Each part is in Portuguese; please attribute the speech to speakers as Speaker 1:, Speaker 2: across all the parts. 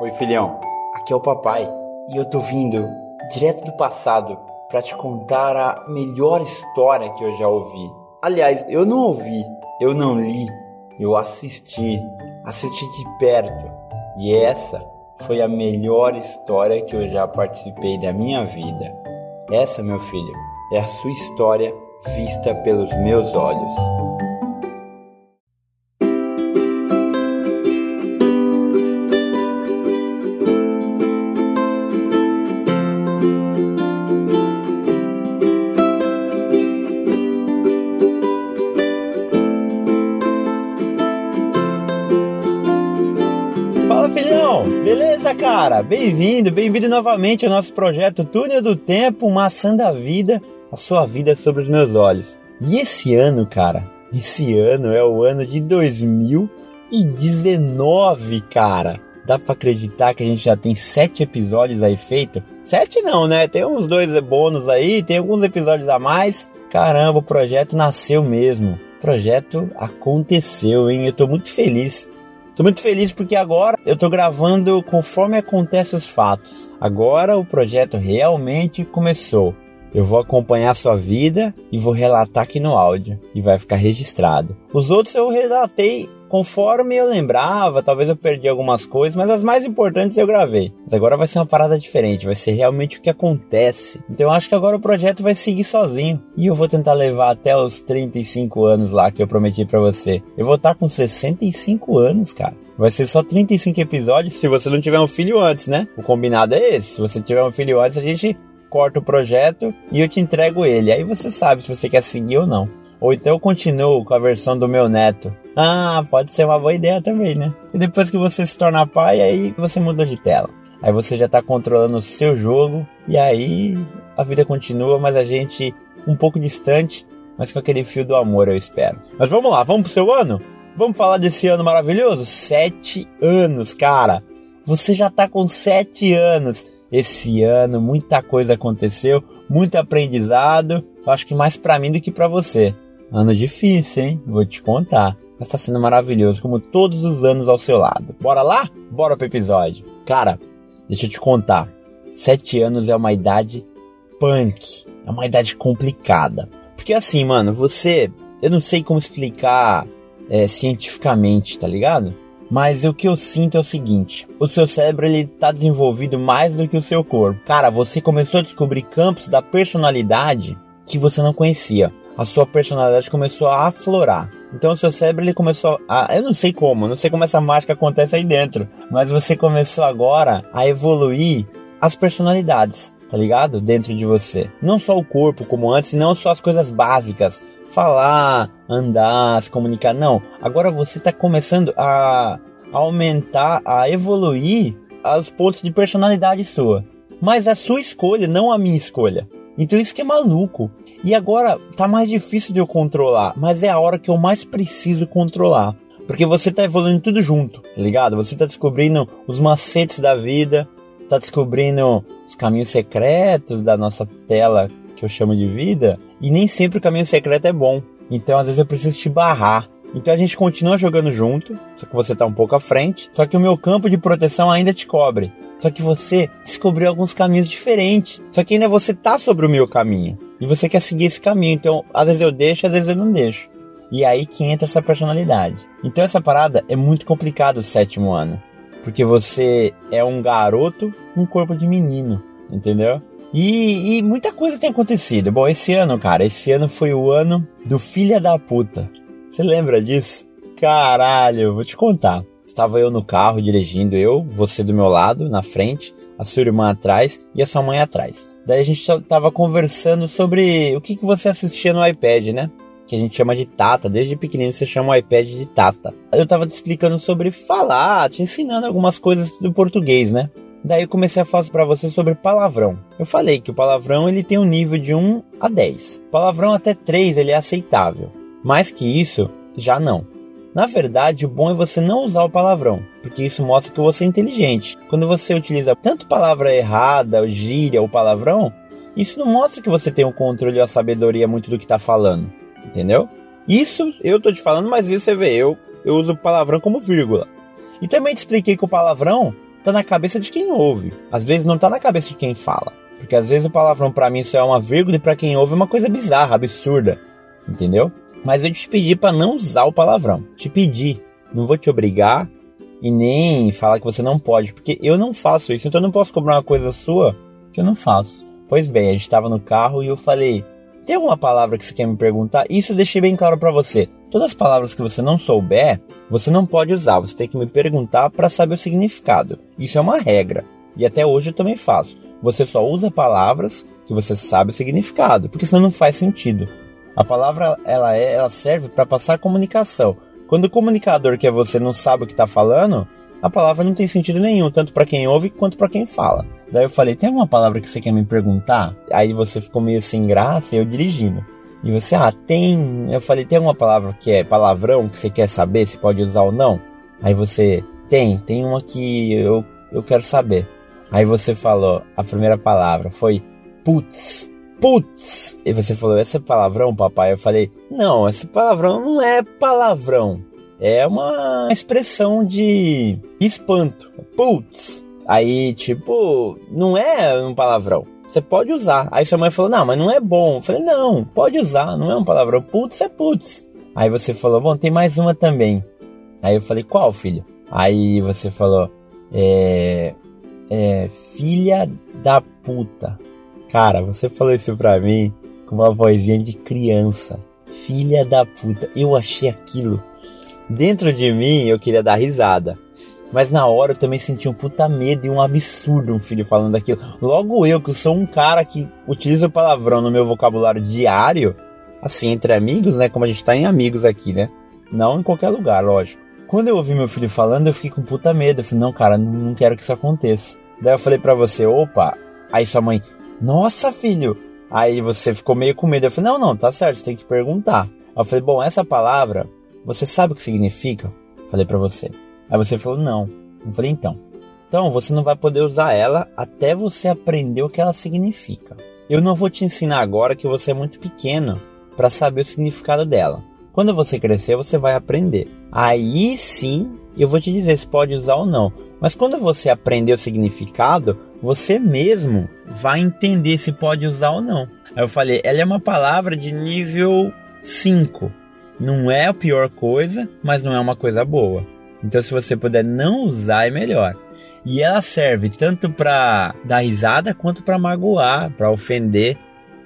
Speaker 1: Oi, filhão. Aqui é o papai e eu tô vindo direto do passado para te contar a melhor história que eu já ouvi. Aliás, eu não ouvi, eu não li, eu assisti, assisti de perto. E essa foi a melhor história que eu já participei da minha vida. Essa, meu filho, é a sua história vista pelos meus olhos. Bem-vindo, bem-vindo novamente ao nosso projeto Túnel do Tempo, Maçã da Vida, a sua vida sobre os meus olhos. E esse ano, cara, esse ano é o ano de 2019, cara. Dá pra acreditar que a gente já tem sete episódios aí feito? Sete não, né? Tem uns dois bônus aí, tem alguns episódios a mais. Caramba, o projeto nasceu mesmo. O projeto aconteceu, hein? Eu tô muito feliz. Tô muito feliz porque agora eu tô gravando conforme acontecem os fatos. Agora o projeto realmente começou. Eu vou acompanhar sua vida e vou relatar aqui no áudio e vai ficar registrado. Os outros eu relatei conforme eu lembrava, talvez eu perdi algumas coisas, mas as mais importantes eu gravei. Mas agora vai ser uma parada diferente, vai ser realmente o que acontece. Então eu acho que agora o projeto vai seguir sozinho. E eu vou tentar levar até os 35 anos lá que eu prometi para você. Eu vou estar com 65 anos, cara. Vai ser só 35 episódios se você não tiver um filho antes, né? O combinado é esse. Se você tiver um filho antes, a gente corta o projeto e eu te entrego ele. Aí você sabe se você quer seguir ou não. Ou então eu continuo com a versão do meu neto. Ah, pode ser uma boa ideia também, né? E depois que você se torna pai, aí você muda de tela. Aí você já está controlando o seu jogo e aí a vida continua, mas a gente um pouco distante, mas com aquele fio do amor, eu espero. Mas vamos lá, vamos pro seu ano? Vamos falar desse ano maravilhoso? Sete anos, cara! Você já tá com sete anos. Esse ano muita coisa aconteceu, muito aprendizado. Eu acho que mais para mim do que para você. Ano difícil, hein? Vou te contar. Mas tá sendo maravilhoso, como todos os anos ao seu lado. Bora lá? Bora pro episódio. Cara, deixa eu te contar. Sete anos é uma idade punk. É uma idade complicada. Porque assim, mano, você. Eu não sei como explicar é, cientificamente, tá ligado? Mas o que eu sinto é o seguinte: o seu cérebro ele tá desenvolvido mais do que o seu corpo. Cara, você começou a descobrir campos da personalidade que você não conhecia a sua personalidade começou a aflorar. Então o seu cérebro ele começou a, eu não sei como, não sei como essa mágica acontece aí dentro, mas você começou agora a evoluir as personalidades, tá ligado? Dentro de você. Não só o corpo como antes, não só as coisas básicas, falar, andar, se comunicar, não. Agora você está começando a aumentar, a evoluir os pontos de personalidade sua. Mas a sua escolha, não a minha escolha. Então isso que é maluco. E agora tá mais difícil de eu controlar, mas é a hora que eu mais preciso controlar. Porque você tá evoluindo tudo junto, tá ligado? Você tá descobrindo os macetes da vida, tá descobrindo os caminhos secretos da nossa tela que eu chamo de vida, e nem sempre o caminho secreto é bom. Então às vezes eu preciso te barrar. Então a gente continua jogando junto, só que você tá um pouco à frente, só que o meu campo de proteção ainda te cobre. Só que você descobriu alguns caminhos diferentes. Só que ainda você tá sobre o meu caminho. E você quer seguir esse caminho. Então, às vezes eu deixo, às vezes eu não deixo. E aí que entra essa personalidade. Então essa parada é muito complicada o sétimo ano. Porque você é um garoto com um corpo de menino. Entendeu? E, e, muita coisa tem acontecido. Bom, esse ano, cara, esse ano foi o ano do filha da puta. Você lembra disso? Caralho, vou te contar. Estava eu no carro dirigindo, eu, você do meu lado, na frente, a sua irmã atrás e a sua mãe atrás. Daí a gente estava conversando sobre o que, que você assistia no iPad, né? Que a gente chama de Tata, desde pequenino você chama o iPad de Tata. Eu estava te explicando sobre falar, te ensinando algumas coisas do português, né? Daí eu comecei a falar para você sobre palavrão. Eu falei que o palavrão ele tem um nível de 1 a 10. Palavrão até 3 ele é aceitável. Mais que isso, já não. Na verdade, o bom é você não usar o palavrão, porque isso mostra que você é inteligente. Quando você utiliza tanto palavra errada, gíria ou palavrão, isso não mostra que você tem o controle e a sabedoria muito do que está falando, entendeu? Isso eu tô te falando, mas isso você vê, eu, eu uso palavrão como vírgula. E também te expliquei que o palavrão tá na cabeça de quem ouve. Às vezes não tá na cabeça de quem fala. Porque às vezes o palavrão para mim só é uma vírgula e para quem ouve é uma coisa bizarra, absurda. Entendeu? Mas eu te pedi para não usar o palavrão. Te pedi. Não vou te obrigar e nem falar que você não pode, porque eu não faço isso. Então eu não posso cobrar uma coisa sua que eu não faço. Pois bem, a gente estava no carro e eu falei: "Tem alguma palavra que você quer me perguntar?" Isso eu deixei bem claro para você. Todas as palavras que você não souber, você não pode usar. Você tem que me perguntar para saber o significado. Isso é uma regra. E até hoje eu também faço. Você só usa palavras que você sabe o significado, porque senão não faz sentido. A palavra ela, é, ela serve para passar comunicação. Quando o comunicador que é você não sabe o que está falando, a palavra não tem sentido nenhum, tanto para quem ouve quanto para quem fala. Daí eu falei: tem alguma palavra que você quer me perguntar? Aí você ficou meio sem graça eu dirigindo. E você, ah, tem. Eu falei: tem alguma palavra que é palavrão que você quer saber se pode usar ou não? Aí você, tem, tem uma que eu, eu quero saber. Aí você falou, a primeira palavra foi putz putz. E você falou, essa é palavrão, papai? Eu falei, não, esse palavrão não é palavrão. É uma expressão de espanto. Putz. Aí, tipo, não é um palavrão. Você pode usar. Aí sua mãe falou, não, mas não é bom. Eu falei, não, pode usar, não é um palavrão. Putz é putz. Aí você falou, bom, tem mais uma também. Aí eu falei, qual, filho? Aí você falou, é. É. Filha da puta. Cara, você falou isso pra mim com uma vozinha de criança. Filha da puta. Eu achei aquilo. Dentro de mim eu queria dar risada. Mas na hora eu também senti um puta medo e um absurdo um filho falando aquilo. Logo eu, que sou um cara que utiliza o palavrão no meu vocabulário diário, assim, entre amigos, né? Como a gente tá em amigos aqui, né? Não em qualquer lugar, lógico. Quando eu ouvi meu filho falando, eu fiquei com puta medo. Eu falei, não, cara, não quero que isso aconteça. Daí eu falei pra você, opa. Aí sua mãe, nossa, filho! Aí você ficou meio com medo. Eu falei, não, não, tá certo, você tem que perguntar. Aí eu falei, bom, essa palavra, você sabe o que significa? Falei para você. Aí você falou, não. Eu falei, então. Então você não vai poder usar ela até você aprender o que ela significa. Eu não vou te ensinar agora que você é muito pequeno para saber o significado dela. Quando você crescer, você vai aprender. Aí sim, eu vou te dizer se pode usar ou não. Mas quando você aprender o significado, você mesmo vai entender se pode usar ou não. Aí eu falei, ela é uma palavra de nível 5. Não é a pior coisa, mas não é uma coisa boa. Então se você puder não usar é melhor. E ela serve tanto para dar risada quanto para magoar, para ofender.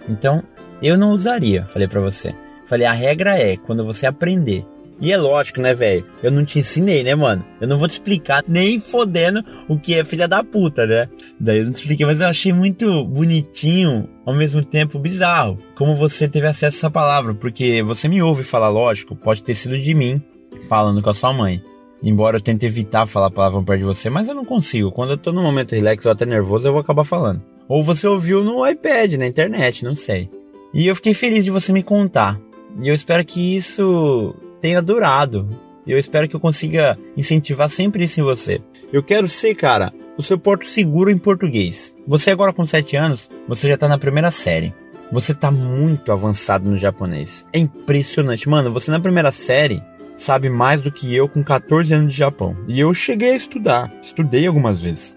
Speaker 1: Então eu não usaria, falei para você. Falei, a regra é quando você aprender e é lógico, né, velho? Eu não te ensinei, né, mano? Eu não vou te explicar nem fodendo o que é filha da puta, né? Daí eu não te expliquei, mas eu achei muito bonitinho, ao mesmo tempo bizarro, como você teve acesso a essa palavra, porque você me ouve falar, lógico, pode ter sido de mim, falando com a sua mãe. Embora eu tente evitar falar a palavra perto de você, mas eu não consigo. Quando eu tô num momento relax ou até nervoso, eu vou acabar falando. Ou você ouviu no iPad, na internet, não sei. E eu fiquei feliz de você me contar. E eu espero que isso tenha durado. E eu espero que eu consiga incentivar sempre isso em você. Eu quero ser, cara, o seu porto seguro em português. Você agora com 7 anos, você já tá na primeira série. Você tá muito avançado no japonês. É impressionante. Mano, você na primeira série sabe mais do que eu com 14 anos de Japão. E eu cheguei a estudar. Estudei algumas vezes.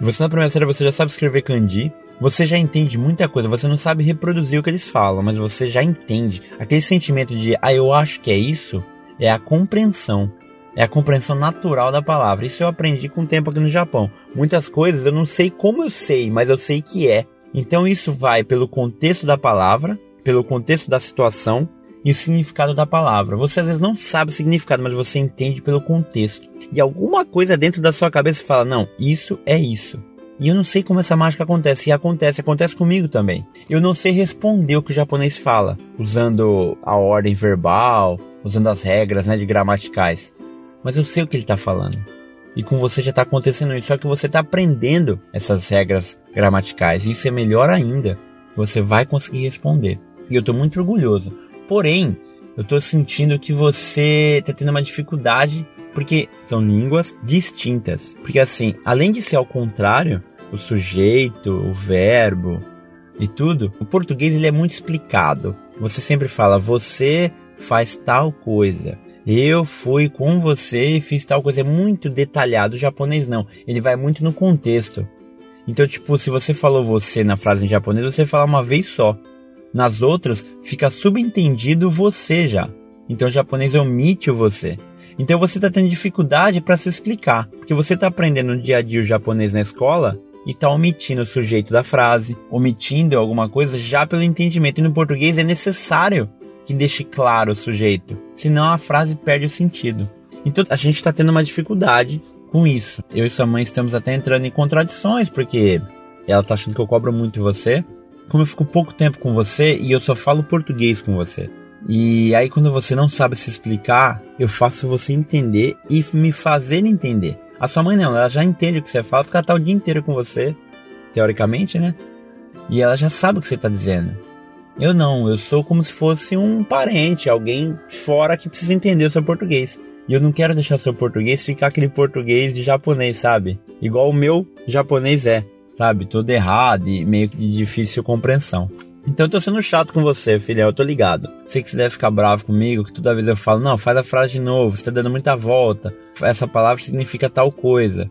Speaker 1: Você na primeira série você já sabe escrever kanji, você já entende muita coisa, você não sabe reproduzir o que eles falam, mas você já entende. Aquele sentimento de, ah, eu acho que é isso, é a compreensão. É a compreensão natural da palavra. Isso eu aprendi com o tempo aqui no Japão. Muitas coisas eu não sei como eu sei, mas eu sei que é. Então isso vai pelo contexto da palavra, pelo contexto da situação e o significado da palavra. Você às vezes não sabe o significado, mas você entende pelo contexto. E alguma coisa dentro da sua cabeça fala: não, isso é isso. E eu não sei como essa mágica acontece. E acontece, acontece comigo também. Eu não sei responder o que o japonês fala, usando a ordem verbal, usando as regras né, de gramaticais. Mas eu sei o que ele está falando. E com você já está acontecendo isso. Só que você está aprendendo essas regras gramaticais. E isso é melhor ainda. Você vai conseguir responder. E eu estou muito orgulhoso. Porém, eu estou sentindo que você está tendo uma dificuldade porque são línguas distintas. Porque assim, além de ser ao contrário, o sujeito, o verbo e tudo, o português ele é muito explicado. Você sempre fala você faz tal coisa. Eu fui com você e fiz tal coisa. É muito detalhado. O japonês não. Ele vai muito no contexto. Então, tipo, se você falou você na frase em japonês, você fala uma vez só. Nas outras, fica subentendido você já. Então, o japonês omite o você. Então, você está tendo dificuldade para se explicar. Porque você está aprendendo no dia a dia o japonês na escola e está omitindo o sujeito da frase, omitindo alguma coisa já pelo entendimento. E no português é necessário que deixe claro o sujeito, senão a frase perde o sentido. Então a gente está tendo uma dificuldade com isso. Eu e sua mãe estamos até entrando em contradições, porque ela tá achando que eu cobro muito você. Como eu fico pouco tempo com você e eu só falo português com você. E aí quando você não sabe se explicar, eu faço você entender e me fazer entender. A sua mãe não, ela já entende o que você fala porque ela tá o dia inteiro com você, teoricamente, né? E ela já sabe o que você tá dizendo. Eu não, eu sou como se fosse um parente, alguém fora que precisa entender o seu português. E eu não quero deixar o seu português ficar aquele português de japonês, sabe? Igual o meu japonês é, sabe? Todo errado e meio que de difícil compreensão. Então eu tô sendo chato com você, filha, eu tô ligado. Sei que você deve ficar bravo comigo, que toda vez eu falo, não, faz a frase de novo, você tá dando muita volta. Essa palavra significa tal coisa.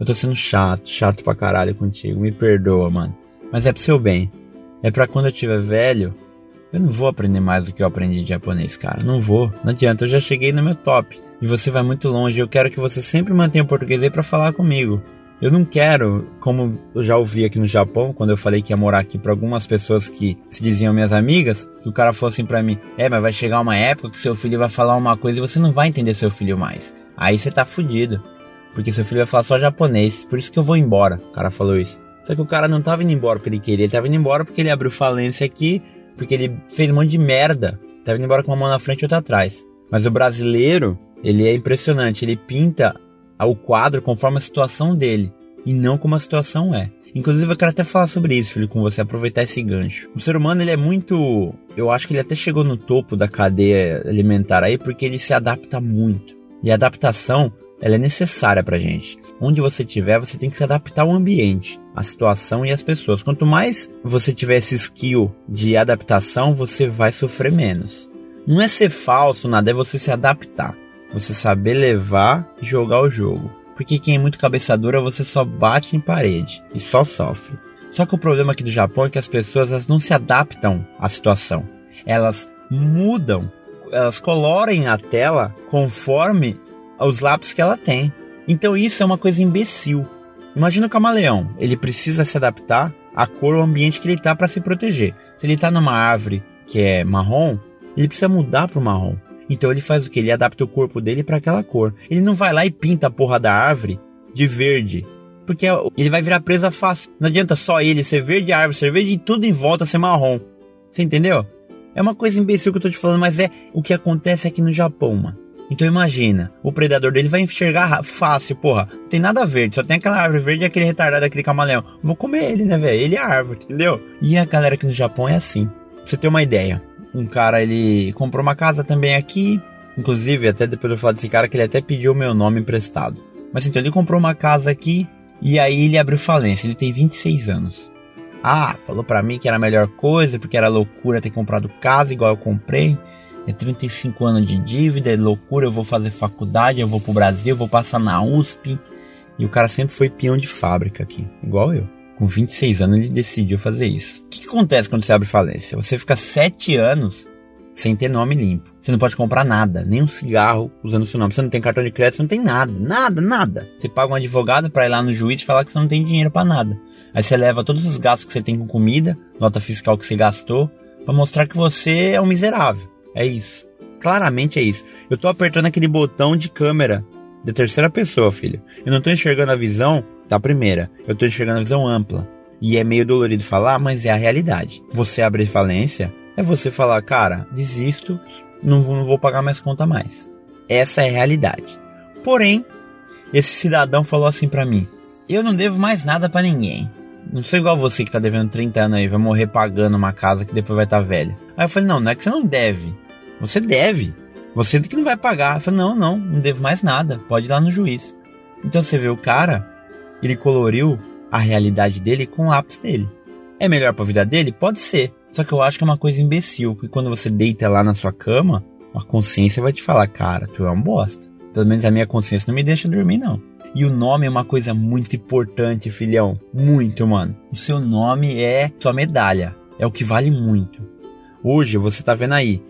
Speaker 1: Eu tô sendo chato, chato pra caralho contigo, me perdoa, mano. Mas é pro seu bem. É para quando eu tiver velho, eu não vou aprender mais do que eu aprendi de japonês, cara. Não vou. Não adianta, eu já cheguei no meu top. E você vai muito longe. Eu quero que você sempre mantenha o português aí para falar comigo. Eu não quero, como eu já ouvi aqui no Japão, quando eu falei que ia morar aqui para algumas pessoas que se diziam minhas amigas, que o cara falou assim para mim: "É, mas vai chegar uma época que seu filho vai falar uma coisa e você não vai entender seu filho mais. Aí você tá fudido, porque seu filho vai falar só japonês. Por isso que eu vou embora". O cara falou isso. Só que o cara não tava indo embora porque ele queria, ele tava indo embora porque ele abriu falência aqui, porque ele fez um monte de merda. Tava indo embora com uma mão na frente e outra atrás. Mas o brasileiro, ele é impressionante, ele pinta o quadro conforme a situação dele e não como a situação é. Inclusive eu quero até falar sobre isso, filho, com você, aproveitar esse gancho. O ser humano, ele é muito, eu acho que ele até chegou no topo da cadeia alimentar aí porque ele se adapta muito. E a adaptação, ela é necessária pra gente. Onde você estiver, você tem que se adaptar ao ambiente, à situação e às pessoas. Quanto mais você tiver esse skill de adaptação, você vai sofrer menos. Não é ser falso, nada, é você se adaptar. Você saber levar e jogar o jogo. Porque quem é muito cabeça dura, você só bate em parede e só sofre. Só que o problema aqui do Japão é que as pessoas elas não se adaptam à situação. Elas mudam, elas colorem a tela conforme os lápis que ela tem. Então isso é uma coisa imbecil. Imagina o camaleão, ele precisa se adaptar à cor ou ambiente que ele está para se proteger. Se ele está numa árvore que é marrom, ele precisa mudar para o marrom. Então ele faz o que? Ele adapta o corpo dele para aquela cor. Ele não vai lá e pinta a porra da árvore de verde. Porque ele vai virar presa fácil. Não adianta só ele ser verde, a árvore ser verde e tudo em volta ser marrom. Você entendeu? É uma coisa imbecil que eu tô te falando, mas é o que acontece aqui no Japão, mano. Então imagina, o predador dele vai enxergar fácil, porra. Não tem nada verde, só tem aquela árvore verde e aquele retardado, aquele camaleão. Vou comer ele, né, velho? Ele é a árvore, entendeu? E a galera aqui no Japão é assim. Pra você ter uma ideia, um cara ele comprou uma casa também aqui. Inclusive, até depois eu falar desse cara que ele até pediu meu nome emprestado. Mas então, ele comprou uma casa aqui e aí ele abriu falência. Ele tem 26 anos. Ah, falou pra mim que era a melhor coisa, porque era loucura ter comprado casa igual eu comprei é 35 anos de dívida, é loucura, eu vou fazer faculdade, eu vou pro Brasil, eu vou passar na USP. E o cara sempre foi peão de fábrica aqui, igual eu. Com 26 anos ele decidiu fazer isso. O que, acontece quando você abre falência? Você fica 7 anos sem ter nome limpo. Você não pode comprar nada, nem um cigarro usando seu nome. Você não tem cartão de crédito, você não tem nada, nada, nada. Você paga um advogado para ir lá no juiz e falar que você não tem dinheiro para nada. Aí você leva todos os gastos que você tem com comida, nota fiscal que você gastou, para mostrar que você é um miserável. É isso. Claramente é isso. Eu tô apertando aquele botão de câmera da terceira pessoa, filho. Eu não tô enxergando a visão da primeira. Eu tô enxergando a visão ampla. E é meio dolorido falar, mas é a realidade. Você abrir falência é você falar, cara, desisto, não vou, não vou pagar mais conta mais. Essa é a realidade. Porém, esse cidadão falou assim para mim: eu não devo mais nada para ninguém. Não sou igual você que tá devendo 30 anos aí, vai morrer pagando uma casa que depois vai estar tá velha. Aí eu falei, não, não é que você não deve. Você deve. Você que não vai pagar. Eu falei, não, não, não devo mais nada. Pode ir lá no juiz. Então você vê o cara, ele coloriu a realidade dele com o lápis dele. É melhor pra vida dele? Pode ser. Só que eu acho que é uma coisa imbecil, porque quando você deita lá na sua cama, A consciência vai te falar, cara, tu é um bosta. Pelo menos a minha consciência não me deixa dormir, não. E o nome é uma coisa muito importante, filhão. Muito, mano. O seu nome é sua medalha. É o que vale muito. Hoje, você tá vendo aí.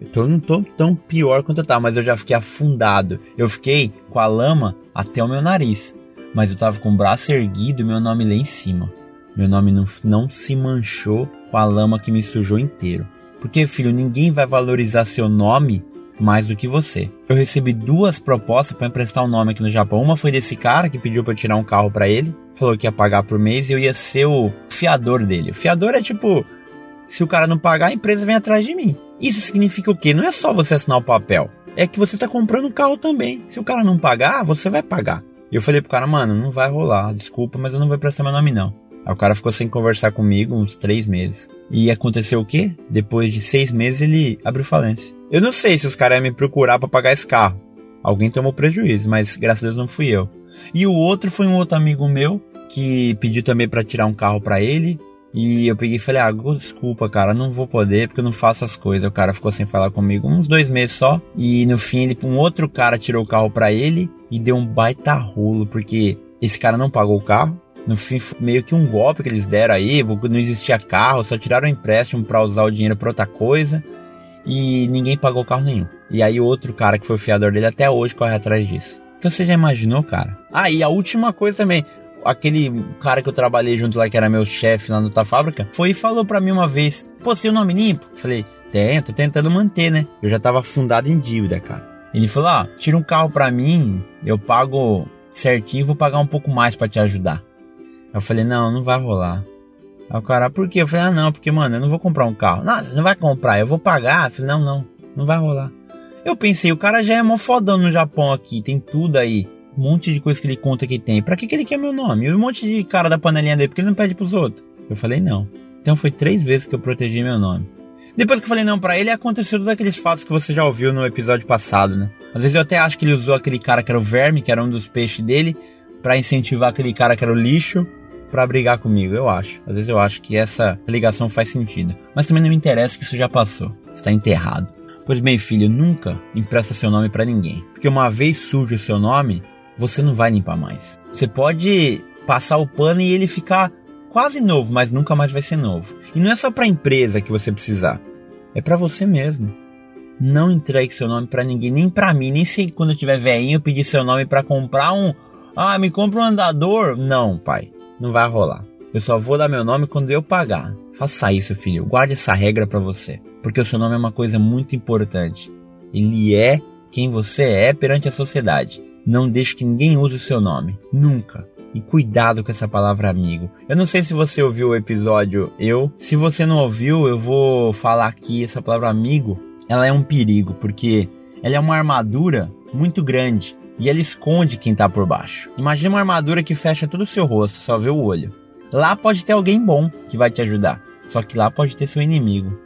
Speaker 1: Eu tô, não tô tão pior quanto eu tava, mas eu já fiquei afundado. Eu fiquei com a lama até o meu nariz. Mas eu tava com o braço erguido e meu nome lá em cima. Meu nome não, não se manchou com a lama que me sujou inteiro. Porque, filho, ninguém vai valorizar seu nome mais do que você. Eu recebi duas propostas para emprestar um nome aqui no Japão. Uma foi desse cara que pediu para tirar um carro para ele, falou que ia pagar por mês e eu ia ser o fiador dele. O fiador é tipo, se o cara não pagar, a empresa vem atrás de mim. Isso significa o quê? Não é só você assinar o papel, é que você está comprando um carro também. Se o cara não pagar, você vai pagar. E eu falei pro cara, mano, não vai rolar, desculpa, mas eu não vou prestar meu nome não. Aí o cara ficou sem conversar comigo uns três meses. E aconteceu o quê? Depois de seis meses ele abriu falência. Eu não sei se os caras iam me procurar para pagar esse carro. Alguém tomou prejuízo, mas graças a Deus não fui eu. E o outro foi um outro amigo meu que pediu também para tirar um carro para ele. E eu peguei e falei, ah, desculpa, cara, não vou poder porque eu não faço as coisas. O cara ficou sem falar comigo uns dois meses só. E no fim, ele, um outro cara tirou o carro para ele e deu um baita rolo, porque esse cara não pagou o carro. No fim, meio que um golpe que eles deram aí, não existia carro, só tiraram o empréstimo para usar o dinheiro para outra coisa e ninguém pagou carro nenhum. E aí outro cara que foi o fiador dele até hoje corre atrás disso. Então você já imaginou, cara? Ah, e a última coisa também. Aquele cara que eu trabalhei junto lá, que era meu chefe lá na tua fábrica, foi e falou pra mim uma vez: Pô, o nome limpo? Falei: Tem, tô tentando manter, né? Eu já tava fundado em dívida, cara. Ele falou: Ah, tira um carro pra mim, eu pago certinho, vou pagar um pouco mais para te ajudar. Eu falei: Não, não vai rolar. Aí o cara, por quê? Eu falei, ah, não, porque, mano, eu não vou comprar um carro. Não, não vai comprar, eu vou pagar. Eu falei, não, não, não vai rolar. Eu pensei, o cara já é mó fodão no Japão aqui, tem tudo aí. Um monte de coisa que ele conta que tem. Pra que, que ele quer meu nome? E um monte de cara da panelinha dele, porque ele não pede pros outros. Eu falei, não. Então foi três vezes que eu protegi meu nome. Depois que eu falei não pra ele, aconteceu todos aqueles fatos que você já ouviu no episódio passado, né? Às vezes eu até acho que ele usou aquele cara que era o verme, que era um dos peixes dele, para incentivar aquele cara que era o lixo para brigar comigo, eu acho. Às vezes eu acho que essa ligação faz sentido. Mas também não me interessa que isso já passou. Está enterrado. Pois bem, filho, nunca empresta seu nome para ninguém. Porque uma vez sujo o seu nome, você não vai limpar mais. Você pode passar o pano e ele ficar quase novo, mas nunca mais vai ser novo. E não é só para a empresa que você precisar. É para você mesmo. Não entregue seu nome para ninguém, nem para mim, nem se quando eu tiver velhinho pedir seu nome para comprar um, ah, me compra um andador. Não, pai não vai rolar. Eu só vou dar meu nome quando eu pagar. Faça isso, filho. Guarde essa regra para você, porque o seu nome é uma coisa muito importante. Ele é quem você é perante a sociedade. Não deixe que ninguém use o seu nome, nunca. E cuidado com essa palavra amigo. Eu não sei se você ouviu o episódio eu. Se você não ouviu, eu vou falar aqui essa palavra amigo. Ela é um perigo porque ela é uma armadura muito grande e ela esconde quem tá por baixo. Imagina uma armadura que fecha todo o seu rosto, só vê o olho. Lá pode ter alguém bom que vai te ajudar, só que lá pode ter seu inimigo.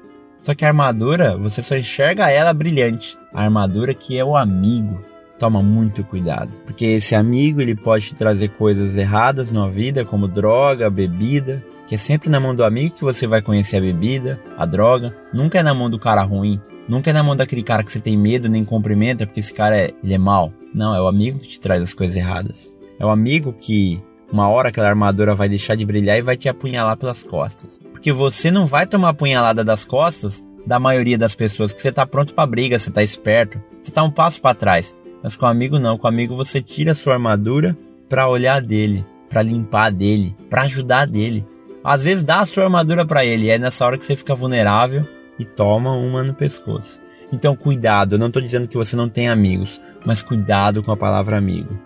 Speaker 1: Só que a armadura, você só enxerga ela brilhante. A armadura que é o amigo. Toma muito cuidado, porque esse amigo ele pode te trazer coisas erradas na vida, como droga, bebida, que é sempre na mão do amigo que você vai conhecer a bebida, a droga. Nunca é na mão do cara ruim, nunca é na mão daquele cara que você tem medo nem cumprimenta, porque esse cara é, ele é mal. Não, é o amigo que te traz as coisas erradas. É o amigo que uma hora aquela armadura vai deixar de brilhar e vai te apunhalar pelas costas. Porque você não vai tomar apunhalada das costas da maioria das pessoas, que você tá pronto para briga, você tá esperto, você tá um passo para trás. Mas com o amigo não, com o amigo você tira a sua armadura para olhar dele, para limpar dele, para ajudar dele. Às vezes dá a sua armadura para ele, é nessa hora que você fica vulnerável e toma uma no pescoço. Então cuidado, eu não estou dizendo que você não tem amigos, mas cuidado com a palavra amigo.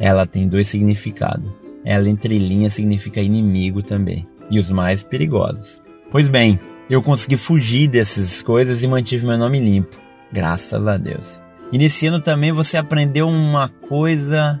Speaker 1: Ela tem dois significados. Ela entre linhas significa inimigo também, e os mais perigosos. Pois bem, eu consegui fugir dessas coisas e mantive meu nome limpo, graças a Deus. E nesse ano também você aprendeu uma coisa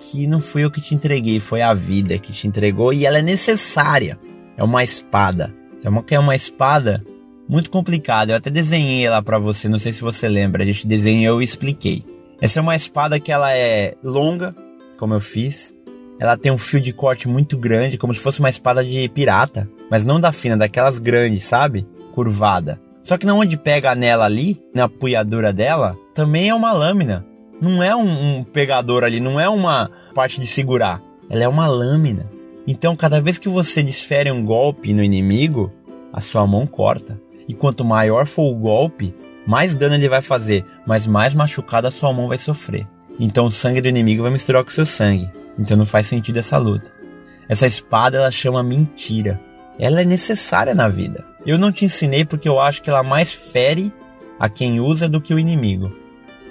Speaker 1: que não fui eu que te entreguei, foi a vida que te entregou e ela é necessária. É uma espada. É uma, é uma espada muito complicado. Eu até desenhei ela para você, não sei se você lembra. A gente desenhou e expliquei. Essa é uma espada que ela é longa, como eu fiz. Ela tem um fio de corte muito grande, como se fosse uma espada de pirata, mas não da fina, daquelas grandes, sabe? Curvada. Só que na onde pega nela ali, na apoiadura dela, também é uma lâmina. Não é um, um pegador ali, não é uma parte de segurar. Ela é uma lâmina. Então, cada vez que você desfere um golpe no inimigo, a sua mão corta. E quanto maior for o golpe, mais dano ele vai fazer, mas mais machucada a sua mão vai sofrer. Então o sangue do inimigo vai misturar com o seu sangue. Então não faz sentido essa luta. Essa espada ela chama mentira. Ela é necessária na vida. Eu não te ensinei porque eu acho que ela mais fere a quem usa do que o inimigo.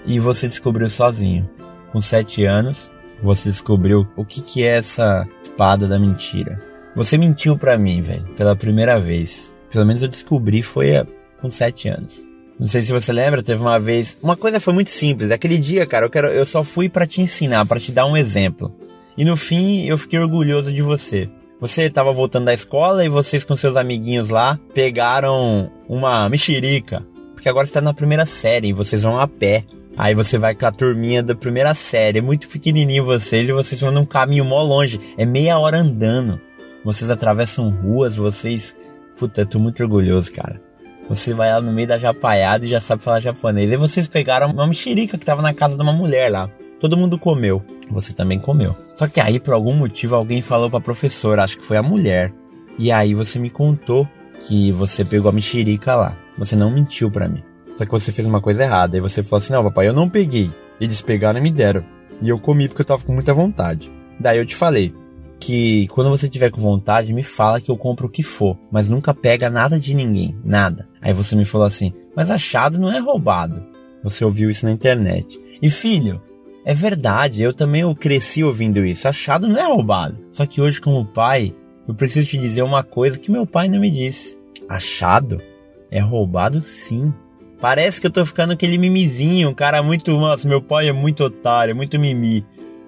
Speaker 1: E você descobriu sozinho. Com sete anos, você descobriu o que, que é essa espada da mentira. Você mentiu para mim, velho, pela primeira vez. Pelo menos eu descobri foi com sete anos. Não sei se você lembra, teve uma vez. Uma coisa foi muito simples. Aquele dia, cara, eu, quero, eu só fui para te ensinar, para te dar um exemplo. E no fim, eu fiquei orgulhoso de você. Você estava voltando da escola e vocês com seus amiguinhos lá pegaram uma mexerica. Porque agora está na primeira série e vocês vão a pé. Aí você vai com a turminha da primeira série. É muito pequenininho vocês e vocês vão num caminho mó longe. É meia hora andando. Vocês atravessam ruas, vocês. Puta, eu tô muito orgulhoso, cara. Você vai lá no meio da japaiada e já sabe falar japonês. E vocês pegaram uma mexerica que tava na casa de uma mulher lá. Todo mundo comeu. Você também comeu. Só que aí, por algum motivo, alguém falou pra professora, acho que foi a mulher. E aí você me contou que você pegou a mexerica lá. Você não mentiu para mim. Só que você fez uma coisa errada. E você falou assim: Não, papai, eu não peguei. Eles pegaram e me deram. E eu comi porque eu tava com muita vontade. Daí eu te falei: que quando você tiver com vontade, me fala que eu compro o que for, mas nunca pega nada de ninguém, nada. Aí você me falou assim: "Mas achado não é roubado". Você ouviu isso na internet. E filho, é verdade, eu também eu cresci ouvindo isso. Achado não é roubado. Só que hoje como pai, eu preciso te dizer uma coisa que meu pai não me disse. Achado é roubado sim. Parece que eu tô ficando aquele mimizinho, um cara muito, nossa, meu pai é muito otário, é muito mimi.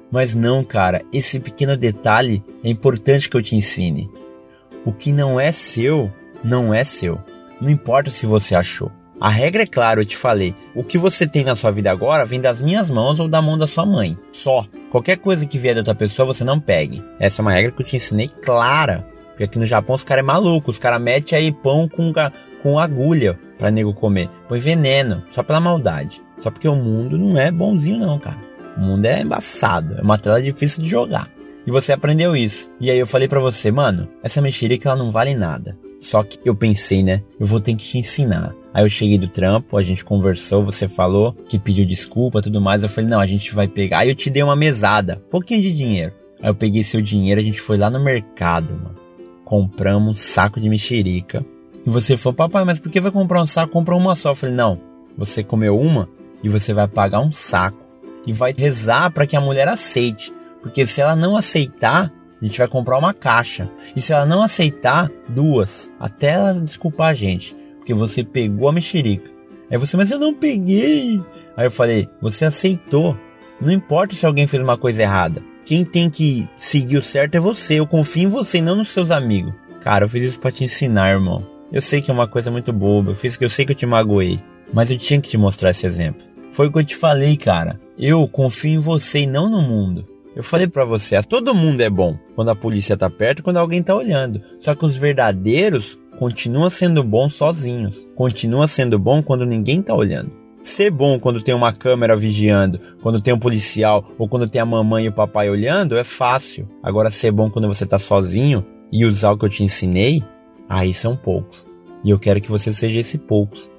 Speaker 1: Mas não, cara, esse pequeno detalhe é importante que eu te ensine. O que não é seu, não é seu. Não importa se você achou. A regra é clara, eu te falei. O que você tem na sua vida agora vem das minhas mãos ou da mão da sua mãe. Só. Qualquer coisa que vier da outra pessoa, você não pegue. Essa é uma regra que eu te ensinei clara. Porque aqui no Japão os caras é maluco. Os caras metem aí pão com, com agulha pra nego comer. Põe veneno. Só pela maldade. Só porque o mundo não é bonzinho não, cara. O mundo é embaçado, é uma tela difícil de jogar. E você aprendeu isso. E aí eu falei para você, mano, essa mexerica ela não vale nada. Só que eu pensei, né? Eu vou ter que te ensinar. Aí eu cheguei do trampo, a gente conversou, você falou que pediu desculpa tudo mais. Eu falei, não, a gente vai pegar. Aí eu te dei uma mesada, pouquinho de dinheiro. Aí eu peguei seu dinheiro, a gente foi lá no mercado, mano. Compramos um saco de mexerica. E você falou, papai, mas por que vai comprar um saco? Compra uma só. Eu falei, não, você comeu uma e você vai pagar um saco e vai rezar para que a mulher aceite. Porque se ela não aceitar, a gente vai comprar uma caixa. E se ela não aceitar, duas. Até ela desculpar a gente. Porque você pegou a mexerica. Aí você, mas eu não peguei. Aí eu falei, você aceitou. Não importa se alguém fez uma coisa errada. Quem tem que seguir o certo é você. Eu confio em você não nos seus amigos. Cara, eu fiz isso para te ensinar, irmão. Eu sei que é uma coisa muito boba. Eu fiz que eu sei que eu te magoei. Mas eu tinha que te mostrar esse exemplo. Foi o que eu te falei, cara. Eu confio em você e não no mundo. Eu falei para você, todo mundo é bom quando a polícia tá perto quando alguém tá olhando. Só que os verdadeiros continuam sendo bons sozinhos. Continua sendo bom quando ninguém tá olhando. Ser bom quando tem uma câmera vigiando, quando tem um policial ou quando tem a mamãe e o papai olhando é fácil. Agora ser bom quando você tá sozinho e usar o que eu te ensinei, aí são poucos. E eu quero que você seja esse poucos.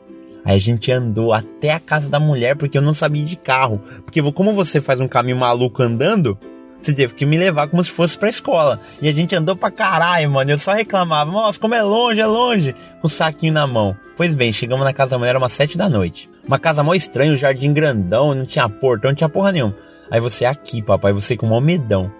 Speaker 1: Aí a gente andou até a casa da mulher porque eu não sabia de carro. Porque como você faz um caminho maluco andando, você teve que me levar como se fosse pra escola. E a gente andou pra caralho, mano. Eu só reclamava, nossa, como é longe, é longe. Com o saquinho na mão. Pois bem, chegamos na casa da mulher, era umas sete da noite. Uma casa mó estranha, um jardim grandão, não tinha portão, não tinha porra nenhuma. Aí você aqui, papai, você com um medão.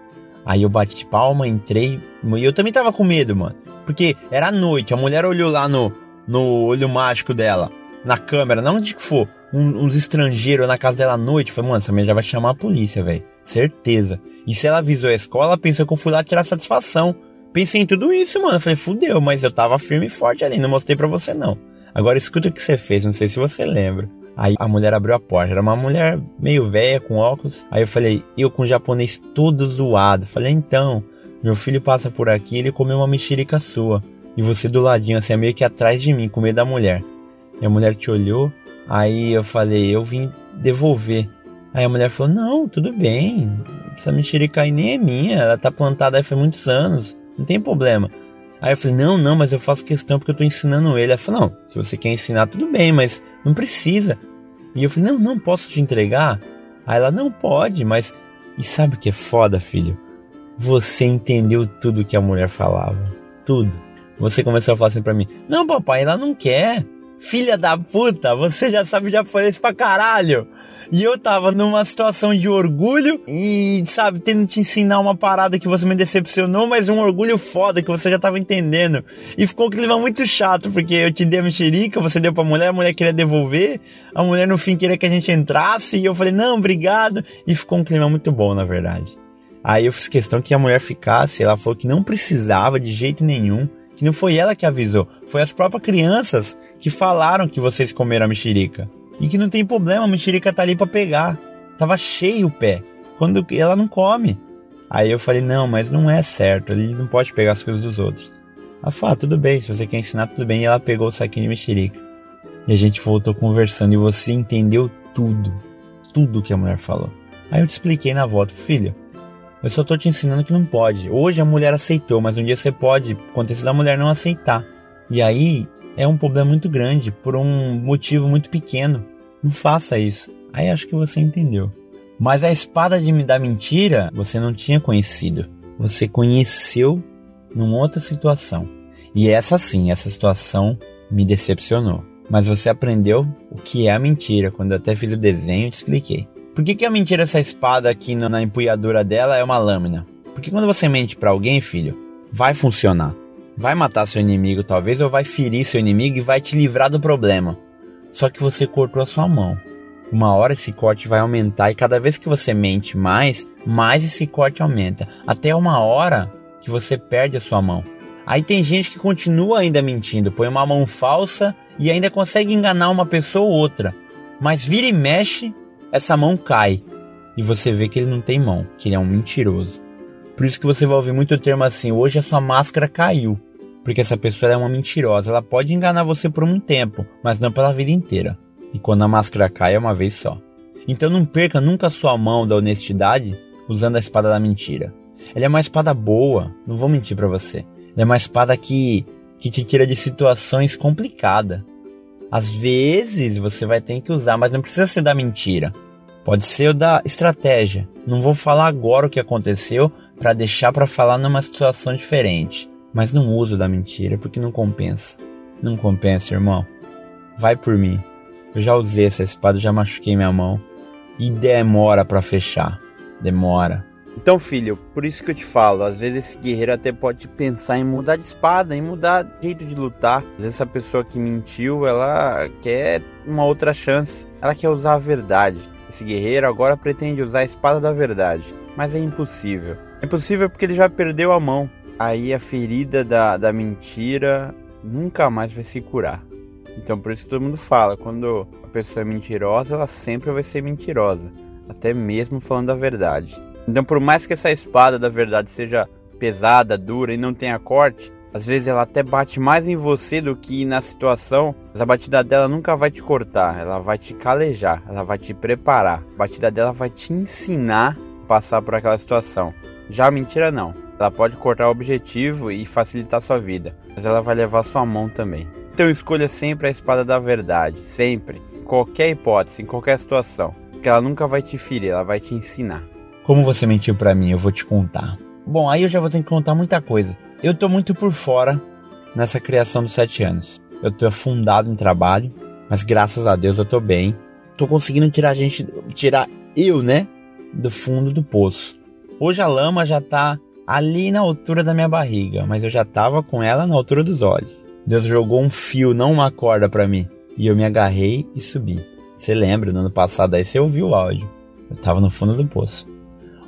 Speaker 1: Aí eu bati palma, entrei. E eu também tava com medo, mano. Porque era noite, a mulher olhou lá no, no olho mágico dela na câmera, não onde que for, um, uns estrangeiros na casa dela à noite, falei, mano, essa mulher já vai chamar a polícia, velho. Certeza. E se ela avisou a escola, pensou que eu fui lá tirar satisfação. Pensei em tudo isso, mano. Falei, fudeu, mas eu tava firme e forte ali, não mostrei pra você não. Agora escuta o que você fez, não sei se você lembra. Aí a mulher abriu a porta, era uma mulher meio velha, com óculos. Aí eu falei, eu com japonês todo zoado. Falei, então, meu filho passa por aqui, ele comeu uma mexerica sua. E você do ladinho, assim, meio que atrás de mim, com medo da mulher. E a mulher te olhou, aí eu falei, eu vim devolver. Aí a mulher falou, não, tudo bem, essa mexerica aí nem é minha, ela tá plantada aí faz muitos anos, não tem problema. Aí eu falei, não, não, mas eu faço questão porque eu tô ensinando ele. Ela falou, não, se você quer ensinar, tudo bem, mas não precisa. E eu falei, não, não, posso te entregar? Aí ela, não pode, mas. E sabe o que é foda, filho? Você entendeu tudo que a mulher falava. Tudo. Você começou a falar assim pra mim: Não, papai, ela não quer. Filha da puta, você já sabe japonês pra caralho. E eu tava numa situação de orgulho e, sabe, tendo te ensinar uma parada que você me decepcionou, mas um orgulho foda que você já tava entendendo. E ficou um clima muito chato, porque eu te dei a mexerica, você deu pra mulher, a mulher queria devolver, a mulher no fim queria que a gente entrasse, e eu falei, não, obrigado. E ficou um clima muito bom, na verdade. Aí eu fiz questão que a mulher ficasse, ela falou que não precisava de jeito nenhum, que não foi ela que avisou, foi as próprias crianças que falaram que vocês comeram a mexerica. E que não tem problema, a mexerica tá ali para pegar. Tava cheio o pé. Quando ela não come. Aí eu falei, não, mas não é certo, ele não pode pegar as coisas dos outros. Ela falou, ah, tudo bem, se você quer ensinar, tudo bem. E ela pegou o saquinho de mexerica. E a gente voltou conversando e você entendeu tudo. Tudo que a mulher falou. Aí eu te expliquei na volta, filho, eu só tô te ensinando que não pode. Hoje a mulher aceitou, mas um dia você pode acontecer da mulher não aceitar. E aí é um problema muito grande por um motivo muito pequeno. Não faça isso. Aí acho que você entendeu. Mas a espada de me dar mentira você não tinha conhecido. Você conheceu numa outra situação. E essa sim, essa situação me decepcionou. Mas você aprendeu o que é a mentira. Quando eu até fiz o desenho, eu te expliquei. Por que, que a mentira, essa espada aqui na empunhadura dela é uma lâmina? Porque quando você mente para alguém, filho, vai funcionar. Vai matar seu inimigo, talvez, ou vai ferir seu inimigo e vai te livrar do problema. Só que você cortou a sua mão. Uma hora esse corte vai aumentar e cada vez que você mente mais, mais esse corte aumenta. Até uma hora que você perde a sua mão. Aí tem gente que continua ainda mentindo, põe uma mão falsa e ainda consegue enganar uma pessoa ou outra. Mas vira e mexe, essa mão cai. E você vê que ele não tem mão, que ele é um mentiroso. Por isso que você vai ouvir muito o termo assim: hoje a sua máscara caiu. Porque essa pessoa é uma mentirosa. Ela pode enganar você por um tempo, mas não pela vida inteira. E quando a máscara cai é uma vez só. Então não perca nunca a sua mão da honestidade usando a espada da mentira. Ela é uma espada boa, não vou mentir para você. Ela é uma espada que, que te tira de situações complicadas. Às vezes você vai ter que usar, mas não precisa ser da mentira. Pode ser o da estratégia. Não vou falar agora o que aconteceu para deixar para falar numa situação diferente. Mas não uso da mentira porque não compensa. Não compensa, irmão. Vai por mim. Eu já usei essa espada, já machuquei minha mão. E demora para fechar. Demora. Então, filho, por isso que eu te falo, às vezes esse guerreiro até pode pensar em mudar de espada, em mudar de jeito de lutar. Às vezes essa pessoa que mentiu, ela quer uma outra chance. Ela quer usar a verdade. Esse guerreiro agora pretende usar a espada da verdade, mas é impossível. É impossível porque ele já perdeu a mão. Aí a ferida da, da mentira nunca mais vai se curar. Então por isso que todo mundo fala, quando a pessoa é mentirosa, ela sempre vai ser mentirosa, até mesmo falando a verdade. Então, por mais que essa espada da verdade seja pesada, dura e não tenha corte, às vezes ela até bate mais em você do que na situação. A batida dela nunca vai te cortar, ela vai te calejar, ela vai te preparar. A batida dela vai te ensinar a passar por aquela situação. Já a mentira não. Ela pode cortar o objetivo e facilitar sua vida, mas ela vai levar sua mão também. Então escolha sempre a espada da verdade, sempre, em qualquer hipótese, em qualquer situação, porque ela nunca vai te ferir, ela vai te ensinar. Como você mentiu para mim, eu vou te contar. Bom, aí eu já vou ter que contar muita coisa. Eu tô muito por fora nessa criação dos sete anos. Eu tô afundado em trabalho, mas graças a Deus eu tô bem. Tô conseguindo tirar a gente, tirar eu, né, do fundo do poço. Hoje a lama já tá ali na altura da minha barriga, mas eu já tava com ela na altura dos olhos. Deus jogou um fio, não uma corda para mim, e eu me agarrei e subi. Você lembra, no ano passado aí você ouviu o áudio. Eu tava no fundo do poço.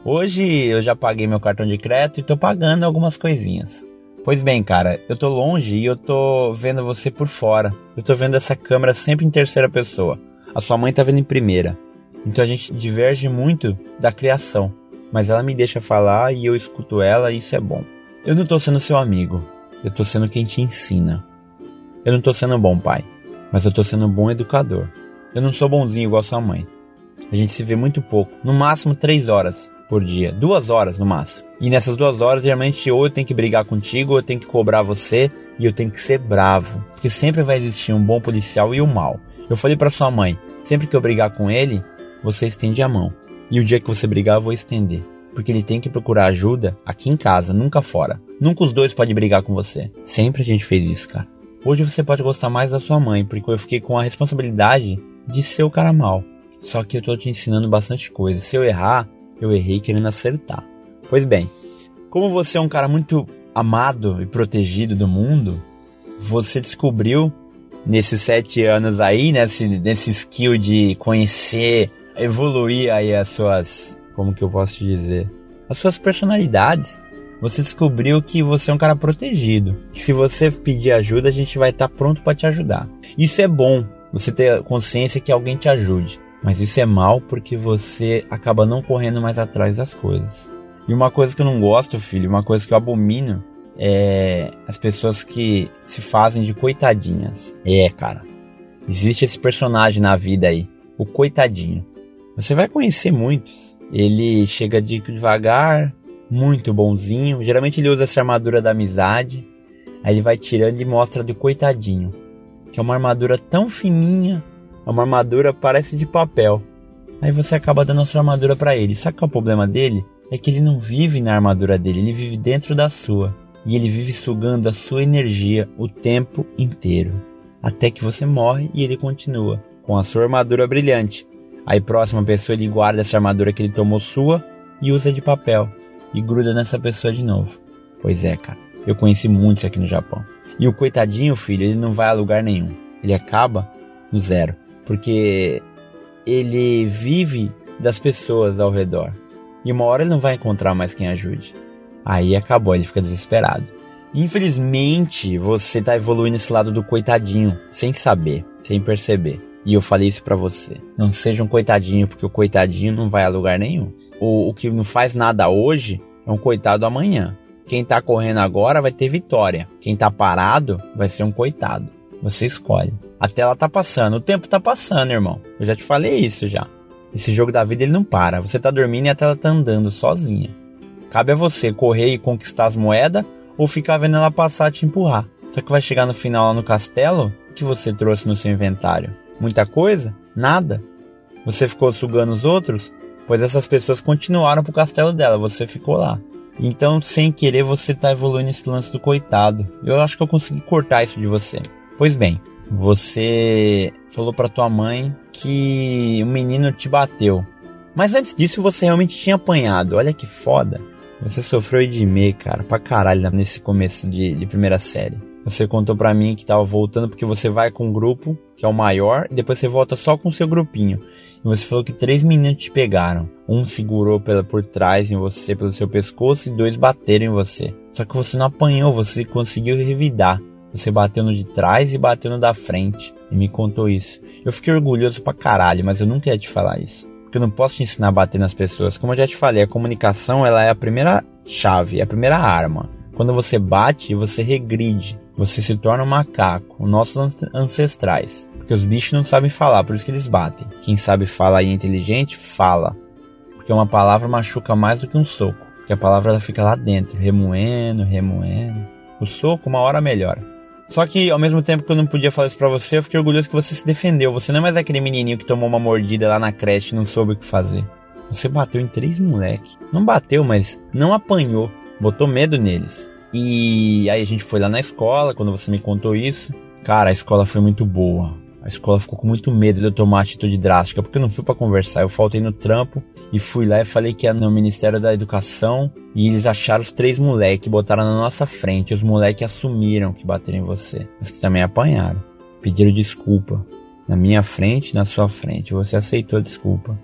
Speaker 1: Hoje eu já paguei meu cartão de crédito e tô pagando algumas coisinhas. Pois bem, cara, eu tô longe e eu tô vendo você por fora. Eu tô vendo essa câmera sempre em terceira pessoa. A sua mãe tá vendo em primeira. Então a gente diverge muito da criação. Mas ela me deixa falar e eu escuto ela e isso é bom. Eu não tô sendo seu amigo. Eu tô sendo quem te ensina. Eu não tô sendo um bom pai. mas eu tô sendo um bom educador. Eu não sou bonzinho igual sua mãe. A gente se vê muito pouco, no máximo três horas por dia, duas horas no máximo. E nessas duas horas, geralmente, ou eu tenho que brigar contigo, ou eu tenho que cobrar você, e eu tenho que ser bravo. Porque sempre vai existir um bom policial e um mal. Eu falei para sua mãe, sempre que eu brigar com ele, você estende a mão. E o dia que você brigar, eu vou estender. Porque ele tem que procurar ajuda aqui em casa, nunca fora. Nunca os dois podem brigar com você. Sempre a gente fez isso, cara. Hoje você pode gostar mais da sua mãe, porque eu fiquei com a responsabilidade de ser o cara mal. Só que eu tô te ensinando bastante coisa. Se eu errar, eu errei querendo acertar. Pois bem, como você é um cara muito amado e protegido do mundo, você descobriu nesses sete anos aí, nesse, nesse skill de conhecer, evoluir aí as suas, como que eu posso te dizer, as suas personalidades. Você descobriu que você é um cara protegido, que se você pedir ajuda, a gente vai estar tá pronto para te ajudar. Isso é bom, você ter consciência que alguém te ajude. Mas isso é mal porque você acaba não correndo mais atrás das coisas. E uma coisa que eu não gosto, filho, uma coisa que eu abomino é as pessoas que se fazem de coitadinhas. É, cara. Existe esse personagem na vida aí, o coitadinho. Você vai conhecer muitos. Ele chega de devagar, muito bonzinho. Geralmente ele usa essa armadura da amizade. Aí ele vai tirando e mostra do coitadinho. Que é uma armadura tão fininha, é uma armadura parece de papel. Aí você acaba dando a sua armadura para ele. Sabe qual é o problema dele? É que ele não vive na armadura dele, ele vive dentro da sua. E ele vive sugando a sua energia o tempo inteiro. Até que você morre e ele continua com a sua armadura brilhante. Aí próxima pessoa ele guarda essa armadura que ele tomou sua e usa de papel e gruda nessa pessoa de novo. Pois é, cara. Eu conheci muitos aqui no Japão. E o coitadinho, filho, ele não vai a lugar nenhum. Ele acaba no zero porque ele vive das pessoas ao redor. E uma hora ele não vai encontrar mais quem ajude. Aí acabou, ele fica desesperado. Infelizmente, você tá evoluindo esse lado do coitadinho, sem saber, sem perceber. E eu falei isso para você. Não seja um coitadinho, porque o coitadinho não vai a lugar nenhum. O, o que não faz nada hoje é um coitado amanhã. Quem tá correndo agora vai ter vitória. Quem tá parado vai ser um coitado. Você escolhe. A tela tá passando, o tempo tá passando, irmão. Eu já te falei isso já. Esse jogo da vida ele não para. Você tá dormindo e a tela tá andando sozinha. Cabe a você correr e conquistar as moedas ou ficar vendo ela passar e te empurrar. Só que vai chegar no final lá no castelo, que você trouxe no seu inventário? Muita coisa? Nada? Você ficou sugando os outros? Pois essas pessoas continuaram pro castelo dela, você ficou lá. Então, sem querer, você tá evoluindo esse lance do coitado. Eu acho que eu consegui cortar isso de você. Pois bem, você falou para tua mãe que o menino te bateu. Mas antes disso você realmente tinha apanhado. Olha que foda. Você sofreu de me, cara, pra caralho nesse começo de, de primeira série. Você contou pra mim que tava voltando porque você vai com um grupo, que é o maior, e depois você volta só com o seu grupinho. E você falou que três meninos te pegaram. Um segurou pela, por trás em você, pelo seu pescoço, e dois bateram em você. Só que você não apanhou, você conseguiu revidar. Você bateu no de trás e bateu no da frente. E me contou isso. Eu fiquei orgulhoso pra caralho, mas eu nunca ia te falar isso. Porque eu não posso te ensinar a bater nas pessoas. Como eu já te falei, a comunicação ela é a primeira chave, é a primeira arma. Quando você bate, você regride. Você se torna um macaco, nossos ancestrais. Porque os bichos não sabem falar, por isso que eles batem. Quem sabe falar e é inteligente, fala. Porque uma palavra machuca mais do que um soco. Porque a palavra ela fica lá dentro, remoendo, remoendo. O soco uma hora melhora. Só que ao mesmo tempo que eu não podia falar isso pra você, eu fiquei orgulhoso que você se defendeu. Você não é mais aquele menininho que tomou uma mordida lá na creche e não soube o que fazer. Você bateu em três moleques. Não bateu, mas não apanhou. Botou medo neles. E aí a gente foi lá na escola, quando você me contou isso. Cara, a escola foi muito boa. A escola ficou com muito medo de eu tomar atitude drástica, porque eu não fui para conversar. Eu faltei no trampo e fui lá e falei que ia no Ministério da Educação e eles acharam os três moleques, botaram na nossa frente. Os moleques assumiram que bateram em você, mas que também apanharam. Pediram desculpa. Na minha frente na sua frente. Você aceitou a desculpa.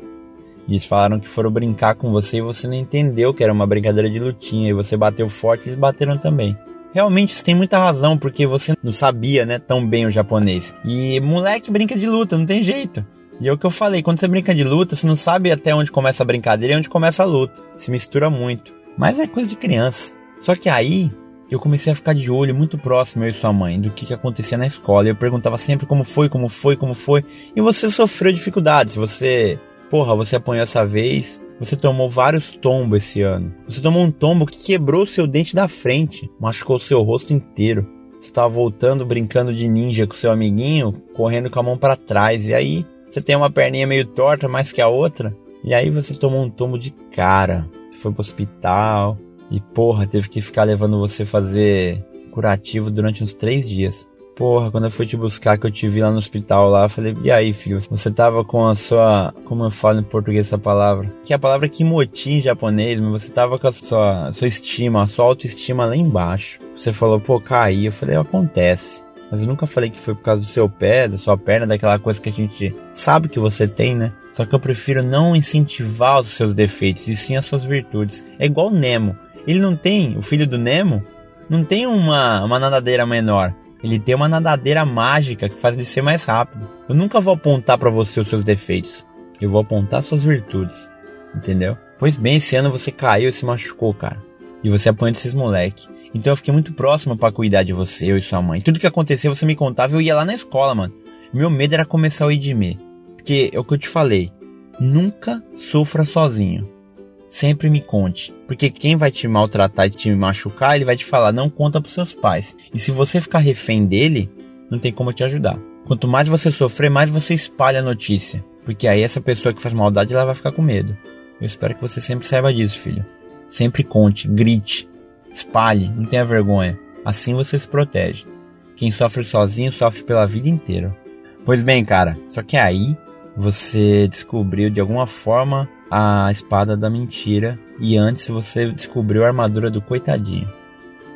Speaker 1: Eles falaram que foram brincar com você e você não entendeu que era uma brincadeira de lutinha. E você bateu forte e eles bateram também. Realmente você tem muita razão, porque você não sabia, né, tão bem o japonês. E moleque brinca de luta, não tem jeito. E é o que eu falei, quando você brinca de luta, você não sabe até onde começa a brincadeira e onde começa a luta. Se mistura muito. Mas é coisa de criança. Só que aí, eu comecei a ficar de olho muito próximo, eu e sua mãe, do que, que acontecia na escola. Eu perguntava sempre como foi, como foi, como foi. E você sofreu dificuldades. Você, porra, você apanhou essa vez. Você tomou vários tombos esse ano. Você tomou um tombo que quebrou seu dente da frente, machucou seu rosto inteiro. Você estava voltando brincando de ninja com seu amiguinho, correndo com a mão para trás. E aí você tem uma perninha meio torta mais que a outra. E aí você tomou um tombo de cara. Você foi pro hospital. E porra, teve que ficar levando você fazer curativo durante uns três dias. Porra, quando eu fui te buscar, que eu te vi lá no hospital lá, eu falei, e aí, filho? Você tava com a sua. Como eu falo em português essa palavra? Que é a palavra kimoti em japonês, mas você tava com a sua, sua estima, a sua autoestima lá embaixo. Você falou, pô, caí. Eu falei, acontece. Mas eu nunca falei que foi por causa do seu pé, da sua perna, daquela coisa que a gente sabe que você tem, né? Só que eu prefiro não incentivar os seus defeitos, e sim as suas virtudes. É igual o Nemo. Ele não tem, o filho do Nemo, não tem uma, uma nadadeira menor. Ele tem uma nadadeira mágica que faz ele ser mais rápido. Eu nunca vou apontar para você os seus defeitos. Eu vou apontar suas virtudes. Entendeu? Pois bem, esse ano você caiu e se machucou, cara. E você apanhou esses moleque. Então eu fiquei muito próximo para cuidar de você, eu e sua mãe. Tudo que aconteceu você me contava e eu ia lá na escola, mano. Meu medo era começar o Idime. Porque é o que eu te falei. Nunca sofra sozinho sempre me conte. Porque quem vai te maltratar e te machucar, ele vai te falar, não conta pros seus pais. E se você ficar refém dele, não tem como te ajudar. Quanto mais você sofrer, mais você espalha a notícia. Porque aí essa pessoa que faz maldade, ela vai ficar com medo. Eu espero que você sempre saiba disso, filho. Sempre conte, grite, espalhe, não tenha vergonha. Assim você se protege. Quem sofre sozinho sofre pela vida inteira. Pois bem, cara, só que aí você descobriu de alguma forma a espada da mentira e antes você descobriu a armadura do coitadinho.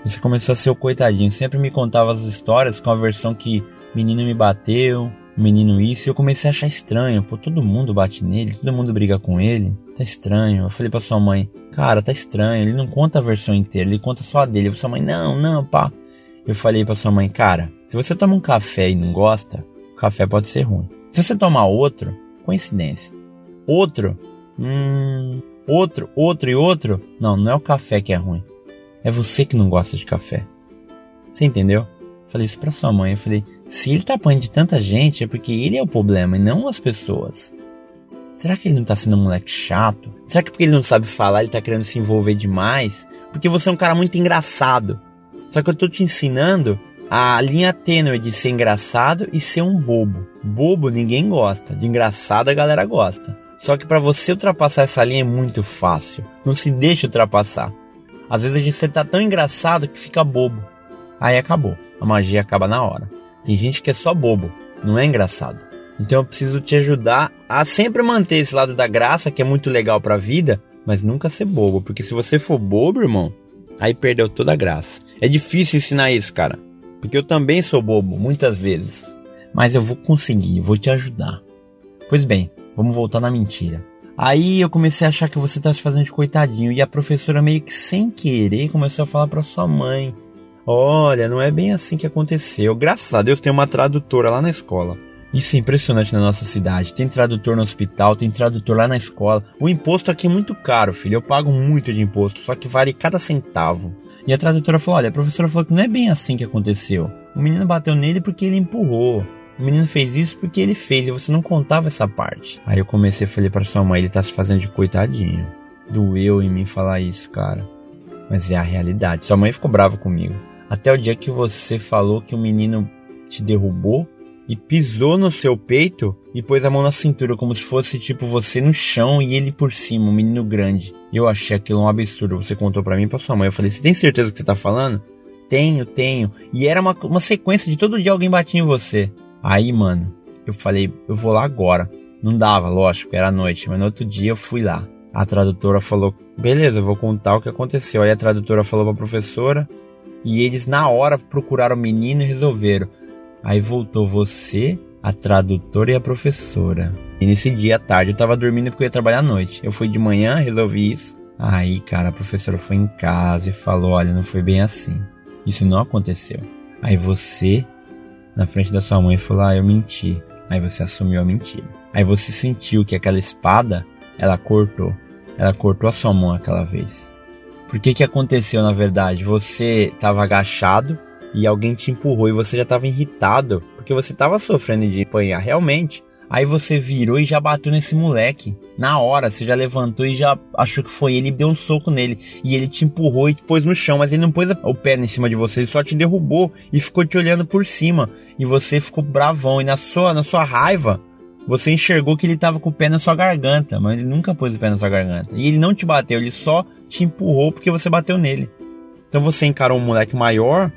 Speaker 1: Você começou a ser o coitadinho, sempre me contava as histórias com a versão que menino me bateu, menino isso, e eu comecei a achar estranho. Pô, todo mundo bate nele, todo mundo briga com ele. Tá estranho. Eu falei pra sua mãe, cara, tá estranho, ele não conta a versão inteira, ele conta só a dele. Sua mãe, não, não, pá. Eu falei pra sua mãe, cara, se você toma um café e não gosta, o café pode ser ruim. Se você tomar outro, coincidência. Outro, Hum, outro, outro e outro. Não, não é o café que é ruim. É você que não gosta de café. Você entendeu? Falei isso pra sua mãe. Eu falei, se ele tá apanhando de tanta gente é porque ele é o problema e não as pessoas. Será que ele não tá sendo um moleque chato? Será que porque ele não sabe falar ele tá querendo se envolver demais? Porque você é um cara muito engraçado. Só que eu tô te ensinando a linha tênue de ser engraçado e ser um bobo. Bobo ninguém gosta, de engraçado a galera gosta. Só que para você ultrapassar essa linha é muito fácil. Não se deixe ultrapassar. Às vezes a gente tá tão engraçado que fica bobo. Aí acabou. A magia acaba na hora. Tem gente que é só bobo, não é engraçado. Então eu preciso te ajudar a sempre manter esse lado da graça, que é muito legal pra vida, mas nunca ser bobo. Porque se você for bobo, irmão, aí perdeu toda a graça. É difícil ensinar isso, cara. Porque eu também sou bobo, muitas vezes. Mas eu vou conseguir, vou te ajudar. Pois bem, Vamos voltar na mentira. Aí eu comecei a achar que você estava se fazendo de coitadinho e a professora meio que sem querer começou a falar para sua mãe: "Olha, não é bem assim que aconteceu. Graças a Deus tem uma tradutora lá na escola." Isso é impressionante na nossa cidade. Tem tradutor no hospital, tem tradutor lá na escola. O imposto aqui é muito caro, filho. Eu pago muito de imposto, só que vale cada centavo. E a tradutora falou: Olha, a professora falou que não é bem assim que aconteceu. O menino bateu nele porque ele empurrou. O menino fez isso porque ele fez e você não contava essa parte. Aí eu comecei a falar para sua mãe, ele tá se fazendo de coitadinho. Doeu em mim falar isso, cara. Mas é a realidade. Sua mãe ficou brava comigo. Até o dia que você falou que o menino te derrubou e pisou no seu peito e pôs a mão na cintura, como se fosse tipo você no chão e ele por cima, um menino grande. Eu achei aquilo um absurdo. Você contou para mim e pra sua mãe. Eu falei: Você tem certeza que você tá falando? Tenho, tenho. E era uma, uma sequência de todo dia alguém batia em você. Aí, mano, eu falei, eu vou lá agora. Não dava, lógico, era noite, mas no outro dia eu fui lá. A tradutora falou, beleza, eu vou contar o que aconteceu. Aí a tradutora falou pra professora e eles na hora procuraram o menino e resolveram. Aí voltou você, a tradutora e a professora. E nesse dia à tarde eu tava dormindo porque eu ia trabalhar à noite. Eu fui de manhã, resolvi isso. Aí, cara, a professora foi em casa e falou: Olha, não foi bem assim. Isso não aconteceu. Aí você na frente da sua mãe e falou: Ah, eu menti. Aí você assumiu a mentira. Aí você sentiu que aquela espada, ela cortou. Ela cortou a sua mão aquela vez. Por que que aconteceu na verdade? Você estava agachado e alguém te empurrou e você já estava irritado porque você estava sofrendo de apanhar realmente. Aí você virou e já bateu nesse moleque. Na hora, você já levantou e já achou que foi ele e deu um soco nele. E ele te empurrou e te pôs no chão, mas ele não pôs o pé em cima de você, ele só te derrubou e ficou te olhando por cima. E você ficou bravão. E na sua, na sua raiva, você enxergou que ele tava com o pé na sua garganta, mas ele nunca pôs o pé na sua garganta. E ele não te bateu, ele só te empurrou porque você bateu nele. Então você encarou um moleque maior,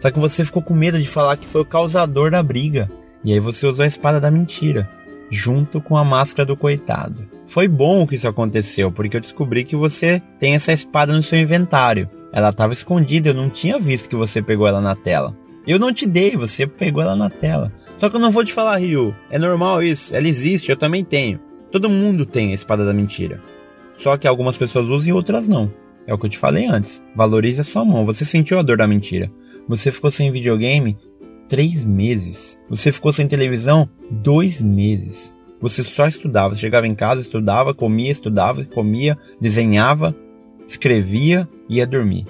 Speaker 1: só que você ficou com medo de falar que foi o causador da briga. E aí você usou a espada da mentira, junto com a máscara do coitado. Foi bom que isso aconteceu, porque eu descobri que você tem essa espada no seu inventário. Ela estava escondida, eu não tinha visto que você pegou ela na tela. Eu não te dei, você pegou ela na tela. Só que eu não vou te falar, Ryu. É normal isso. Ela existe, eu também tenho. Todo mundo tem a espada da mentira. Só que algumas pessoas usam e outras não. É o que eu te falei antes. Valorize a sua mão. Você sentiu a dor da mentira. Você ficou sem videogame três meses. Você ficou sem televisão dois meses. Você só estudava. Você chegava em casa, estudava, comia, estudava, comia, desenhava, escrevia e ia dormir.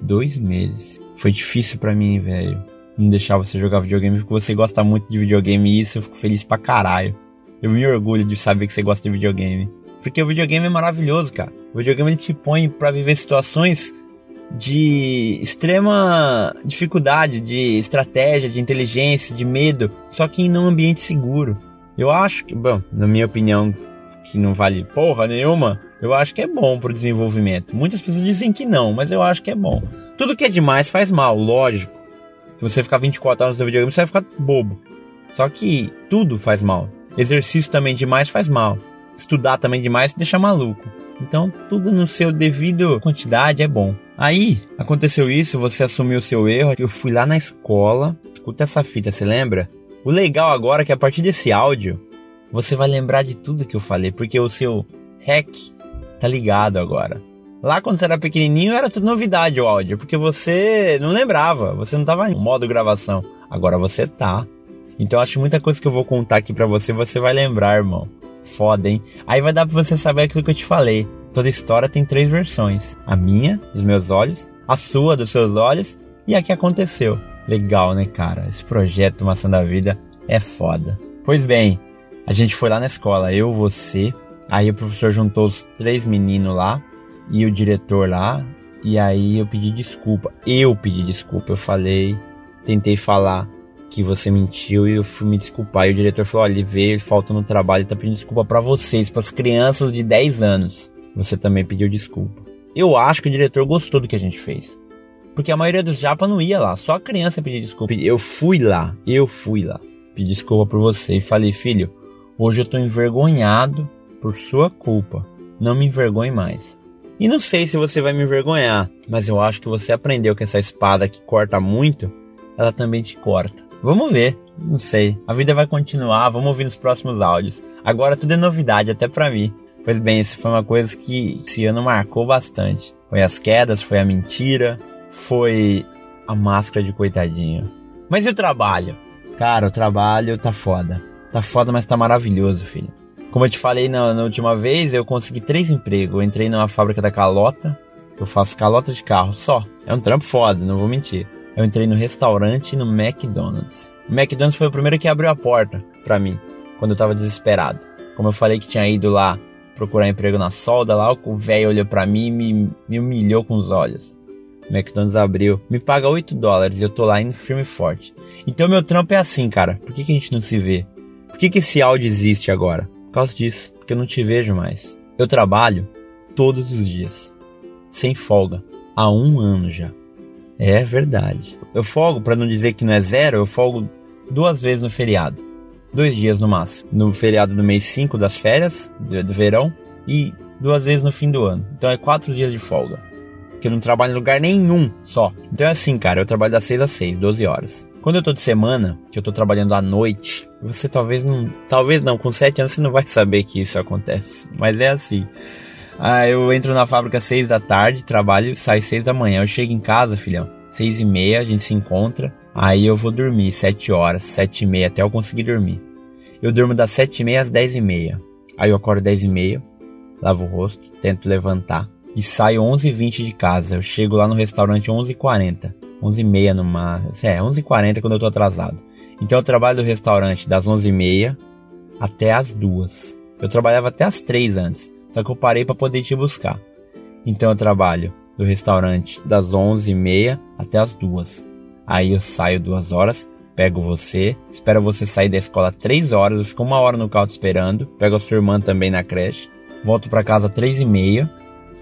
Speaker 1: Dois meses. Foi difícil para mim, velho não deixar você jogar videogame, porque você gosta muito de videogame e isso eu fico feliz pra caralho. Eu me orgulho de saber que você gosta de videogame. Porque o videogame é maravilhoso, cara. O videogame ele te põe para viver situações de extrema dificuldade, de estratégia, de inteligência, de medo, só que em um ambiente seguro. Eu acho que, bom, na minha opinião, que não vale porra nenhuma, eu acho que é bom pro desenvolvimento. Muitas pessoas dizem que não, mas eu acho que é bom. Tudo que é demais faz mal, lógico. Se você ficar 24 horas no videogame, você vai ficar bobo. Só que tudo faz mal. Exercício também demais faz mal. Estudar também demais deixa maluco. Então, tudo no seu devido quantidade é bom. Aí, aconteceu isso, você assumiu o seu erro. Eu fui lá na escola. Escuta essa fita, você lembra? O legal agora é que a partir desse áudio, você vai lembrar de tudo que eu falei, porque o seu hack tá ligado agora. Lá quando você era pequenininho era tudo novidade o áudio, porque você não lembrava, você não tava em modo gravação. Agora você tá. Então acho muita coisa que eu vou contar aqui pra você, você vai lembrar, irmão. Foda, hein? Aí vai dar pra você saber aquilo que eu te falei. Toda história tem três versões: a minha, dos meus olhos, a sua, dos seus olhos, e a que aconteceu. Legal, né, cara? Esse projeto Maçã da Vida é foda. Pois bem, a gente foi lá na escola, eu, você, aí o professor juntou os três meninos lá, e o diretor lá. E aí eu pedi desculpa. Eu pedi desculpa. Eu falei, tentei falar que você mentiu e eu fui me desculpar. E o diretor falou: olha, ele veio, falta no trabalho, ele tá pedindo desculpa para vocês, para as crianças de 10 anos. Você também pediu desculpa. Eu acho que o diretor gostou do que a gente fez. Porque a maioria dos japa não ia lá, só a criança pedia desculpa. Eu fui lá, eu fui lá. Pedi desculpa por você e falei, filho, hoje eu tô envergonhado por sua culpa. Não me envergonhe mais. E não sei se você vai me envergonhar, mas eu acho que você aprendeu que essa espada que corta muito, ela também te corta. Vamos ver, não sei. A vida vai continuar, vamos ouvir nos próximos áudios. Agora tudo é novidade, até para mim. Pois bem, isso foi uma coisa que esse ano marcou bastante. Foi as quedas, foi a mentira, foi a máscara de coitadinho. Mas e o trabalho? Cara, o trabalho tá foda. Tá foda, mas tá maravilhoso, filho. Como eu te falei na, na, última vez, eu consegui três empregos. Eu entrei numa fábrica da calota, eu faço calota de carro só. É um trampo foda, não vou mentir. Eu entrei no restaurante no McDonald's. O McDonald's foi o primeiro que abriu a porta para mim, quando eu tava desesperado. Como eu falei que tinha ido lá procurar emprego na solda, lá o velho olhou para mim e me, me humilhou com os olhos. O McDonald's abriu, me paga 8 dólares e eu tô lá indo firme e forte. Então meu trampo é assim, cara. Por que, que a gente não se vê? Por que, que esse áudio existe agora? causa disso, porque eu não te vejo mais. Eu trabalho todos os dias, sem folga, há um ano já. É verdade. Eu folgo, para não dizer que não é zero, eu folgo duas vezes no feriado. Dois dias no máximo. No feriado do mês 5 das férias, do, verão, e duas vezes no fim do ano. Então é quatro dias de folga. Que eu não trabalho em lugar nenhum só. Então é assim, cara, eu trabalho das 6 às 6, 12 horas. Quando eu tô de semana, que eu tô trabalhando à noite, você talvez não. Talvez não, com 7 anos você não vai saber que isso acontece. Mas é assim. Ah, eu entro na fábrica às 6 da tarde, trabalho, saio 6 da manhã. Eu chego em casa, filhão, 6 e meia, a gente se encontra. Aí eu vou dormir 7 horas, 7 e meia, até eu conseguir dormir. Eu durmo das 7 e meia às 10 e meia. Aí eu acordo 10 e meia, lavo o rosto, tento levantar. e saio 11h20 de casa. Eu chego lá no restaurante 11h40. 11h30 no máximo. É, 11h40 quando eu tô atrasado. Então eu trabalho do restaurante das 11h30 até as 2 Eu trabalhava até as 3 antes, só que eu parei para poder te buscar. Então eu trabalho do restaurante das 11h30 até as 2 Aí eu saio duas horas, pego você, espero você sair da escola 3 horas, eu fico uma hora no carro te esperando, pego a sua irmã também na creche, volto para casa 3 e meia,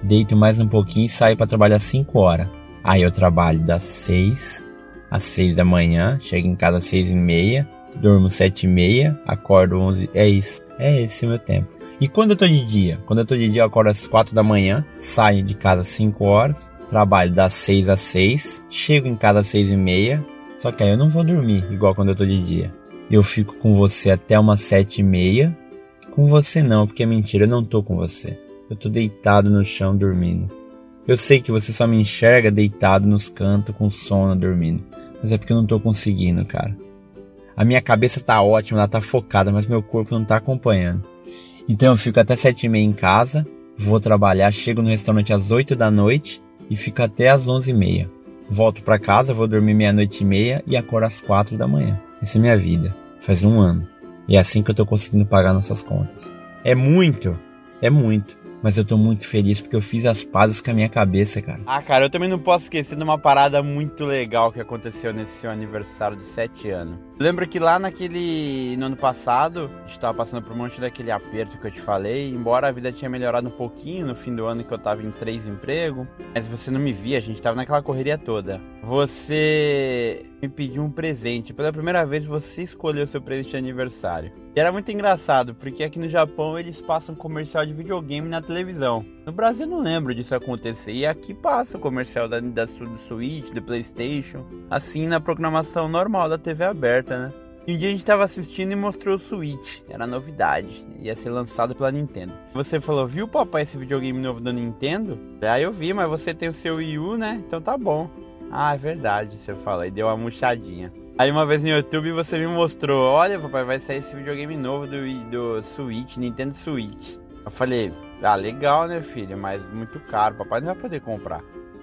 Speaker 1: deito mais um pouquinho e saio para trabalhar 5 horas. Aí eu trabalho das 6 às 6 da manhã, chego em casa às 6 e meia, durmo 7 e meia, acordo 11, é isso, é esse o meu tempo. E quando eu tô de dia? Quando eu tô de dia eu acordo às 4 da manhã, saio de casa às 5 horas, trabalho das 6 às 6, chego em casa às 6 e meia, só que aí eu não vou dormir igual quando eu tô de dia. Eu fico com você até umas 7 e meia. Com você não, porque é mentira, eu não tô com você. Eu tô deitado no chão dormindo. Eu sei que você só me enxerga deitado nos cantos com sono dormindo. Mas é porque eu não tô conseguindo, cara. A minha cabeça tá ótima, ela tá focada, mas meu corpo não tá acompanhando. Então eu fico até sete e meia em casa, vou trabalhar, chego no restaurante às 8 da noite e fico até às 11h30. Volto para casa, vou dormir meia-noite e meia e acordo às 4 da manhã. Essa é minha vida. Faz um ano. E é assim que eu tô conseguindo pagar nossas contas. É muito, é muito. Mas eu tô muito feliz porque eu fiz as pazes com a minha cabeça, cara.
Speaker 2: Ah, cara, eu também não posso esquecer de uma parada muito legal que aconteceu nesse seu aniversário de 7 anos. Lembra que lá naquele. no ano passado, a gente tava passando por um monte daquele aperto que eu te falei. Embora a vida tinha melhorado um pouquinho no fim do ano que eu tava em três empregos. Mas você não me via, a gente tava naquela correria toda. Você me pediu um presente. Pela primeira vez você escolheu seu presente de aniversário. E era muito engraçado, porque aqui no Japão eles passam comercial de videogame na televisão. No Brasil não lembro disso acontecer. E aqui passa o comercial da, da do Switch, do Playstation. Assim na programação normal da TV aberta, né? E um dia a gente tava assistindo e mostrou o Switch. Era novidade. Ia ser lançado pela Nintendo. Você falou, viu papai esse videogame novo da Nintendo? Aí eu vi, mas você tem o seu Wii U, né? Então tá bom. Ah, é verdade, você falou. E deu uma murchadinha. Aí uma vez no YouTube você me mostrou, olha papai, vai sair esse videogame novo do, do Switch, Nintendo Switch. Eu falei, ah, legal né filho, mas muito caro, papai não vai poder comprar.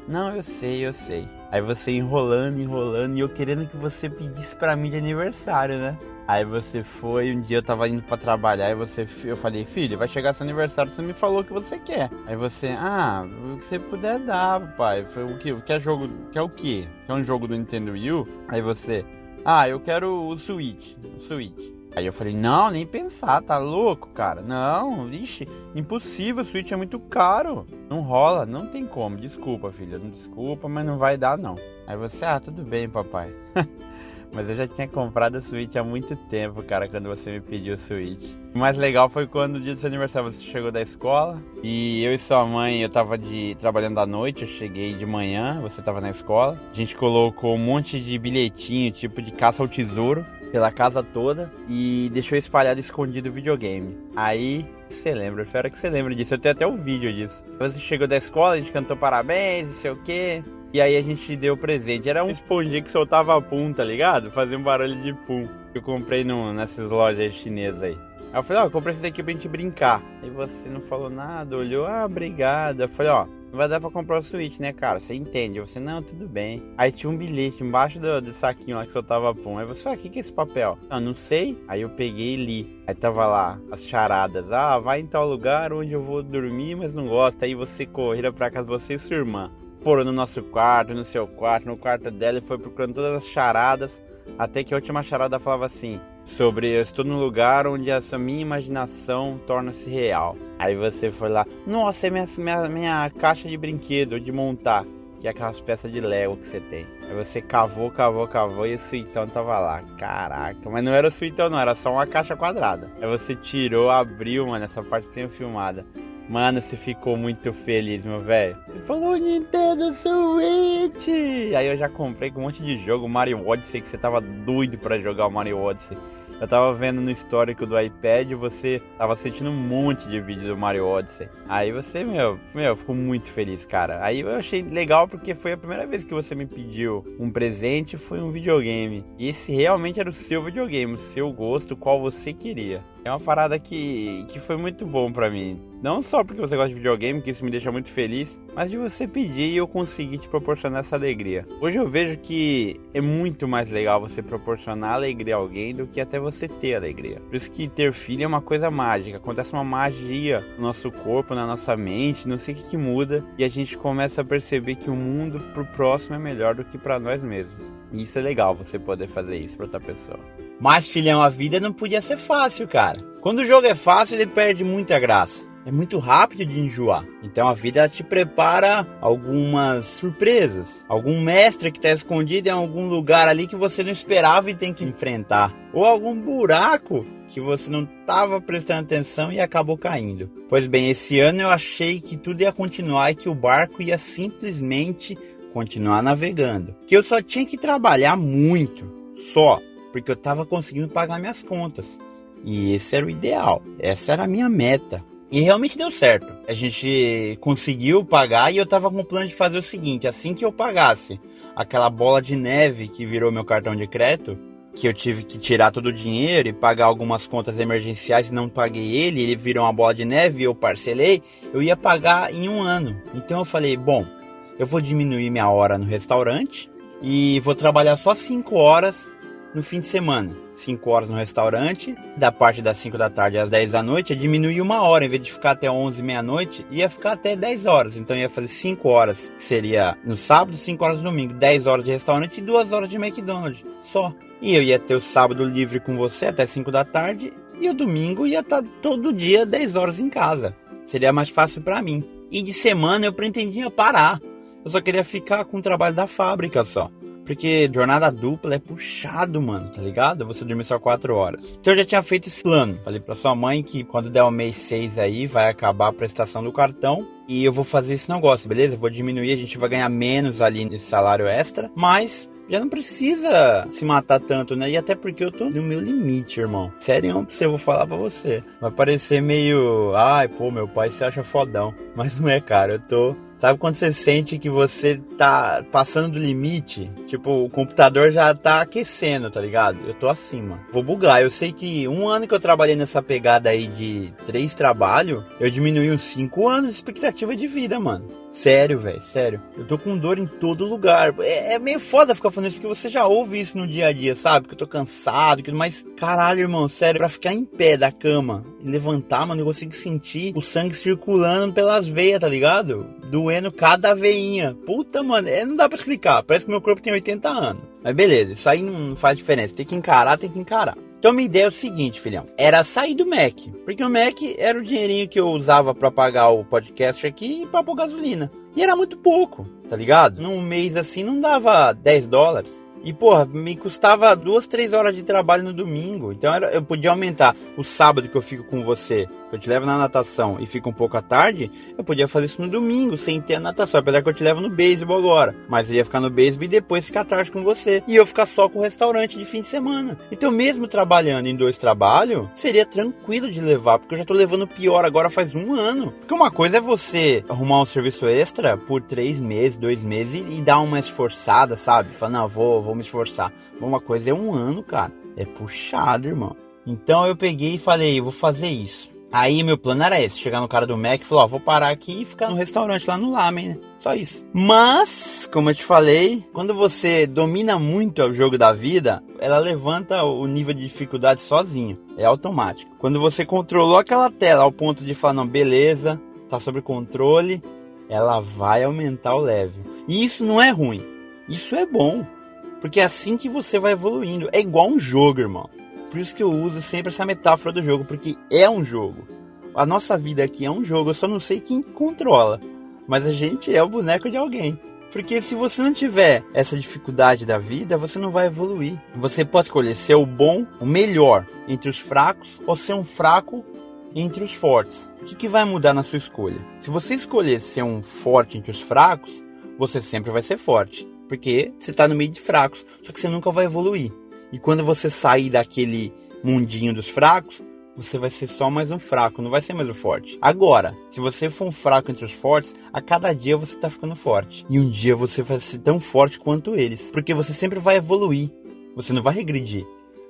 Speaker 2: Não, eu sei, eu sei. Aí você enrolando, enrolando e eu querendo que você pedisse para mim de aniversário, né? Aí você foi, um dia eu tava indo para trabalhar e você eu falei: "Filho, vai chegar seu aniversário, você me falou o que você quer". Aí você: "Ah, o que você puder dar, pai". Foi o que? Quer jogo? Quer o quê? Quer um jogo do Nintendo Wii? Aí você: "Ah, eu quero o Switch". O Switch. Aí eu falei, não, nem pensar, tá louco, cara? Não, vixe, impossível, o Switch é muito caro. Não rola, não tem como. Desculpa, filha, não desculpa, mas não vai dar não. Aí você, ah, tudo bem, papai. mas eu já tinha comprado a Switch há muito tempo, cara, quando você me pediu o Switch. O mais legal foi quando no dia do seu aniversário você chegou da escola e eu e sua mãe, eu tava de trabalhando à noite, eu cheguei de manhã, você tava na escola. A gente colocou um monte de bilhetinho, tipo de caça ao tesouro pela casa toda e deixou espalhado escondido o videogame. Aí você lembra, espero que você lembre disso. Eu tenho até um vídeo disso. Você chegou da escola, a gente cantou parabéns, não sei o que. E aí a gente deu presente. Era um esponjinha que soltava pum, tá ligado? Fazia um barulho de pum. Eu comprei no, nessas lojas chinesas aí. Aí eu falei, ó, oh, comprei esse daqui pra gente brincar. Aí você não falou nada, olhou, ah, obrigado. Eu falei, ó, não vai dar pra comprar o Switch, né, cara? Você entende? Você, não, tudo bem. Aí tinha um bilhete embaixo do, do saquinho lá que soltava pum. Aí você, ah, o que, que é esse papel? Ah, não sei. Aí eu peguei e li. Aí tava lá as charadas. Ah, vai em tal lugar onde eu vou dormir, mas não gosta. Aí você corrida pra casa, você e sua irmã. Foram no nosso quarto, no seu quarto, no quarto dela e foi procurando todas as charadas. Até que a última charada falava assim: sobre eu estou num lugar onde a minha imaginação torna-se real. Aí você foi lá, nossa, é minha, minha, minha caixa de brinquedo de montar, que é aquelas peças de Lego que você tem. Aí você cavou, cavou, cavou e o suitão tava lá. Caraca, mas não era o suitão não, era só uma caixa quadrada. Aí você tirou, abriu, mano, essa parte que tem filmada. Mano, você ficou muito feliz, meu velho. Falou Nintendo Switch! Aí eu já comprei com um monte de jogo, Mario Odyssey, que você tava doido para jogar o Mario Odyssey. Eu tava vendo no histórico do iPad, você tava assistindo um monte de vídeos do Mario Odyssey. Aí você, meu, meu, ficou muito feliz, cara. Aí eu achei legal porque foi a primeira vez que você me pediu um presente, foi um videogame. E esse realmente era o seu videogame, o seu gosto, qual você queria. É uma parada que, que foi muito bom para mim Não só porque você gosta de videogame, que isso me deixa muito feliz, mas de você pedir e eu conseguir te proporcionar essa alegria. Hoje eu vejo que é muito mais legal você proporcionar alegria a alguém do que até você ter alegria. Por isso que ter filho é uma coisa mágica, acontece uma magia no nosso corpo, na nossa mente, não sei o que, que muda, e a gente começa a perceber que o mundo pro próximo é melhor do que para nós mesmos. E isso é legal você poder fazer isso pra outra pessoa.
Speaker 1: Mas, filhão, a vida não podia ser fácil, cara. Quando o jogo é fácil, ele perde muita graça. É muito rápido de enjoar. Então a vida te prepara algumas surpresas. Algum mestre que está escondido em algum lugar ali que você não esperava e tem que enfrentar. Ou algum buraco que você não estava prestando atenção e acabou caindo. Pois bem, esse ano eu achei que tudo ia continuar e que o barco ia simplesmente continuar navegando. Que eu só tinha que trabalhar muito, só, porque eu estava conseguindo pagar minhas contas. E esse era o ideal, essa era a minha meta. E realmente deu certo. A gente conseguiu pagar e eu tava com o plano de fazer o seguinte: assim que eu pagasse aquela bola de neve que virou meu cartão de crédito, que eu tive que tirar todo o dinheiro e pagar algumas contas emergenciais e não paguei ele, ele virou uma bola de neve e eu parcelei, eu ia pagar em um ano. Então eu falei: bom, eu vou diminuir minha hora no restaurante e vou trabalhar só 5 horas no fim de semana. 5 horas no restaurante, da parte das 5 da tarde às 10 da noite, eu diminuí uma hora, em vez de ficar até 11, meia-noite, ia ficar até 10 horas. Então ia fazer 5 horas, que seria no sábado, 5 horas no domingo, 10 horas de restaurante e 2 horas de McDonald's, só. E eu ia ter o sábado livre com você até 5 da tarde, e o domingo ia estar todo dia 10 horas em casa. Seria mais fácil para mim. E de semana eu pretendia parar. Eu só queria ficar com o trabalho da fábrica só. Porque jornada dupla é puxado, mano, tá ligado? Você dormir só 4 horas. Então eu já tinha feito esse plano. Falei pra sua mãe que quando der o mês 6 aí, vai acabar a prestação do cartão. E eu vou fazer esse negócio, beleza? Vou diminuir, a gente vai ganhar menos ali nesse salário extra. Mas já não precisa se matar tanto, né? E até porque eu tô no meu limite, irmão. Sério, você eu vou falar pra você. Vai parecer meio. Ai, pô, meu pai se acha fodão. Mas não é, cara. Eu tô Sabe quando você sente que você tá passando do limite? Tipo, o computador já tá aquecendo, tá ligado? Eu tô acima. Vou bugar. Eu sei que um ano que eu trabalhei nessa pegada aí de três trabalhos, eu diminui uns cinco anos de expectativa de vida, mano. Sério, velho, sério. Eu tô com dor em todo lugar. É, é, meio foda ficar falando isso, porque você já ouve isso no dia a dia, sabe? Que eu tô cansado, que mas caralho, irmão, sério, pra ficar em pé da cama e levantar, mano, eu consigo sentir o sangue circulando pelas veias, tá ligado? Doendo cada veinha. Puta, mano, é, não dá pra explicar. Parece que meu corpo tem 80 anos. Mas beleza, isso aí não faz diferença. Tem que encarar, tem que encarar. Então minha ideia é o seguinte, filhão, era sair do Mac, porque o Mac era o dinheirinho que eu usava para pagar o podcast aqui e para pôr gasolina. E era muito pouco, tá ligado? Num mês assim não dava 10 dólares. E, porra, me custava duas, três horas de trabalho no domingo. Então era, eu podia aumentar o sábado que eu fico com você, que eu te levo na natação e fico um pouco à tarde. Eu podia fazer isso no domingo, sem ter a natação. Apesar que eu te levo no beisebol agora. Mas eu ia ficar no beisebol e depois ficar tarde com você. E eu ficar só com o restaurante de fim de semana. Então, mesmo trabalhando em dois trabalhos, seria tranquilo de levar, porque eu já tô levando pior agora faz um ano. Porque uma coisa é você arrumar um serviço extra por três meses, dois meses e, e dar uma esforçada, sabe? Falar, não, vou vou me esforçar. Uma coisa é um ano, cara. É puxado, irmão. Então eu peguei e falei, vou fazer isso. Aí meu plano era esse, chegar no cara do Mac e falar, ó, vou parar aqui e ficar no restaurante lá no Lamen, né? Só isso. Mas, como eu te falei, quando você domina muito o jogo da vida, ela levanta o nível de dificuldade sozinho. É automático. Quando você controlou aquela tela ao ponto de falar, não, beleza, tá sob controle, ela vai aumentar o level. E isso não é ruim. Isso é bom. Porque é assim que você vai evoluindo. É igual um jogo, irmão. Por isso que eu uso sempre essa metáfora do jogo, porque é um jogo. A nossa vida aqui é um jogo, eu só não sei quem controla. Mas a gente é o boneco de alguém. Porque se você não tiver essa dificuldade da vida, você não vai evoluir. Você pode escolher ser o bom, o melhor entre os fracos, ou ser um fraco entre os fortes. O que, que vai mudar na sua escolha? Se você escolher ser um forte entre os fracos, você sempre vai ser forte porque você tá no meio de fracos, só que você nunca vai evoluir. E quando você sair daquele mundinho dos fracos, você vai ser só mais um fraco, não vai ser mais um forte. Agora, se você for um fraco entre os fortes, a cada dia você tá ficando forte. E um dia você vai ser tão forte quanto eles, porque você sempre vai evoluir. Você não vai regredir.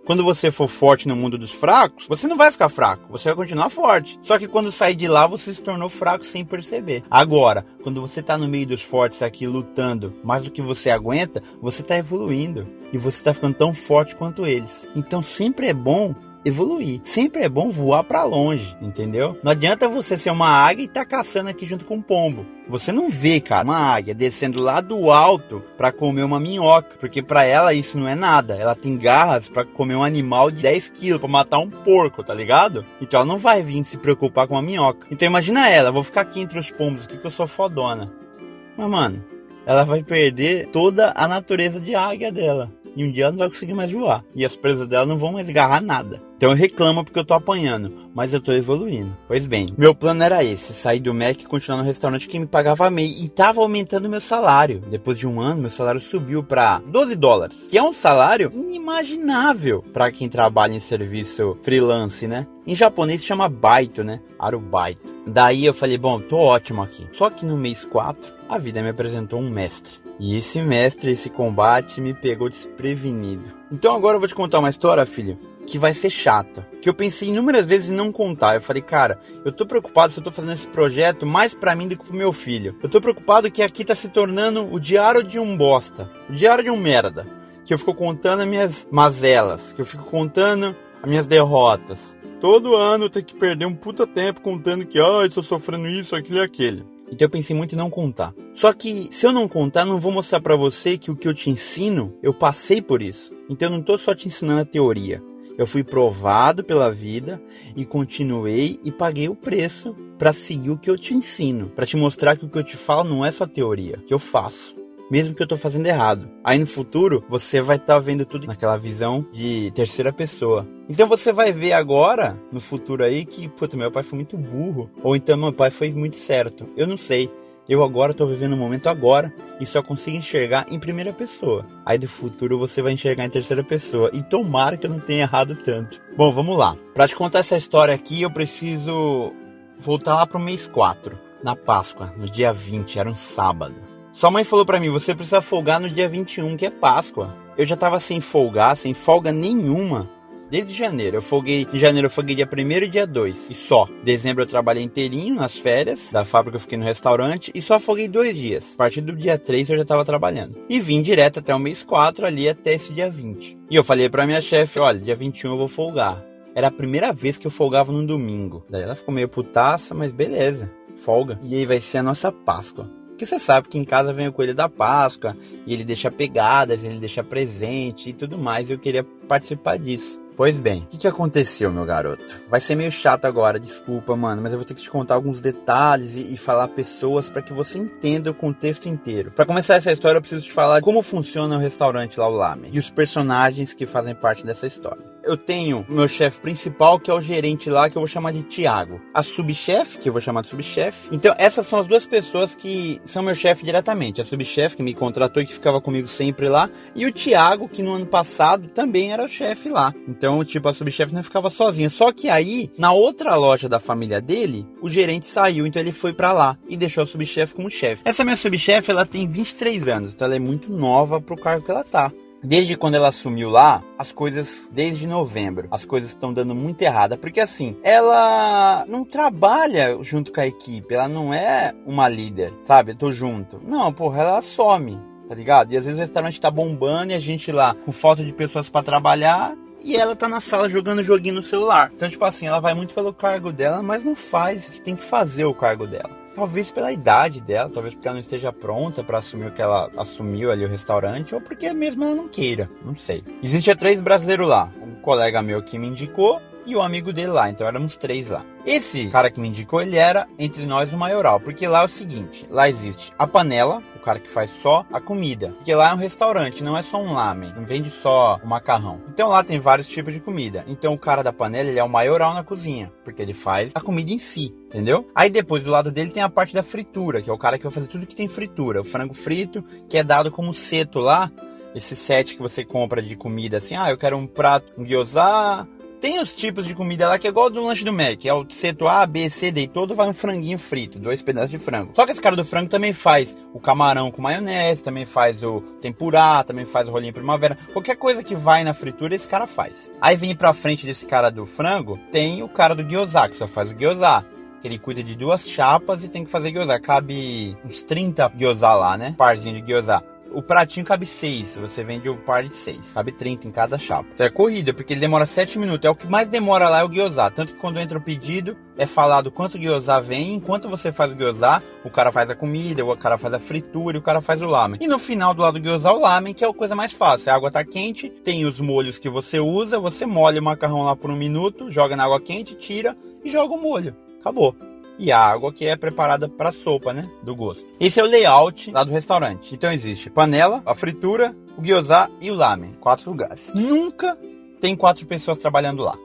Speaker 2: Quando você for forte no mundo dos fracos, você não vai ficar fraco, você vai continuar forte. Só que quando sair de lá, você se tornou fraco sem perceber. Agora, quando você tá no meio dos fortes aqui lutando mais do que você aguenta, você tá evoluindo e você tá ficando tão forte quanto eles. Então sempre é bom evoluir. Sempre é bom voar para longe, entendeu? Não adianta você ser uma águia e tá caçando aqui junto com um pombo. Você não vê, cara, uma águia descendo lá do alto para comer uma minhoca, porque para ela isso não é nada. Ela tem garras para comer um animal de 10 quilos, para matar um porco, tá ligado? Então ela não vai vir se preocupar com uma minhoca. Então imagina ela, vou ficar aqui entre os pombos aqui que eu sou fodona. Mas mano, ela vai perder toda a natureza de águia dela. E um dia ela não vai conseguir mais voar. E as presas dela não vão mais agarrar nada. Então eu reclamo porque eu tô apanhando, mas eu tô evoluindo. Pois bem, meu plano era esse: sair do Mac e continuar no restaurante que me pagava meio. E tava aumentando meu salário. Depois de um ano, meu salário subiu para 12 dólares, que é um salário inimaginável para quem trabalha em serviço freelance, né? Em japonês chama baito, né? Arubaito. Daí eu falei, bom, tô ótimo aqui. Só que no mês 4, a vida me apresentou um mestre. E esse mestre, esse combate me pegou desprevenido. Então agora eu vou te contar uma história, filho, que vai ser chata. Que eu pensei inúmeras vezes em não contar. Eu falei, cara, eu tô preocupado se eu tô fazendo esse projeto mais para mim do que pro meu filho. Eu tô preocupado que aqui tá se tornando o diário de um bosta. O diário de um merda. Que eu fico contando as minhas mazelas. Que eu fico contando as minhas derrotas. Todo ano eu tenho que perder um puta tempo contando que, ah, eu tô sofrendo isso, aquilo e aquele. Então eu pensei muito em não contar. Só que se eu não contar, não vou mostrar para você que o que eu te ensino, eu passei por isso. Então eu não tô só te ensinando a teoria. Eu fui provado pela vida e continuei e paguei o preço para seguir o que eu te ensino, para te mostrar que o que eu te falo não é só teoria, que eu faço mesmo que eu tô fazendo errado. Aí no futuro, você vai estar tá vendo tudo naquela visão de terceira pessoa. Então você vai ver agora, no futuro aí, que, puto, meu pai foi muito burro. Ou então meu pai foi muito certo. Eu não sei. Eu agora estou vivendo o momento agora e só consigo enxergar em primeira pessoa. Aí do futuro você vai enxergar em terceira pessoa. E tomara que eu não tenha errado tanto. Bom, vamos lá. Para te contar essa história aqui, eu preciso voltar lá pro mês 4, na Páscoa, no dia 20, era um sábado. Sua mãe falou para mim: você precisa folgar no dia 21, que é Páscoa. Eu já tava sem folgar, sem folga nenhuma. Desde janeiro. Eu folguei. Em janeiro eu folguei dia 1 e dia 2. E só. Dezembro eu trabalhei inteirinho nas férias. Da fábrica eu fiquei no restaurante. E só folguei dois dias. A partir do dia 3 eu já tava trabalhando. E vim direto até o mês 4 ali até esse dia 20. E eu falei pra minha chefe: olha, dia 21 eu vou folgar. Era a primeira vez que eu folgava num domingo. Daí ela ficou meio putaça, mas beleza. Folga. E aí vai ser a nossa Páscoa. Porque você sabe que em casa vem o coelho da Páscoa e ele deixa pegadas, ele deixa presente e tudo mais. E eu queria participar disso. Pois bem, o que, que aconteceu, meu garoto? Vai ser meio chato agora, desculpa, mano, mas eu vou ter que te contar alguns detalhes e, e falar pessoas para que você entenda o contexto inteiro. Para começar essa história, eu preciso te falar como funciona o restaurante lá, o Lame, e os personagens que fazem parte dessa história eu tenho meu chefe principal, que é o gerente lá, que eu vou chamar de Tiago. A subchefe, que eu vou chamar de subchefe. Então, essas são as duas pessoas que são meu chefe diretamente. A subchefe, que me contratou e que ficava comigo sempre lá. E o Tiago, que no ano passado também era o chefe lá. Então, tipo, a subchefe não ficava sozinha. Só que aí, na outra loja da família dele, o gerente saiu, então ele foi para lá e deixou a subchefe como chefe. Essa minha subchefe, ela tem 23 anos, então ela é muito nova pro cargo que ela tá. Desde quando ela assumiu lá, as coisas, desde novembro, as coisas estão dando muito errada. Porque assim, ela não trabalha junto com a equipe, ela não é uma líder, sabe? Eu tô junto. Não, porra, ela some, tá ligado? E às vezes o restaurante tá bombando e a gente lá com falta de pessoas para trabalhar e ela tá na sala jogando joguinho no celular. Então, tipo assim, ela vai muito pelo cargo dela, mas não faz, tem que fazer o cargo dela. Talvez pela idade dela, talvez porque ela não esteja pronta para assumir o que ela assumiu ali o restaurante, ou porque mesmo ela não queira, não sei. Existia três brasileiros lá. Um colega meu que me indicou e o amigo dele lá, então éramos três lá. Esse cara que me indicou, ele era entre nós o maioral, porque lá é o seguinte, lá existe a panela, o cara que faz só a comida, porque lá é um restaurante, não é só um lamen, não vende só o macarrão. Então lá tem vários tipos de comida. Então o cara da panela, ele é o maioral na cozinha, porque ele faz a comida em si, entendeu? Aí depois do lado dele tem a parte da fritura, que é o cara que vai fazer tudo que tem fritura, o frango frito, que é dado como seto lá, esse set que você compra de comida assim, ah, eu quero um prato, um gyoza, Tem os tipos de comida lá que é igual do lanche do Mac. É o setor A, B, C, D todo vai um franguinho frito, dois pedaços de frango. Só que esse cara do frango também faz o camarão com maionese, também faz o tempurá, também faz o rolinho primavera. Qualquer coisa que vai na fritura, esse cara faz. Aí vem pra frente desse cara do frango, tem o cara do gyoza, que só faz o gyoza que ele cuida de duas chapas e tem que fazer gyoza. Cabe uns 30 gyoza lá, né? Parzinho de gyoza. O pratinho cabe 6, você vende o par de 6. Cabe 30 em cada chapa. Então é corrida, porque ele demora 7 minutos. É o que mais demora lá é o gyoza. Tanto que quando entra o pedido, é falado quanto gyoza vem. Enquanto você faz o gyoza, o cara faz a comida, o cara faz a fritura e o cara faz o lamen. E no final do lado do gyoza, o lamen, que é a coisa mais fácil. A água tá quente, tem os molhos que você usa, você molha o macarrão lá por um minuto, joga na água quente, tira e joga o molho. Acabou e a água que é preparada para sopa, né, do gosto. Esse é o layout lá do restaurante. Então existe panela, a fritura, o gyoza e o lamen, quatro lugares. Nunca tem quatro pessoas trabalhando lá.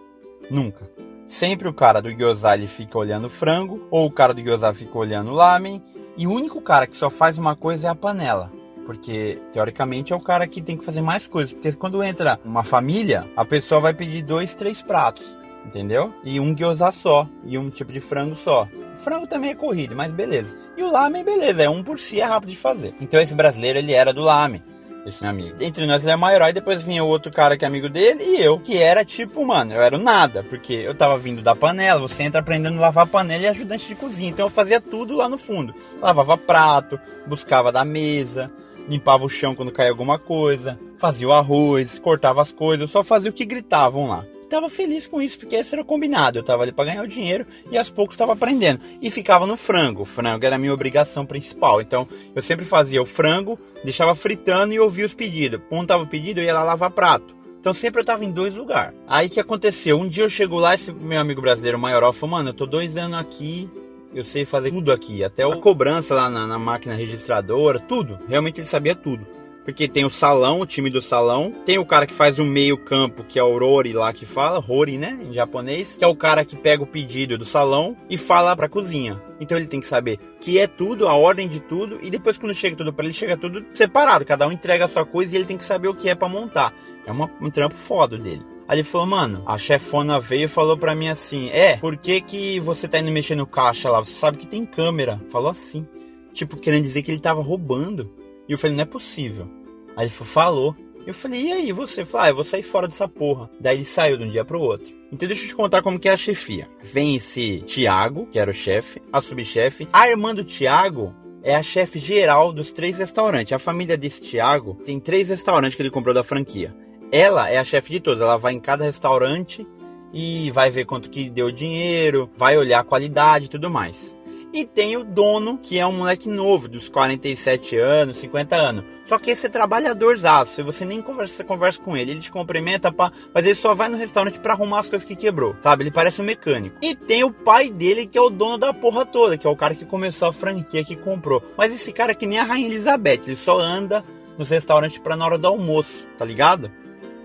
Speaker 2: Nunca. Sempre o cara do gyoza ele fica olhando o frango, ou o cara do gyoza fica olhando o lamen, e o único cara que só faz uma coisa é a panela. Porque, teoricamente, é o cara que tem que fazer mais coisas. Porque quando entra uma família, a pessoa vai pedir dois, três pratos entendeu? E um gyoza só, e um tipo de frango só. O frango também é corrido, mas beleza. E o lamen, beleza, é um por si, é rápido de fazer. Então esse brasileiro, ele era do lamen, esse meu amigo. Entre nós ele é o maior, e depois vinha o outro cara que é amigo dele, e eu, que era tipo, mano, eu era o nada, porque eu tava vindo da panela, você entra aprendendo a lavar panela e ajudante de cozinha, então eu fazia tudo lá no fundo. Lavava prato, buscava da mesa, limpava o chão quando caía alguma coisa, fazia o arroz, cortava as coisas, eu só fazia o que gritavam lá estava feliz com isso, porque esse era combinado. Eu estava ali para ganhar o dinheiro e aos poucos estava aprendendo. E ficava no frango. O frango era a minha obrigação principal. Então eu sempre fazia o frango, deixava fritando e ouvia os pedidos. Quando tava o pedido, eu ia lá lavar prato. Então sempre eu tava em dois lugares. Aí que aconteceu? Um dia eu chego lá, esse meu amigo brasileiro maior falou, mano, eu tô dois anos aqui, eu sei fazer tudo aqui, até a cobrança lá na, na máquina registradora, tudo. Realmente ele sabia tudo. Porque tem o salão, o time do salão. Tem o cara que faz o meio campo, que é o Rory lá que fala. Rory, né? Em japonês. Que é o cara que pega o pedido do salão e fala pra cozinha. Então ele tem que saber que é tudo, a ordem de tudo. E depois quando chega tudo para ele, chega tudo separado. Cada um entrega a sua coisa e ele tem que saber o que é para montar. É uma, um trampo foda dele. Aí ele falou, mano, a chefona veio e falou pra mim assim: É, por que, que você tá indo mexer no caixa lá? Você sabe que tem câmera. Falou assim. Tipo, querendo dizer que ele tava roubando. E eu falei, não é possível. Aí ele falou. Eu falei, e aí você? Falei, ah, eu vou sair fora dessa porra. Daí ele saiu de um dia pro outro. Então deixa eu te contar como que é a chefia. Vem esse Tiago, que era o chefe, a subchefe. A irmã do Tiago é a chefe geral dos três restaurantes. A família desse Tiago tem três restaurantes que ele comprou da franquia. Ela é a chefe de todos. Ela vai em cada restaurante e vai ver quanto que deu dinheiro, vai olhar a qualidade e tudo mais. E tem o dono, que é um moleque novo, dos 47 anos, 50 anos. Só que esse é trabalhadorzaço. Você nem conversa, conversa com ele, ele te cumprimenta, pá, mas ele só vai no restaurante para arrumar as coisas que quebrou, sabe? Ele parece um mecânico. E tem o pai dele, que é o dono da porra toda, que é o cara que começou a franquia que comprou. Mas esse cara é que nem a Rainha Elizabeth, ele só anda nos restaurantes pra na hora do almoço, tá ligado?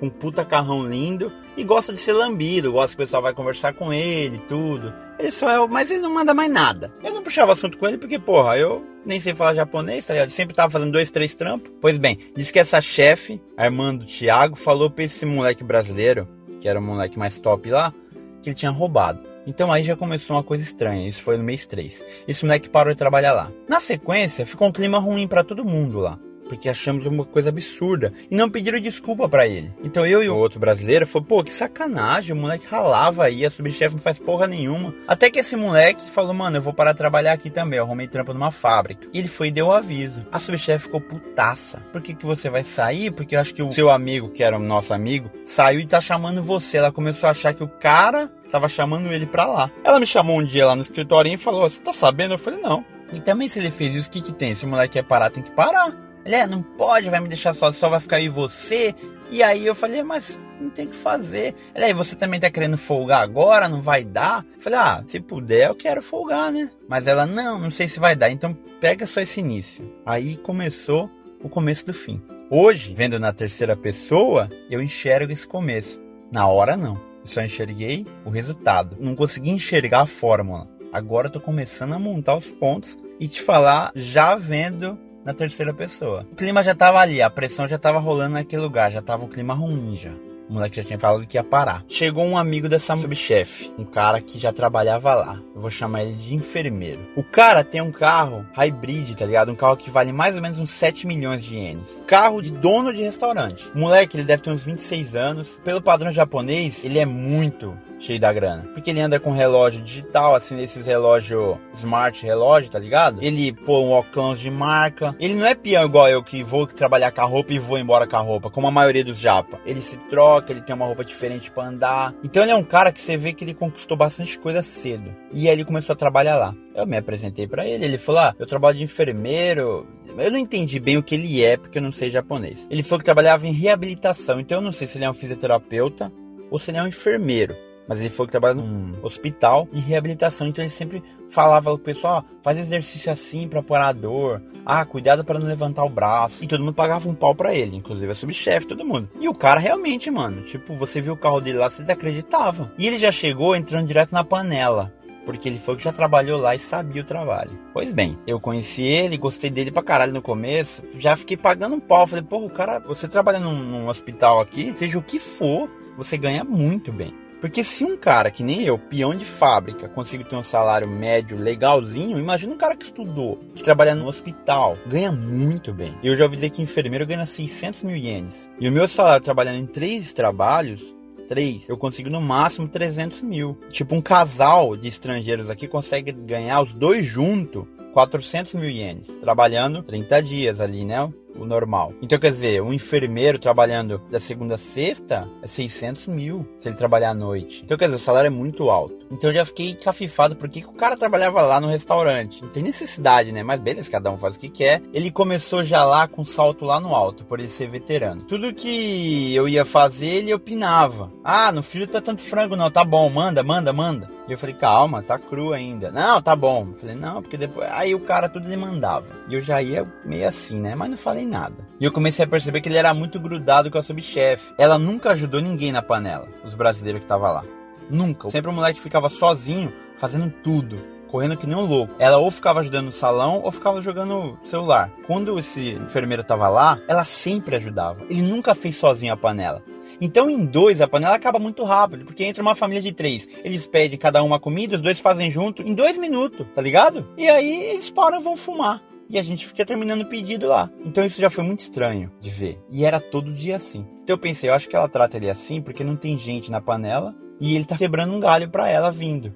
Speaker 2: Um puta carrão lindo e gosta de ser lambido, gosta que o pessoal vai conversar com ele, tudo. Ele só é, mas ele não manda mais nada. Eu não puxava assunto com ele porque, porra, eu nem sei falar japonês, tá ligado? Sempre tava fazendo dois, três trampos. Pois bem, disse que essa chefe, a irmã do Thiago, falou pra esse moleque brasileiro, que era o moleque mais top lá, que ele tinha roubado. Então aí já começou uma coisa estranha, isso foi no mês 3. Esse moleque parou de trabalhar lá. Na sequência, ficou um clima ruim para todo mundo lá porque achamos uma coisa absurda e não pediram desculpa para ele. Então eu e o outro brasileiro falou, pô, que sacanagem, o moleque ralava aí, a subchefe não faz porra nenhuma. Até que esse moleque falou, mano, eu vou parar de trabalhar aqui também, eu arrumei trampo numa fábrica. E ele foi e deu o aviso. A subchefe ficou putaça. Por que, que você vai sair? Porque eu acho que o seu amigo, que era o nosso amigo, saiu e tá chamando você. Ela começou a achar que o cara tava chamando ele pra lá. Ela me chamou um dia lá no escritório e falou, você tá sabendo? Eu falei, não. E também se ele fez isso, o que que tem? Se o moleque quer parar, tem que parar. Ele, é, não pode, vai me deixar só, só vai ficar aí você. E aí eu falei, mas não tem o que fazer. Ele, aí você também tá querendo folgar agora, não vai dar? Eu falei, ah, se puder eu quero folgar, né? Mas ela, não, não sei se vai dar, então pega só esse início. Aí começou o começo do fim. Hoje, vendo na terceira pessoa, eu enxergo esse começo. Na hora, não. Eu só enxerguei o resultado. Não consegui enxergar a fórmula. Agora eu tô começando a montar os pontos e te falar já vendo na terceira pessoa. O clima já tava ali, a pressão já tava rolando naquele lugar, já tava o clima ruim já. O moleque já tinha falado que ia parar. Chegou um amigo dessa subchefe, um cara que já trabalhava lá. Eu vou chamar ele de enfermeiro. O cara tem um carro hybrid, tá ligado? Um carro que vale mais ou menos uns 7 milhões de ienes. Carro de dono de restaurante. O moleque, ele deve ter uns 26 anos. Pelo padrão japonês, ele é muito cheio da grana. Porque ele anda com relógio digital, assim, desses relógio smart relógio, tá ligado? Ele pô um óculos de marca. Ele não é peão igual eu que vou trabalhar com a roupa e vou embora com a roupa, como a maioria dos japa. Ele se troca, ele tem uma roupa diferente para andar. Então ele é um cara que você vê que ele conquistou bastante coisa cedo. E aí ele começou a trabalhar lá. Eu me apresentei para ele, ele falou: "Ah, eu trabalho de enfermeiro". Eu não entendi bem o que ele é, porque eu não sei japonês. Ele falou que trabalhava em reabilitação, então eu não sei se ele é um fisioterapeuta ou se ele é um enfermeiro mas ele foi que trabalha num hospital de reabilitação, então ele sempre falava pro pessoal, ó, faz exercício assim para pôr a dor, ah, cuidado para não levantar o braço, e todo mundo pagava um pau para ele, inclusive a subchefe, todo mundo. E o cara realmente, mano, tipo, você viu o carro dele lá, você desacreditava. E ele já chegou entrando direto na panela porque ele foi que já trabalhou lá e sabia o trabalho. Pois bem, eu conheci ele, gostei dele pra caralho no começo, já fiquei pagando um pau. Falei, pô, o cara, você trabalha num, num hospital aqui, seja o que for, você ganha muito bem. Porque se um cara que nem eu, peão de fábrica, consegue ter um salário médio legalzinho, imagina um cara que estudou, que trabalha no hospital, ganha muito bem. Eu já ouvi dizer que enfermeiro ganha 600 mil ienes. E o meu salário trabalhando em três trabalhos, três, eu consigo no máximo 300 mil. Tipo, um casal de estrangeiros aqui consegue ganhar os dois juntos 400 mil ienes, trabalhando 30 dias ali, né? O normal. Então, quer dizer, um enfermeiro trabalhando da segunda a sexta é 600 mil se ele trabalhar à noite. Então, quer dizer, o salário é muito alto. Então, eu já fiquei cafifado porque o cara trabalhava lá no restaurante. Não tem necessidade, né? Mas beleza, cada um faz o que quer. Ele começou já lá com salto lá no alto, por ele ser veterano. Tudo que eu ia fazer, ele opinava. Ah, no frio tá tanto frango, não. Tá bom, manda, manda, manda. E eu falei, calma, tá cru ainda. Não, tá bom. Eu falei, não, porque depois. Aí o cara tudo ele mandava. E eu já ia meio assim, né? Mas não falei nada. E eu comecei a perceber que ele era muito grudado com a subchefe. Ela nunca ajudou ninguém na panela, os brasileiros que estavam lá. Nunca. Sempre o moleque ficava sozinho, fazendo tudo correndo que nem um louco. Ela ou ficava ajudando no salão ou ficava jogando celular. Quando esse enfermeiro tava lá, ela sempre ajudava. Ele nunca fez sozinho a panela. Então, em dois, a panela acaba muito rápido, porque entra uma família de três. Eles pedem cada um uma comida, os dois fazem junto em dois minutos, tá ligado? E aí eles param e vão fumar e a gente fica terminando o pedido lá. Então isso já foi muito estranho de ver. E era todo dia assim. Então eu pensei, eu acho que ela trata ele assim porque não tem gente na panela e ele tá quebrando um galho para ela vindo.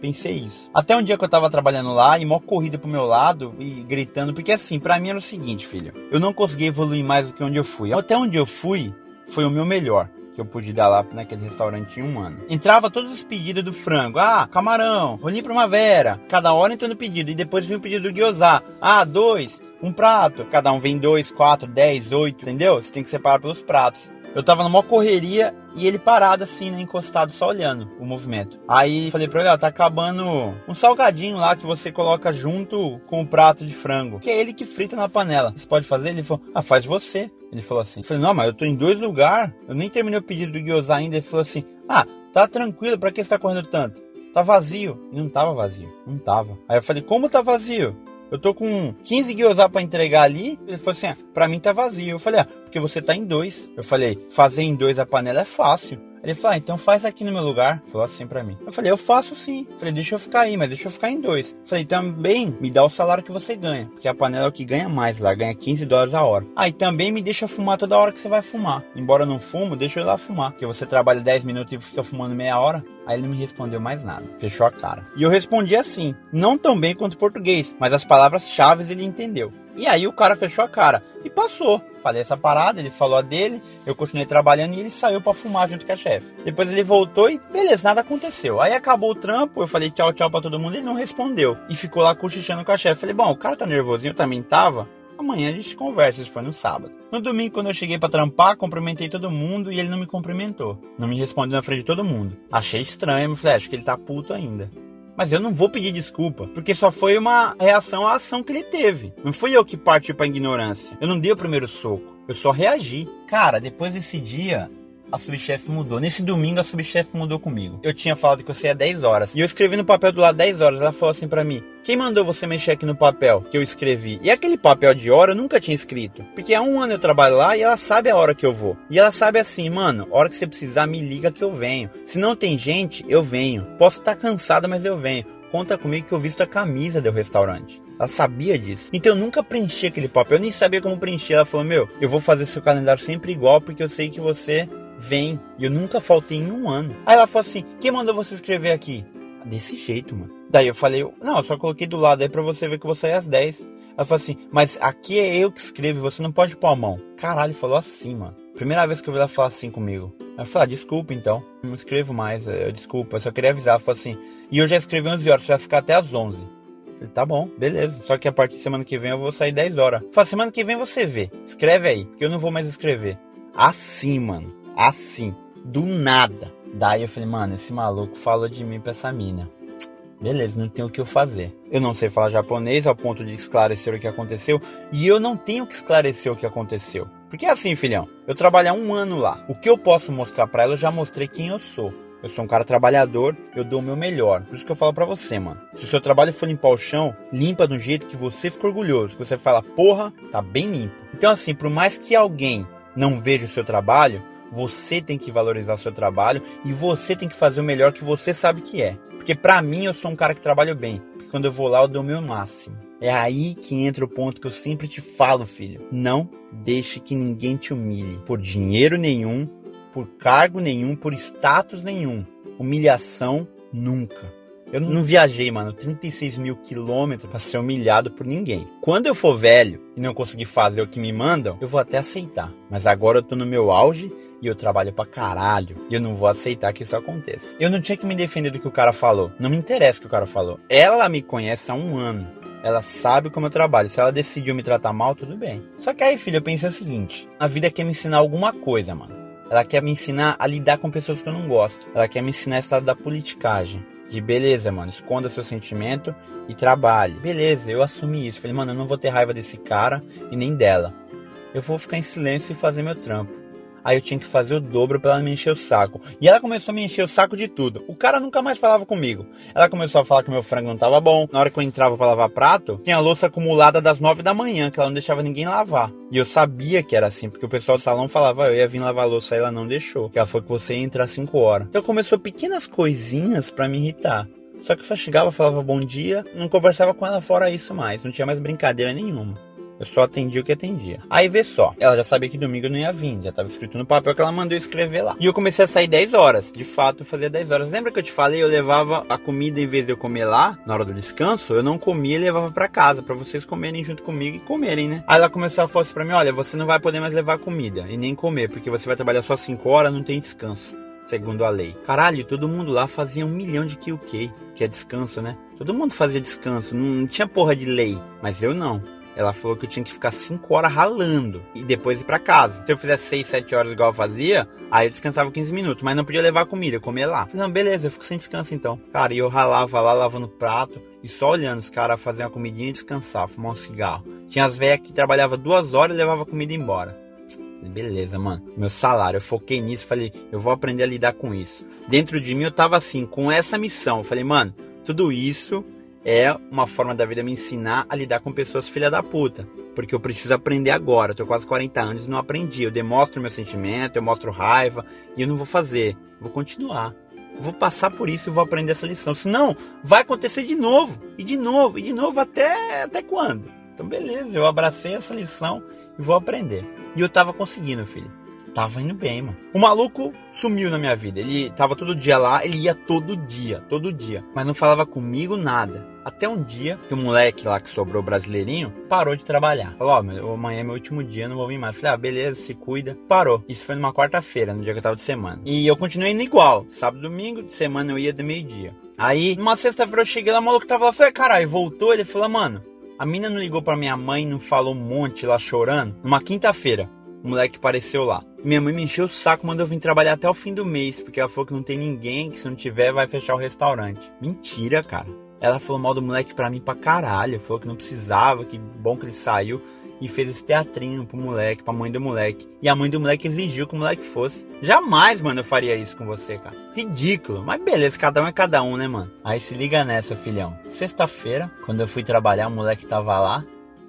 Speaker 2: Pensei isso. Até um dia que eu tava trabalhando lá e mó corrida pro meu lado e gritando, porque assim, para mim era o seguinte, filho. Eu não consegui evoluir mais do que onde eu fui. Até onde eu fui foi o meu melhor que eu pude dar lá naquele restaurante em um ano. Entrava todos os pedidos do frango. Ah, camarão, rolinho primavera. Cada hora entrando pedido. E depois vinha o pedido do gyoza. Ah, dois, um prato. Cada um vem dois, quatro, dez, oito, entendeu? Você tem que separar pelos pratos. Eu tava numa correria e ele parado assim, né, encostado, só olhando o movimento. Aí falei pra ele, ó, tá acabando um salgadinho lá que você coloca junto com o prato de frango. Que é ele que frita na panela. Você pode fazer? Ele falou, ah, faz você. Ele falou assim. Eu falei, não, mas eu tô em dois lugares. Eu nem terminei o pedido do gyoza ainda. Ele falou assim, ah, tá tranquilo, pra que você tá correndo tanto? Tá vazio. E não tava vazio. Não tava. Aí eu falei, como tá vazio? Eu tô com 15 gyoza para entregar ali. Ele falou assim: ah, pra mim tá vazio. Eu falei: ah, porque você tá em dois. Eu falei: fazer em dois a panela é fácil. Ele falou, ah, então faz aqui no meu lugar. Falou assim pra mim. Eu falei, eu faço sim. Falei, deixa eu ficar aí, mas deixa eu ficar em dois. Falei, também me dá o salário que você ganha. Porque a panela é o que ganha mais lá, ganha 15 dólares a hora. Ah, e também me deixa fumar toda hora que você vai fumar. Embora eu não fumo, deixa eu ir lá fumar. Porque você trabalha 10 minutos e fica fumando meia hora. Aí ele não me respondeu mais nada, fechou a cara. E eu respondi assim, não tão bem quanto português, mas as palavras-chave ele entendeu. E aí o cara fechou a cara e passou. Falei essa parada, ele falou a dele, eu continuei trabalhando e ele saiu para fumar junto com a chefe. Depois ele voltou e beleza, nada aconteceu. Aí acabou o trampo, eu falei tchau, tchau para todo mundo, ele não respondeu. E ficou lá cochichando com a chefe. Falei, bom, o cara tá nervosinho, eu também tava. Amanhã a gente conversa, isso foi no sábado. No domingo, quando eu cheguei para trampar, cumprimentei todo mundo e ele não me cumprimentou. Não me respondeu na frente de todo mundo. Achei estranho, me falei, acho que ele tá puto ainda. Mas eu não vou pedir desculpa, porque só foi uma reação à ação que ele teve. Não fui eu que parti pra ignorância. Eu não dei o primeiro soco, eu só reagi. Cara, depois desse dia,
Speaker 1: a subchefe mudou. Nesse domingo, a subchefe mudou comigo. Eu tinha falado que eu saía 10 horas. E eu escrevi no papel do lado 10 horas. Ela falou assim para mim: Quem mandou você mexer aqui no papel que eu escrevi? E aquele papel de hora eu nunca tinha escrito. Porque há um ano eu trabalho lá e ela sabe a hora que eu vou. E ela sabe assim, mano, hora que você precisar, me liga que eu venho. Se não tem gente, eu venho. Posso estar cansada, mas eu venho. Conta comigo que eu visto a camisa do restaurante. Ela sabia disso. Então eu nunca preenchi aquele papel, eu nem sabia como preencher. Ela falou: Meu, eu vou fazer seu calendário sempre igual porque eu sei que você vem. E eu nunca faltei em um ano. Aí ela falou assim: Quem mandou você escrever aqui? Desse jeito, mano. Daí eu falei: Não, eu só coloquei do lado aí pra você ver que eu vou sair às 10. Ela falou assim: Mas aqui é eu que escrevo, você não pode pôr a mão. Caralho, falou assim, mano. Primeira vez que eu vi ela falar assim comigo. Eu falei: ah, Desculpa então, não escrevo mais. Eu, desculpa, eu só queria avisar. Ela falou assim: E eu já escrevi 11 horas, você vai ficar até às 11. Falei, tá bom, beleza. Só que a partir de semana que vem eu vou sair 10 horas. Falei, semana que vem você vê. Escreve aí, que eu não vou mais escrever. Assim, mano. Assim. Do nada. Daí eu falei, mano, esse maluco falou de mim pra essa mina. Beleza, não tenho o que eu fazer. Eu não sei falar japonês ao ponto de esclarecer o que aconteceu. E eu não tenho que esclarecer o que aconteceu. Porque é assim, filhão. Eu trabalho há um ano lá. O que eu posso mostrar para ela, eu já mostrei quem eu sou. Eu sou um cara trabalhador, eu dou o meu melhor. Por isso que eu falo para você, mano. Se o seu trabalho for limpar o chão, limpa do jeito que você fica orgulhoso. Que você fala, porra, tá bem limpo. Então, assim, por mais que alguém não veja o seu trabalho, você tem que valorizar o seu trabalho e você tem que fazer o melhor que você sabe que é. Porque pra mim, eu sou um cara que trabalha bem. Porque quando eu vou lá, eu dou o meu máximo. É aí que entra o ponto que eu sempre te falo, filho. Não deixe que ninguém te humilhe por dinheiro nenhum, por cargo nenhum, por status nenhum. Humilhação nunca. Eu não viajei, mano, 36 mil quilômetros para ser humilhado por ninguém. Quando eu for velho e não conseguir fazer o que me mandam, eu vou até aceitar. Mas agora eu tô no meu auge e eu trabalho pra caralho. E eu não vou aceitar que isso aconteça. Eu não tinha que me defender do que o cara falou. Não me interessa o que o cara falou. Ela me conhece há um ano. Ela sabe como eu trabalho. Se ela decidiu me tratar mal, tudo bem. Só que aí, filho, eu pensei o seguinte: a vida quer me ensinar alguma coisa, mano. Ela quer me ensinar a lidar com pessoas que eu não gosto. Ela quer me ensinar esse lado da politicagem. De beleza, mano, esconda seu sentimento e trabalhe. Beleza, eu assumi isso. Falei, mano, eu não vou ter raiva desse cara e nem dela. Eu vou ficar em silêncio e fazer meu trampo aí eu tinha que fazer o dobro para ela me encher o saco. E ela começou a me encher o saco de tudo. O cara nunca mais falava comigo. Ela começou a falar que meu frango não tava bom. Na hora que eu entrava para lavar prato, tinha louça acumulada das nove da manhã, que ela não deixava ninguém lavar. E eu sabia que era assim, porque o pessoal do salão falava, eu ia vir lavar louça e ela não deixou. Que ela falou que você ia entrar às horas. Então começou pequenas coisinhas para me irritar. Só que só chegava, falava bom dia, não conversava com ela fora isso mais, não tinha mais brincadeira nenhuma. Eu só atendi o que atendia. Aí vê só, ela já sabia que domingo eu não ia vir, já estava escrito no papel que ela mandou escrever lá. E eu comecei a sair 10 horas. De fato, eu fazia 10 horas. Lembra que eu te falei, eu levava a comida em vez de eu comer lá, na hora do descanso, eu não comia e levava para casa, para vocês comerem junto comigo e comerem, né? Aí ela começou a falar assim pra mim: olha, você não vai poder mais levar comida e nem comer, porque você vai trabalhar só 5 horas, não tem descanso segundo a lei. Caralho, todo mundo lá fazia um milhão de QK, que é descanso, né? Todo mundo fazia descanso, não tinha porra de lei, mas eu não. Ela falou que eu tinha que ficar 5 horas ralando e depois ir para casa. Se eu fizesse 6, 7 horas igual eu fazia, aí eu descansava 15 minutos, mas não podia levar comida, comia lá. Falei, não, beleza, eu fico sem descanso então. Cara, e eu ralava lá, lavando prato e só olhando os caras fazer uma comidinha e descansar, fumar um cigarro. Tinha as velhas que trabalhava duas horas e levava comida embora. Beleza, mano. Meu salário, eu foquei nisso, falei, eu vou aprender a lidar com isso. Dentro de mim eu tava assim, com essa missão. Falei, mano, tudo isso é uma forma da vida me ensinar a lidar com pessoas filha da puta. Porque eu preciso aprender agora. Eu tô quase 40 anos e não aprendi. Eu demonstro meu sentimento, eu mostro raiva e eu não vou fazer. vou continuar. Vou passar por isso e vou aprender essa lição. Senão, vai acontecer de novo, e de novo, e de novo até, até quando? Então, beleza, eu abracei essa lição e vou aprender. E eu tava conseguindo, filho tava indo bem, mano. O maluco sumiu na minha vida. Ele tava todo dia lá, ele ia todo dia, todo dia. Mas não falava comigo nada. Até um dia que o moleque lá que sobrou brasileirinho parou de trabalhar. Falou: Ó, oh, amanhã é meu último dia, não vou vir mais. Falei: Ah, beleza, se cuida. Parou. Isso foi numa quarta-feira, no dia que eu tava de semana. E eu continuei indo igual. Sábado, domingo, de semana eu ia de meio-dia. Aí, numa sexta-feira eu cheguei lá, o maluco tava lá. Falei: Caralho, voltou? Ele falou: Mano, a mina não ligou pra minha mãe, não falou um monte lá chorando. Numa quinta-feira o moleque apareceu lá. Minha mãe me encheu o saco, mandou eu vir trabalhar até o fim do mês, porque ela falou que não tem ninguém, que se não tiver vai fechar o restaurante. Mentira, cara. Ela falou mal do moleque pra mim pra caralho, falou que não precisava, que bom que ele saiu. e fez esse teatrinho pro moleque, pra mãe do moleque. E a mãe do moleque exigiu que o moleque fosse. Jamais, mano, eu faria isso com você, cara. Ridículo. Mas beleza, cada um é cada um, né, mano? Aí se liga nessa, filhão. Sexta-feira, quando eu fui trabalhar, o moleque tava lá.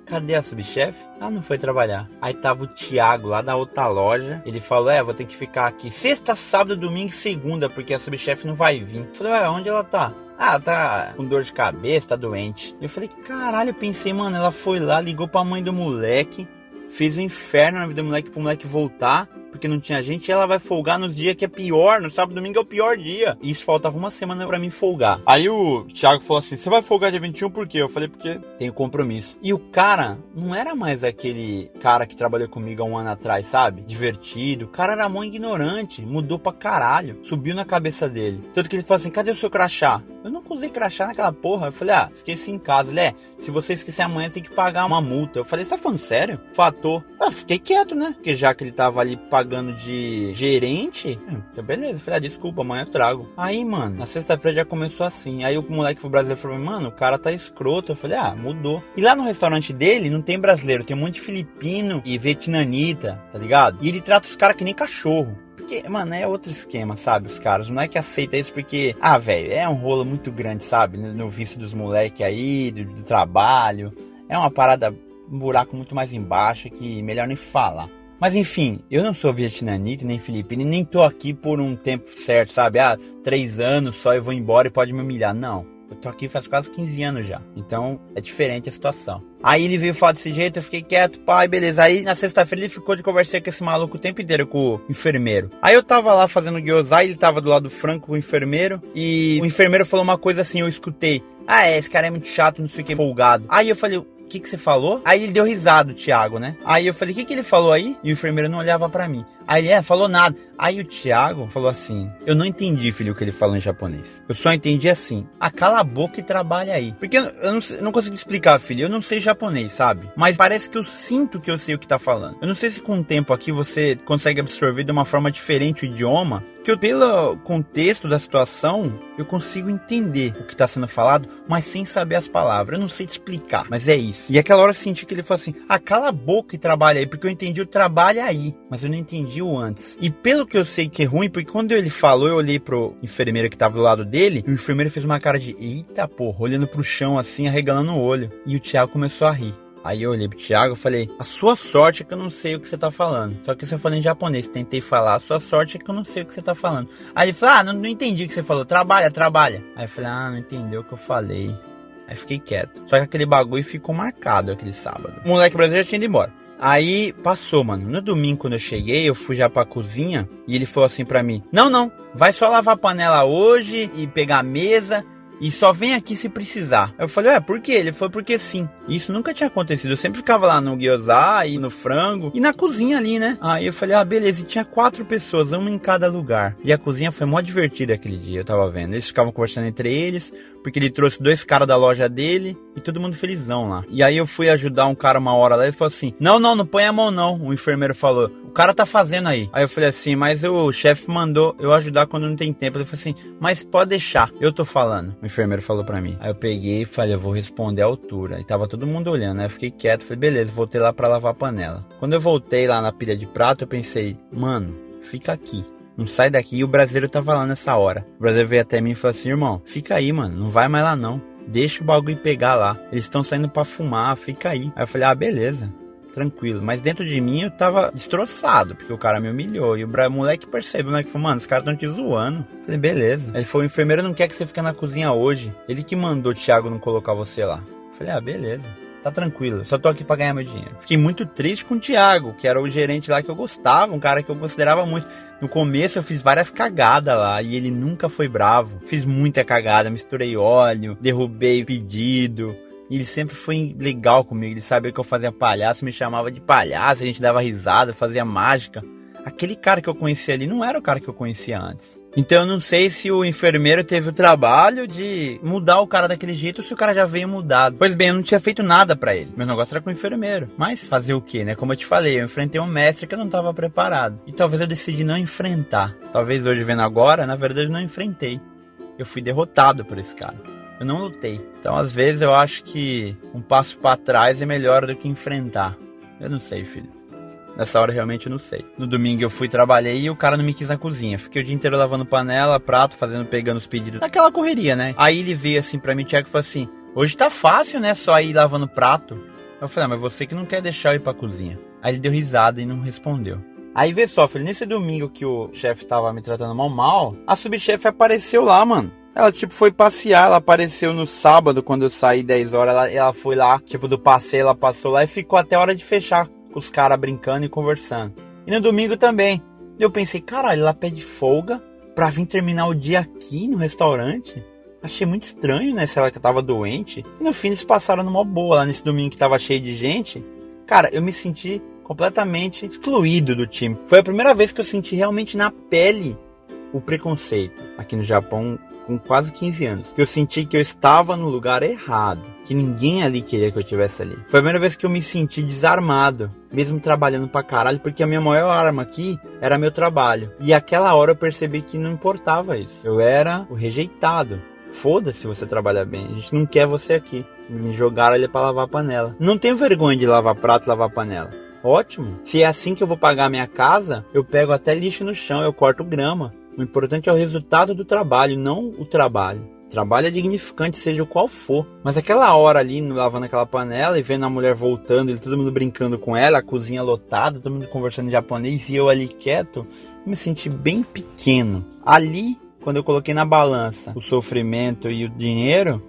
Speaker 1: Cadê a subchefe? Ah, não foi trabalhar. Aí tava o Thiago lá da outra loja. Ele falou: É, vou ter que ficar aqui sexta, sábado, domingo e segunda, porque a subchefe não vai vir. Eu falei: Ué, onde ela tá? Ah, tá com dor de cabeça, tá doente. Eu falei, caralho, eu pensei, mano, ela foi lá, ligou pra mãe do moleque, fez o um inferno na vida do moleque pro moleque voltar porque não tinha gente, ela vai folgar nos dias que é pior, no sábado e domingo é o pior dia. E isso faltava uma semana para mim folgar.
Speaker 2: Aí o Thiago falou assim: Você vai folgar dia 21 por quê? Eu falei: Porque
Speaker 1: tenho compromisso. E o cara não era mais aquele cara que trabalhou comigo há um ano atrás, sabe? Divertido. O cara era mó ignorante, mudou pra caralho, subiu na cabeça dele. Tanto que ele falou assim: Cadê o seu crachá? Eu nunca usei crachá naquela porra. Eu falei: Ah, esqueci em casa. Ele é: Se você esquecer amanhã, tem que pagar uma multa. Eu falei: Você tá falando sério? Fator. Ah, fiquei quieto, né? Porque já que ele tava ali pagando pagando de gerente, então beleza. falei, ah, desculpa, amanhã eu trago. Aí, mano, na sexta-feira já começou assim. Aí o moleque foi brasileiro falou, mano, o cara tá escroto. Eu falei, ah, mudou. E lá no restaurante dele não tem brasileiro, tem um monte de filipino e vietnamita, tá ligado? E ele trata os caras que nem cachorro. Porque, mano, é outro esquema, sabe? Os caras. Não é que aceita isso porque, ah, velho, é um rolo muito grande, sabe? No vício dos moleques aí, do, do trabalho. É uma parada, um buraco muito mais embaixo que melhor nem falar. Mas enfim, eu não sou vietnamita nem filipino, nem tô aqui por um tempo certo, sabe? Ah, três anos só eu vou embora e pode me humilhar. Não. Eu tô aqui faz quase 15 anos já. Então é diferente a situação. Aí ele veio falar desse jeito, eu fiquei quieto, pai, beleza. Aí na sexta-feira ele ficou de conversar com esse maluco o tempo inteiro, com o enfermeiro. Aí eu tava lá fazendo gyoza, ele tava do lado do Franco com o enfermeiro. E o enfermeiro falou uma coisa assim, eu escutei. Ah, é, esse cara é muito chato, não sei o que, folgado. Aí eu falei, que, que você falou? Aí ele deu risada, o Thiago, né? Aí eu falei, o que, que ele falou aí? E o enfermeiro não olhava para mim. Aí ele, é, falou nada. Aí o Thiago falou assim: Eu não entendi, filho, o que ele falou em japonês. Eu só entendi assim: Ah, cala a boca e trabalha aí. Porque eu, não, eu não consigo explicar, filho. Eu não sei japonês, sabe? Mas parece que eu sinto que eu sei o que tá falando. Eu não sei se com o tempo aqui você consegue absorver de uma forma diferente o idioma. Que eu, pelo contexto da situação, eu consigo entender o que tá sendo falado, mas sem saber as palavras. Eu não sei te explicar, mas é isso. E aquela hora eu senti que ele falou assim: Ah, cala a boca e trabalha aí. Porque eu entendi o trabalho aí. Mas eu não entendi o antes. E pelo que eu sei que é ruim, porque quando ele falou, eu olhei pro enfermeiro que tava do lado dele, e o enfermeiro fez uma cara de eita porra, olhando pro chão assim, arregalando o olho. E o Thiago começou a rir. Aí eu olhei pro Thiago e falei: A sua sorte é que eu não sei o que você tá falando. Só que você falou em japonês. Tentei falar: A sua sorte é que eu não sei o que você tá falando. Aí ele falou: Ah, não, não entendi o que você falou. Trabalha, trabalha. Aí eu falei: Ah, não entendeu o que eu falei. Aí fiquei quieto. Só que aquele bagulho ficou marcado aquele sábado. O moleque brasileiro já tinha ido embora. Aí passou, mano. No domingo, quando eu cheguei, eu fui já pra cozinha e ele falou assim pra mim: Não, não, vai só lavar a panela hoje e pegar a mesa. E só vem aqui se precisar. Eu falei, ué, por quê? Ele foi porque sim. Isso nunca tinha acontecido. Eu sempre ficava lá no gyoza e no frango e na cozinha ali, né? Aí eu falei, ah, beleza. E tinha quatro pessoas, uma em cada lugar. E a cozinha foi mó divertida aquele dia, eu tava vendo. Eles ficavam conversando entre eles porque ele trouxe dois caras da loja dele e todo mundo felizão lá. E aí eu fui ajudar um cara uma hora lá e ele falou assim: Não, não, não põe a mão não. O enfermeiro falou: O cara tá fazendo aí. Aí eu falei assim: Mas o chefe mandou eu ajudar quando não tem tempo. Ele falou assim: Mas pode deixar, eu tô falando. O enfermeiro falou para mim. Aí eu peguei e falei: Eu vou responder a altura. E tava todo mundo olhando. Aí eu fiquei quieto, falei: Beleza, voltei lá para lavar a panela. Quando eu voltei lá na pilha de prato, eu pensei: Mano, fica aqui. Não sai daqui. E o brasileiro tava lá nessa hora. O brasileiro veio até mim e falou assim: irmão, fica aí, mano. Não vai mais lá não. Deixa o bagulho pegar lá. Eles estão saindo para fumar, fica aí. Aí eu falei: ah, beleza tranquilo. Mas dentro de mim eu tava destroçado, porque o cara me humilhou. E o moleque percebeu, né? Que falou, mano, os caras estão te zoando. Eu falei, beleza. Ele falou, o enfermeiro não quer que você fique na cozinha hoje. Ele que mandou o Thiago não colocar você lá. Eu falei, ah, beleza tá tranquilo, só tô aqui pra ganhar meu dinheiro. Fiquei muito triste com o Thiago, que era o gerente lá que eu gostava, um cara que eu considerava muito. No começo eu fiz várias cagadas lá e ele nunca foi bravo. Fiz muita cagada, misturei óleo, derrubei pedido. Ele sempre foi legal comigo, ele sabia que eu fazia palhaço, me chamava de palhaço, a gente dava risada, fazia mágica. Aquele cara que eu conhecia ali não era o cara que eu conhecia antes. Então eu não sei se o enfermeiro teve o trabalho de mudar o cara daquele jeito ou se o cara já veio mudado. Pois bem, eu não tinha feito nada para ele. Meu negócio era com o enfermeiro. Mas fazer o que, né? Como eu te falei, eu enfrentei um mestre que eu não estava preparado. E talvez eu decidi não enfrentar. Talvez hoje vendo agora, na verdade, não enfrentei. Eu fui derrotado por esse cara. Eu não lutei. Então, às vezes, eu acho que um passo para trás é melhor do que enfrentar.
Speaker 2: Eu não sei, filho. Nessa hora realmente eu não sei. No domingo eu fui, trabalhei e o cara não me quis na cozinha. Fiquei o dia inteiro lavando panela, prato, fazendo, pegando os pedidos. Naquela correria, né? Aí ele veio assim pra mim, Tiago, e falou assim: Hoje tá fácil, né? Só ir lavando prato. Eu falei, ah, mas você que não quer deixar eu ir pra cozinha. Aí ele deu risada e não respondeu. Aí vê só, filho, nesse domingo que o chefe tava me tratando mal mal, a subchefe apareceu lá, mano. Ela, tipo, foi passear, ela apareceu no sábado, quando eu saí 10 horas, ela, ela foi lá, tipo, do passeio, ela passou lá e ficou até a hora de fechar com os caras brincando e conversando. E no domingo também. Eu pensei, caralho, ela pede folga pra vir terminar o dia aqui no restaurante? Achei muito estranho, né? Se ela que tava doente. E no fim eles passaram numa boa lá nesse domingo que tava cheio de gente. Cara, eu me senti completamente excluído do time. Foi a primeira vez que eu senti realmente na pele o preconceito aqui no Japão com quase 15 anos. Que eu senti que eu estava no lugar errado que ninguém ali queria que eu tivesse ali. Foi a primeira vez que eu me senti desarmado, mesmo trabalhando pra caralho, porque a minha maior arma aqui era meu trabalho. E aquela hora eu percebi que não importava isso. Eu era o rejeitado. Foda-se você trabalhar bem, a gente não quer você aqui. Me jogaram ali pra lavar a panela. Não tenho vergonha de lavar prato e lavar panela. Ótimo. Se é assim que eu vou pagar minha casa, eu pego até lixo no chão, eu corto grama. O importante é o resultado do trabalho, não o trabalho. Trabalho é dignificante, seja o qual for. Mas aquela hora ali, lavando aquela panela e vendo a mulher voltando, e todo mundo brincando com ela, a cozinha lotada, todo mundo conversando em japonês e eu ali quieto, me senti bem pequeno. Ali, quando eu coloquei na balança o sofrimento e o dinheiro,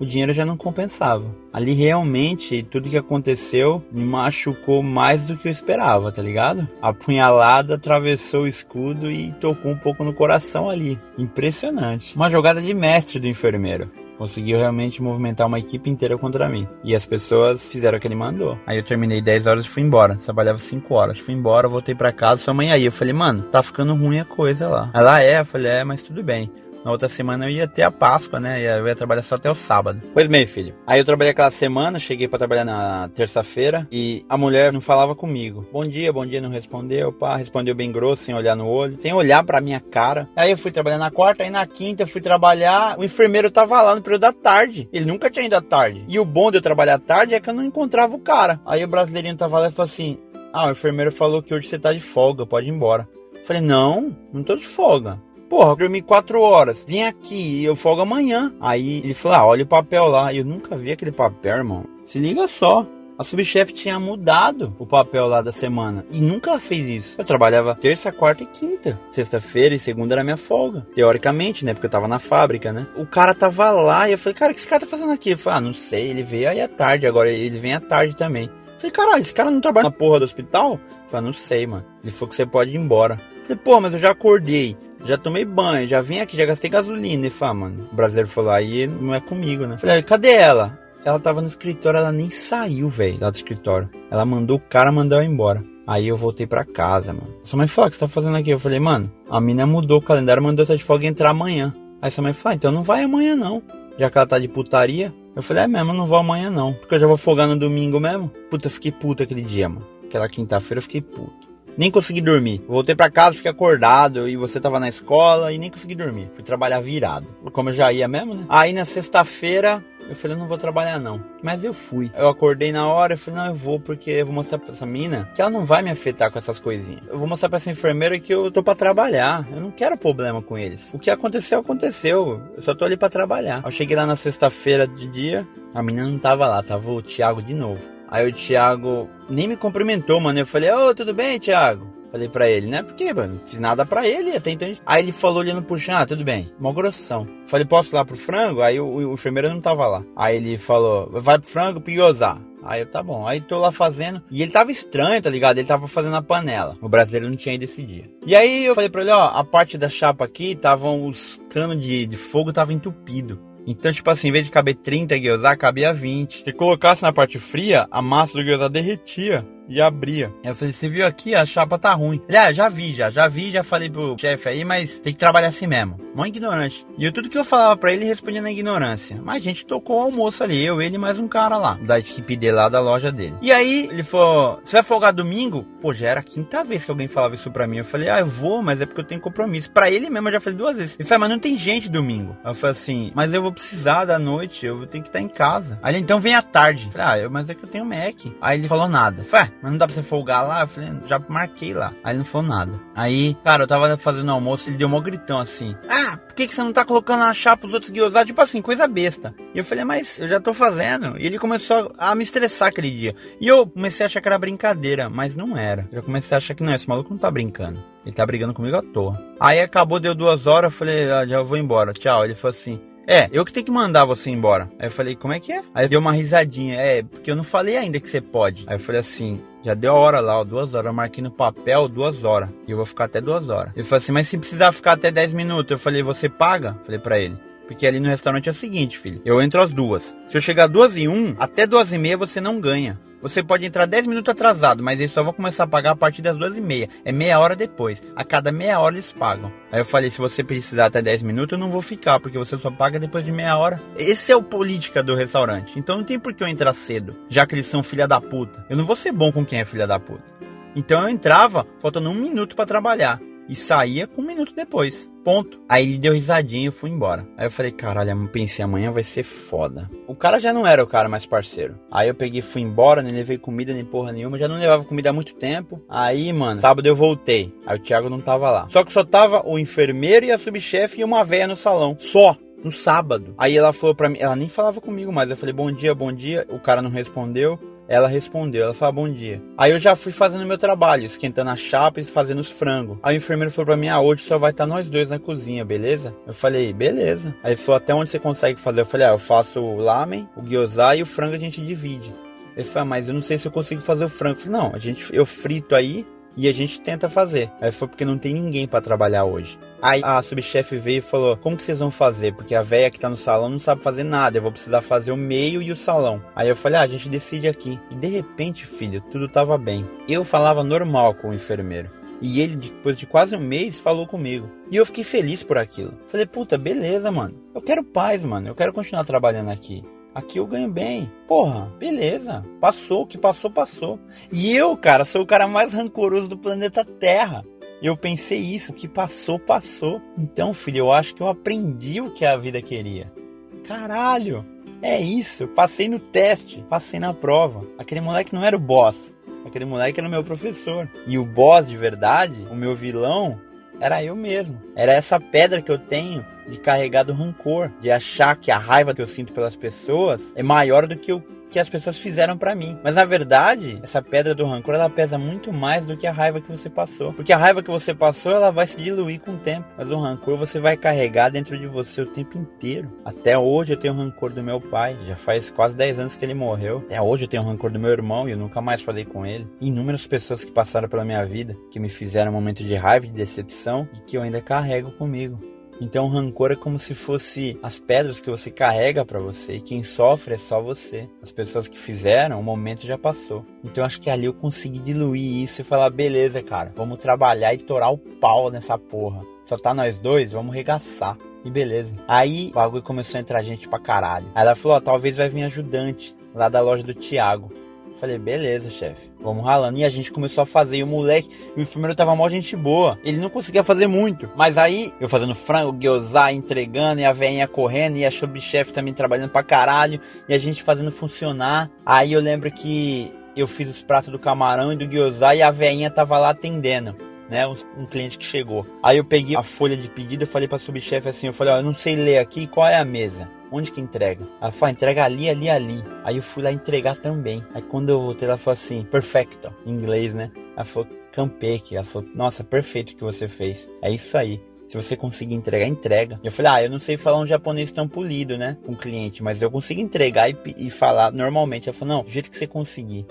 Speaker 2: o dinheiro já não compensava. Ali realmente tudo que aconteceu me machucou mais do que eu esperava, tá ligado? A punhalada atravessou o escudo e tocou um pouco no coração ali. Impressionante. Uma jogada de mestre do enfermeiro. Conseguiu realmente movimentar uma equipe inteira contra mim. E as pessoas fizeram o que ele mandou. Aí eu terminei 10 horas e fui embora. Trabalhava 5 horas. Fui embora, voltei para casa, sua mãe aí. Eu falei, mano, tá ficando ruim a coisa lá. Ela é, eu falei, é, mas tudo bem. Na outra semana eu ia ter a Páscoa, né? Eu ia trabalhar só até o sábado. Pois bem, filho. Aí eu trabalhei aquela semana, cheguei para trabalhar na terça-feira e a mulher não falava comigo. Bom dia, bom dia, não respondeu, pá. Respondeu bem grosso, sem olhar no olho, sem olhar pra minha cara. Aí eu fui trabalhar na quarta, aí na quinta eu fui trabalhar. O enfermeiro tava lá no período da tarde. Ele nunca tinha ido à tarde. E o bom de eu trabalhar à tarde é que eu não encontrava o cara. Aí o brasileirinho tava lá e falou assim: Ah, o enfermeiro falou que hoje você tá de folga, pode ir embora. falei, não, não tô de folga. Porra, dormi quatro horas. Vim aqui, eu folgo amanhã. Aí ele falou: ah, olha o papel lá. Eu nunca vi aquele papel, irmão. Se liga só. A subchefe tinha mudado o papel lá da semana e nunca fez isso. Eu trabalhava terça, quarta e quinta. Sexta-feira e segunda era minha folga. Teoricamente, né? Porque eu tava na fábrica, né? O cara tava lá e eu falei, cara, o que esse cara tá fazendo aqui? Eu falei, ah, não sei, ele veio aí à tarde, agora ele vem à tarde também. Eu falei, caralho, esse cara não trabalha na porra do hospital? Eu falei, não sei, mano. Ele falou que você pode ir embora. Eu falei, pô, mas eu já acordei já tomei banho, já vim aqui, já gastei gasolina. E fala, mano, o brasileiro falou, aí não é comigo, né? Falei, cadê ela? Ela tava no escritório, ela nem saiu, velho, lá do escritório. Ela mandou o cara mandar ela embora. Aí eu voltei pra casa, mano. Sua mãe falou, o que você tá fazendo aqui? Eu falei, mano, a mina mudou o calendário, mandou eu estar de folga entrar amanhã. Aí sua mãe falou, ah, então não vai amanhã não. Já que ela tá de putaria. Eu falei, é mesmo, não vou amanhã não. Porque eu já vou folgar no domingo mesmo. Puta, eu fiquei puto aquele dia, mano. Aquela quinta-feira eu fiquei puto. Nem consegui dormir. Voltei para casa, fiquei acordado e você tava na escola e nem consegui dormir. Fui trabalhar virado. Como eu já ia mesmo, né? Aí na sexta-feira eu falei, eu não vou trabalhar não. Mas eu fui. Eu acordei na hora, eu falei, não, eu vou porque eu vou mostrar pra essa mina que ela não vai me afetar com essas coisinhas. Eu vou mostrar pra essa enfermeira que eu tô para trabalhar. Eu não quero problema com eles. O que aconteceu, aconteceu. Eu só tô ali para trabalhar. Eu cheguei lá na sexta-feira de dia, a menina não tava lá, tava o Thiago de novo. Aí o Thiago nem me cumprimentou, mano. Eu falei, ô, oh, tudo bem, Thiago? Falei pra ele, né? Porque, mano, não fiz nada pra ele até então. Aí ele falou olhando pro chão, ah, tudo bem. Mó grossão. Falei, posso ir lá pro frango? Aí o, o, o enfermeiro não tava lá. Aí ele falou, vai pro frango Iosá. Aí eu, tá bom. Aí tô lá fazendo. E ele tava estranho, tá ligado? Ele tava fazendo a panela. O brasileiro não tinha ido esse dia. E aí eu falei pra ele, ó, a parte da chapa aqui, estavam os canos de, de fogo tava entupido. Então, tipo assim, em vez de caber 30 gyoza, cabia 20. Se colocasse na parte fria, a massa do gyoza derretia e abria. Eu falei, você viu aqui, a chapa tá ruim. Ele, ah, já vi, já, já vi, já falei pro chefe aí, mas tem que trabalhar assim mesmo. Mó ignorante. E eu, tudo que eu falava pra ele, respondia na ignorância. Mas a gente tocou o almoço ali, eu, ele mais um cara lá, da equipe dele lá, da loja dele. E aí, ele falou, você vai folgar domingo? Pô, já era a quinta vez que alguém falava isso pra mim. Eu falei, ah, eu vou, mas é porque eu tenho compromisso. Pra ele mesmo, eu já falei duas vezes. Ele falou, mas não tem gente domingo. Eu falei assim, mas eu vou precisar da noite, eu tenho que estar em casa. Aí ele, então vem à tarde. Eu falei, ah, mas é que eu tenho Mac. Aí ele falou nada. Eu falei, ah, mas não dá pra você folgar lá? Eu falei, já marquei lá. Aí ele não falou nada. Aí, cara, eu tava fazendo almoço, ele deu um gritão assim. Ah, por que, que você não tá colocando na chapa os outros guiosá? Tipo assim, coisa besta. E eu falei, mas eu já tô fazendo. E ele começou a me estressar aquele dia. E eu comecei a achar que era brincadeira, mas não era. Eu comecei a achar que não, esse maluco não tá brincando. Ele tá brigando comigo à toa. Aí acabou, deu duas horas, eu falei, ah, já vou embora, tchau. Ele falou assim, é, eu que tenho que mandar você embora. Aí eu falei, como é que é? Aí deu uma risadinha. É, porque eu não falei ainda que você pode. Aí eu falei assim, já deu a hora lá, ó, duas horas. Eu marquei no papel duas horas. E eu vou ficar até duas horas. Ele falou assim, mas se precisar ficar até dez minutos, eu falei, você paga? Falei pra ele. Porque ali no restaurante é o seguinte, filho. Eu entro às duas. Se eu chegar duas e um, até duas e meia você não ganha. Você pode entrar 10 minutos atrasado, mas eles só vão começar a pagar a partir das duas e meia. É meia hora depois. A cada meia hora eles pagam. Aí eu falei, se você precisar até 10 minutos, eu não vou ficar, porque você só paga depois de meia hora. Esse é o política do restaurante. Então não tem por que eu entrar cedo, já que eles são filha da puta. Eu não vou ser bom com quem é filha da puta. Então eu entrava faltando um minuto para trabalhar e saía com um minuto depois. Ponto. Aí ele deu risadinha e fui embora. Aí eu falei, caralho, eu pensei, amanhã vai ser foda. O cara já não era o cara mais parceiro. Aí eu peguei fui embora, nem levei comida nem porra nenhuma. Já não levava comida há muito tempo. Aí, mano, sábado eu voltei. Aí o Thiago não tava lá. Só que só tava o enfermeiro e a subchefe e uma véia no salão. Só no sábado. Aí ela falou pra mim, ela nem falava comigo mais. Eu falei, bom dia, bom dia. O cara não respondeu. Ela respondeu, ela falou bom dia. Aí eu já fui fazendo meu trabalho, esquentando a chapa e fazendo os frangos. Aí o enfermeiro falou pra mim, ah, hoje só vai estar tá nós dois na cozinha, beleza? Eu falei, beleza. Aí ele falou, até onde você consegue fazer? Eu falei, ah, eu faço o lamen, o gyoza e o frango a gente divide. Ele falou, ah, mas eu não sei se eu consigo fazer o frango. Eu falei, não, a gente, eu frito aí, e a gente tenta fazer. Aí foi porque não tem ninguém para trabalhar hoje. Aí a subchefe veio e falou: Como que vocês vão fazer? Porque a velha que tá no salão não sabe fazer nada. Eu vou precisar fazer o meio e o salão. Aí eu falei: Ah, a gente decide aqui. E de repente, filho, tudo tava bem. Eu falava normal com o enfermeiro. E ele, depois de quase um mês, falou comigo. E eu fiquei feliz por aquilo. Falei, puta, beleza, mano. Eu quero paz, mano. Eu quero continuar trabalhando aqui. Aqui eu ganho bem. Porra, beleza. Passou, o que passou, passou. E eu, cara, sou o cara mais rancoroso do planeta Terra. Eu pensei isso, o que passou, passou. Então, filho, eu acho que eu aprendi o que a vida queria. Caralho, é isso. Passei no teste, passei na prova. Aquele moleque não era o boss. Aquele moleque era o meu professor. E o boss de verdade, o meu vilão, era eu mesmo. Era essa pedra que eu tenho de carregar do rancor, de achar que a raiva que eu sinto pelas pessoas é maior do que o que as pessoas fizeram para mim. Mas na verdade, essa pedra do rancor ela pesa muito mais do que a raiva que você passou. Porque a raiva que você passou, ela vai se diluir com o tempo. Mas o rancor você vai carregar dentro de você o tempo inteiro. Até hoje eu tenho rancor do meu pai. Já faz quase 10 anos que ele morreu. Até hoje eu tenho rancor do meu irmão e eu nunca mais falei com ele. Inúmeras pessoas que passaram pela minha vida, que me fizeram um momento de raiva de decepção e que eu ainda carrego comigo. Então, rancor é como se fosse as pedras que você carrega para você e quem sofre é só você. As pessoas que fizeram, o momento já passou. Então, acho que ali eu consegui diluir isso e falar: beleza, cara, vamos trabalhar e torar o pau nessa porra. Só tá nós dois, vamos regaçar. E beleza. Aí o bagulho começou a entrar gente pra caralho. Aí ela falou: talvez vai vir ajudante lá da loja do Thiago. Falei, beleza, chefe. Vamos ralando. E a gente começou a fazer. E o moleque, o enfermeiro tava mó gente boa. Ele não conseguia fazer muito. Mas aí, eu fazendo frango, gyoza, entregando, e a veinha correndo, e a subchefe também trabalhando pra caralho. E a gente fazendo funcionar. Aí eu lembro que eu fiz os pratos do camarão e do gyoza, e a veinha tava lá atendendo. Né, um, cliente que chegou. Aí eu peguei a folha de pedido e falei pra subchefe assim, eu falei, ó, eu não sei ler aqui, qual é a mesa? Onde que entrega? Ela falou, entrega ali, ali, ali. Aí eu fui lá entregar também. Aí quando eu voltei, ela falou assim, perfecto, em inglês, né? Ela falou, campeke. Ela falou, nossa, perfeito o que você fez. É isso aí. Se você conseguir entregar, entrega. Eu falei, ah, eu não sei falar um japonês tão polido, né? Com o cliente, mas eu consigo entregar e, e falar normalmente. Ela falou, não, do jeito que você conseguir.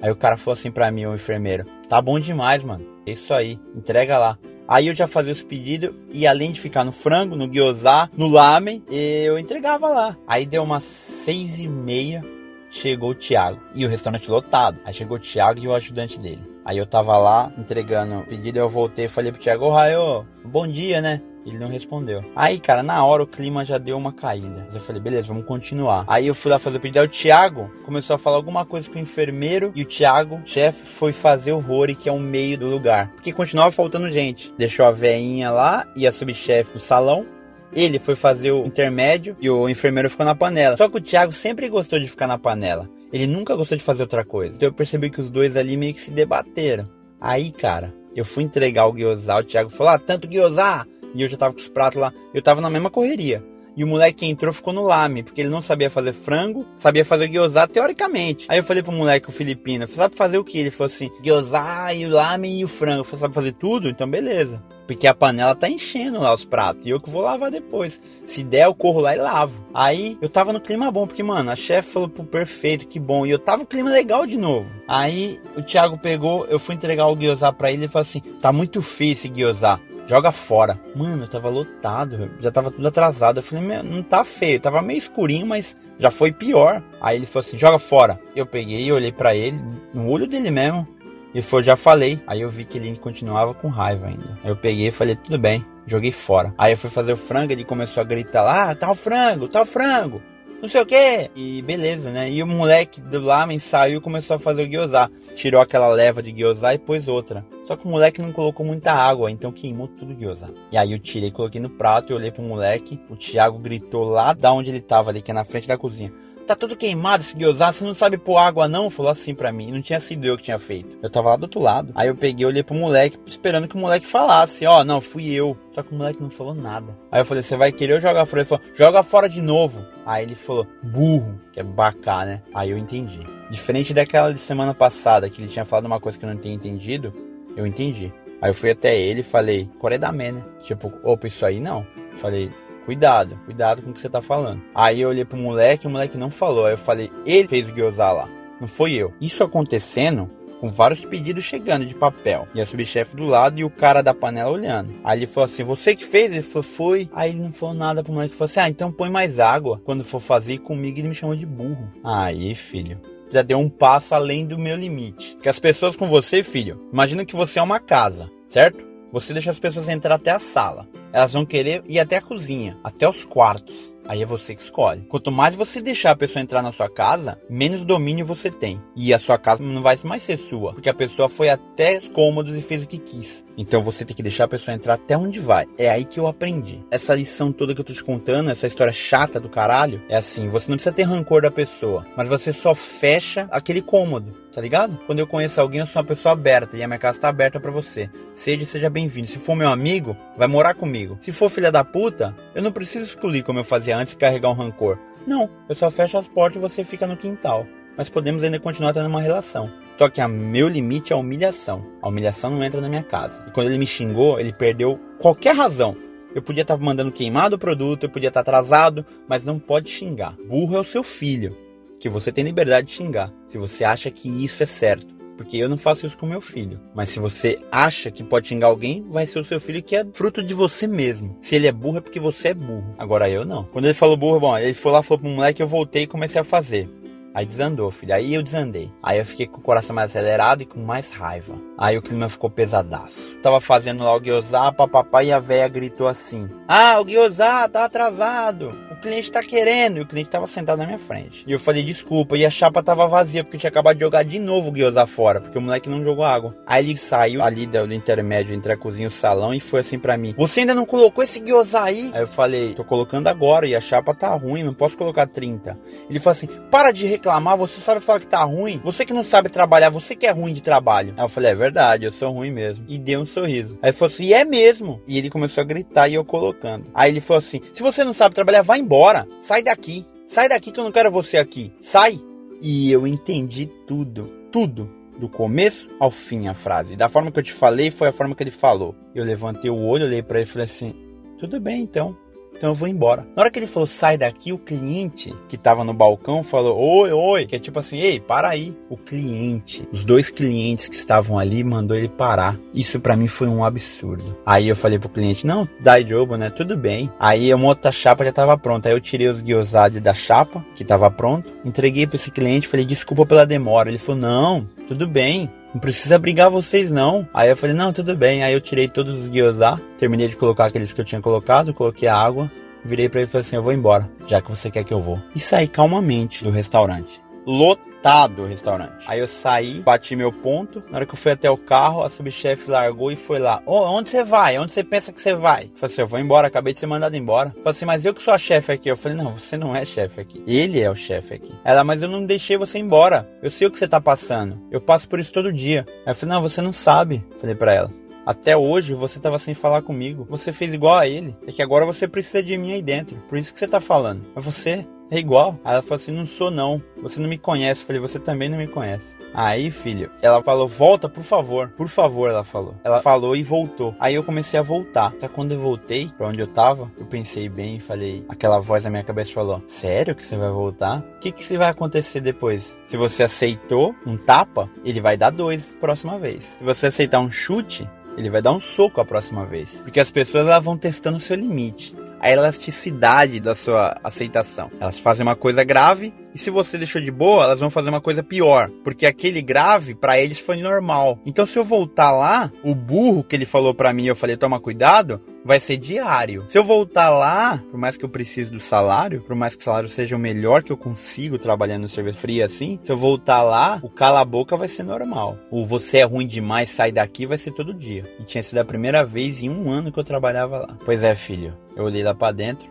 Speaker 2: Aí o cara falou assim pra mim, o enfermeiro, tá bom demais, mano. É isso aí, entrega lá. Aí eu já fazia os pedidos e além de ficar no frango, no gyoza, no lamen, eu entregava lá. Aí deu umas seis e meia, chegou o Thiago. E o restaurante lotado. Aí chegou o Thiago e o ajudante dele. Aí eu tava lá entregando o pedido, eu voltei e falei pro Thiago, ô Raio, bom dia, né? Ele não respondeu. Aí, cara, na hora o clima já deu uma caída. Mas eu falei, beleza, vamos continuar. Aí eu fui lá fazer o pedido. Aí o Thiago começou a falar alguma coisa com o enfermeiro. E o Thiago, chefe, foi fazer o Rory, que é o meio do lugar. Porque continuava faltando gente. Deixou a veinha lá e a subchefe no salão. Ele foi fazer o intermédio e o enfermeiro ficou na panela. Só que o Thiago sempre gostou de ficar na panela.
Speaker 1: Ele nunca gostou de fazer outra coisa. Então eu percebi que os dois ali meio que se debateram. Aí, cara, eu fui entregar o gyoza, o Thiago falou, ah, tanto gyoza! E eu já tava com os pratos lá, eu tava na mesma correria. E o moleque que entrou ficou no lame, porque ele não sabia fazer frango, sabia fazer gyoza teoricamente. Aí eu falei pro moleque, o filipino, sabe fazer o que? Ele falou assim, gyoza e o lame e o frango. Falei, sabe fazer tudo? Então beleza. Porque a panela tá enchendo lá os pratos. E eu que vou lavar depois. Se der, eu corro lá e lavo. Aí eu tava no clima bom, porque, mano, a chefe falou, pro perfeito, que bom. E eu tava no clima legal de novo. Aí o Thiago pegou, eu fui entregar o gyoza pra ele e falou assim: tá muito feio esse gyoza joga fora. Mano, eu tava lotado, já tava tudo atrasado. Eu falei, meu, não tá feio, tava meio escurinho, mas já foi pior. Aí ele falou assim, joga fora. Eu peguei e olhei para ele, no olho dele mesmo, e foi, já falei. Aí eu vi que ele continuava com raiva ainda. Aí eu peguei e falei, tudo bem, joguei fora. Aí eu fui fazer o frango, ele começou a gritar lá, ah, tá o frango, tá o frango não sei o que. E beleza, né? E o moleque do lamen saiu e começou a fazer o gyoza. Tirou aquela leva de gyoza e pôs outra. Só que o moleque não colocou muita água, então queimou tudo o gyoza. E aí eu tirei, coloquei no prato e olhei pro moleque. O Thiago gritou lá da onde ele tava ali, que é na frente da cozinha tá tudo queimado esse gyoza, você não sabe pôr água não? Falou assim pra mim, não tinha sido eu que tinha feito. Eu tava lá do outro lado. Aí eu peguei, olhei pro moleque, esperando que o moleque falasse, ó, oh, não, fui eu. Só que o moleque não falou nada. Aí eu falei, você vai querer jogar fora? Ele falou, joga fora de novo. Aí ele falou, burro, que é bacá, né? Aí eu entendi. Diferente daquela de semana passada, que ele tinha falado uma coisa que eu não tinha entendido, eu entendi. Aí eu fui até ele e falei, Coredamé, né? Tipo, opa, isso aí não. Falei, Cuidado, cuidado com o que você tá falando. Aí eu olhei pro moleque, o moleque não falou. Aí eu falei, ele fez o gyoza lá, não foi eu. Isso acontecendo, com vários pedidos chegando de papel. E a subchefe do lado e o cara da panela olhando. Aí ele falou assim: Você que fez? Ele falou: Foi. Aí ele não falou nada pro moleque. Ele falou assim: Ah, então põe mais água. Quando for fazer comigo, ele me chamou de burro. Aí, filho. Já deu um passo além do meu limite. Que as pessoas com você, filho, imagina que você é uma casa, certo? Você deixa as pessoas entrar até a sala. Elas vão querer ir até a cozinha, até os quartos. Aí é você que escolhe. Quanto mais você deixar a pessoa entrar na sua casa, menos domínio você tem. E a sua casa não vai mais ser sua, porque a pessoa foi até os cômodos e fez o que quis. Então você tem que deixar a pessoa entrar até onde vai. É aí que eu aprendi. Essa lição toda que eu tô te contando, essa história chata do caralho, é assim: você não precisa ter rancor da pessoa, mas você só fecha aquele cômodo, tá ligado? Quando eu conheço alguém, eu sou uma pessoa aberta e a minha casa tá aberta para você. Seja seja bem-vindo. Se for meu amigo, vai morar comigo. Se for filha da puta, eu não preciso excluir como eu fazia antes e carregar um rancor. Não, eu só fecho as portas e você fica no quintal. Mas podemos ainda continuar tendo uma relação. Só que o meu limite é a humilhação. A humilhação não entra na minha casa. E quando ele me xingou, ele perdeu qualquer razão. Eu podia estar mandando queimado o produto, eu podia estar atrasado, mas não pode xingar. Burro é o seu filho, que você tem liberdade de xingar, se você acha que isso é certo. Porque eu não faço isso com meu filho. Mas se você acha que pode xingar alguém, vai ser o seu filho que é fruto de você mesmo. Se ele é burro, é porque você é burro. Agora eu não. Quando ele falou burro, bom, ele foi lá, falou pro moleque, eu voltei e comecei a fazer. Aí desandou, filho. Aí eu desandei. Aí eu fiquei com o coração mais acelerado e com mais raiva. Aí o clima ficou pesadaço. Tava fazendo lá o gyoza, papapá, e a véia gritou assim: Ah, o gyoza tá atrasado. O cliente tá querendo. E o cliente tava sentado na minha frente. E eu falei desculpa. E a chapa tava vazia, porque tinha acabado de jogar de novo o gyoza fora, porque o moleque não jogou água. Aí ele saiu ali do, intermédio entre a cozinha e o salão e foi assim para mim: Você ainda não colocou esse gyoza aí? Aí eu falei: Tô colocando agora e a chapa tá ruim, não posso colocar 30. Ele falou assim: Para de reclamar, você sabe falar que tá ruim? Você que não sabe trabalhar, você que é ruim de trabalho. Aí eu falei: É verdade, eu sou ruim mesmo. E deu um sorriso. Aí ele falou assim: E é mesmo. E ele começou a gritar e eu colocando. Aí ele falou assim: Se você não sabe trabalhar, vai embora. Sai daqui. Sai daqui que eu não quero você aqui. Sai. E eu entendi tudo. Tudo do começo ao fim a frase. Da forma que eu te falei, foi a forma que ele falou. Eu levantei o olho, olhei para ele e falei assim: tudo bem então. Então eu vou embora. Na hora que ele falou sai daqui, o cliente que tava no balcão falou oi, oi, que é tipo assim, ei, para aí. O cliente, os dois clientes que estavam ali mandou ele parar. Isso para mim foi um absurdo. Aí eu falei pro cliente, não, dá jogo, né? Tudo bem. Aí uma outra chapa já tava pronta. Aí eu tirei os guiosade da chapa, que tava pronto, entreguei para esse cliente, falei desculpa pela demora. Ele falou, não, tudo bem. Não precisa brigar vocês não. Aí eu falei, não, tudo bem. Aí eu tirei todos os gyoza, terminei de colocar aqueles que eu tinha colocado, coloquei a água, virei para ele e falei assim, eu vou embora, já que você quer que eu vou. E saí calmamente do restaurante. Lotado
Speaker 2: lotado o restaurante. Aí eu saí, bati meu ponto. Na hora que eu fui até o carro, a subchefe largou e foi lá. Ô, oh, onde você vai? Onde você pensa que você vai? Eu falei assim, eu vou embora, acabei de ser mandado embora. Eu falei assim, mas eu que sou a chefe aqui. Eu falei, não, você não é chefe aqui. Ele é o chefe aqui. Ela, mas eu não deixei você embora. Eu sei o que você tá passando. Eu passo por isso todo dia. Aí eu falei, não, você não sabe. Falei para ela. Até hoje você tava sem falar comigo. Você fez igual a ele. É que agora você precisa de mim aí dentro. Por isso que você tá falando. Mas você é igual. Aí ela falou assim: Não sou não. Você não me conhece. Eu falei: Você também não me conhece. Aí, filho, ela falou: Volta, por favor. Por favor, ela falou. Ela falou e voltou. Aí eu comecei a voltar. Até quando eu voltei pra onde eu tava, eu pensei bem e falei: Aquela voz na minha cabeça falou: Sério que você vai voltar? O que, que vai acontecer depois? Se você aceitou um tapa, ele vai dar dois próxima vez. Se você aceitar um chute, ele vai dar um soco a próxima vez. Porque as pessoas elas vão testando o seu limite. A elasticidade da sua aceitação. Elas fazem uma coisa grave e se você deixou de boa, elas vão fazer uma coisa pior, porque aquele grave para eles foi normal. Então se eu voltar lá, o burro que ele falou para mim, eu falei toma cuidado, vai ser diário. Se eu voltar lá, por mais que eu precise do salário, por mais que o salário seja o melhor que eu consigo trabalhando no serviço frio assim, se eu voltar lá, o cala a boca vai ser normal. O você é ruim demais, sai daqui vai ser todo dia. E tinha sido a primeira vez em um ano que eu trabalhava lá. Pois é, filho. Eu olhei lá para dentro,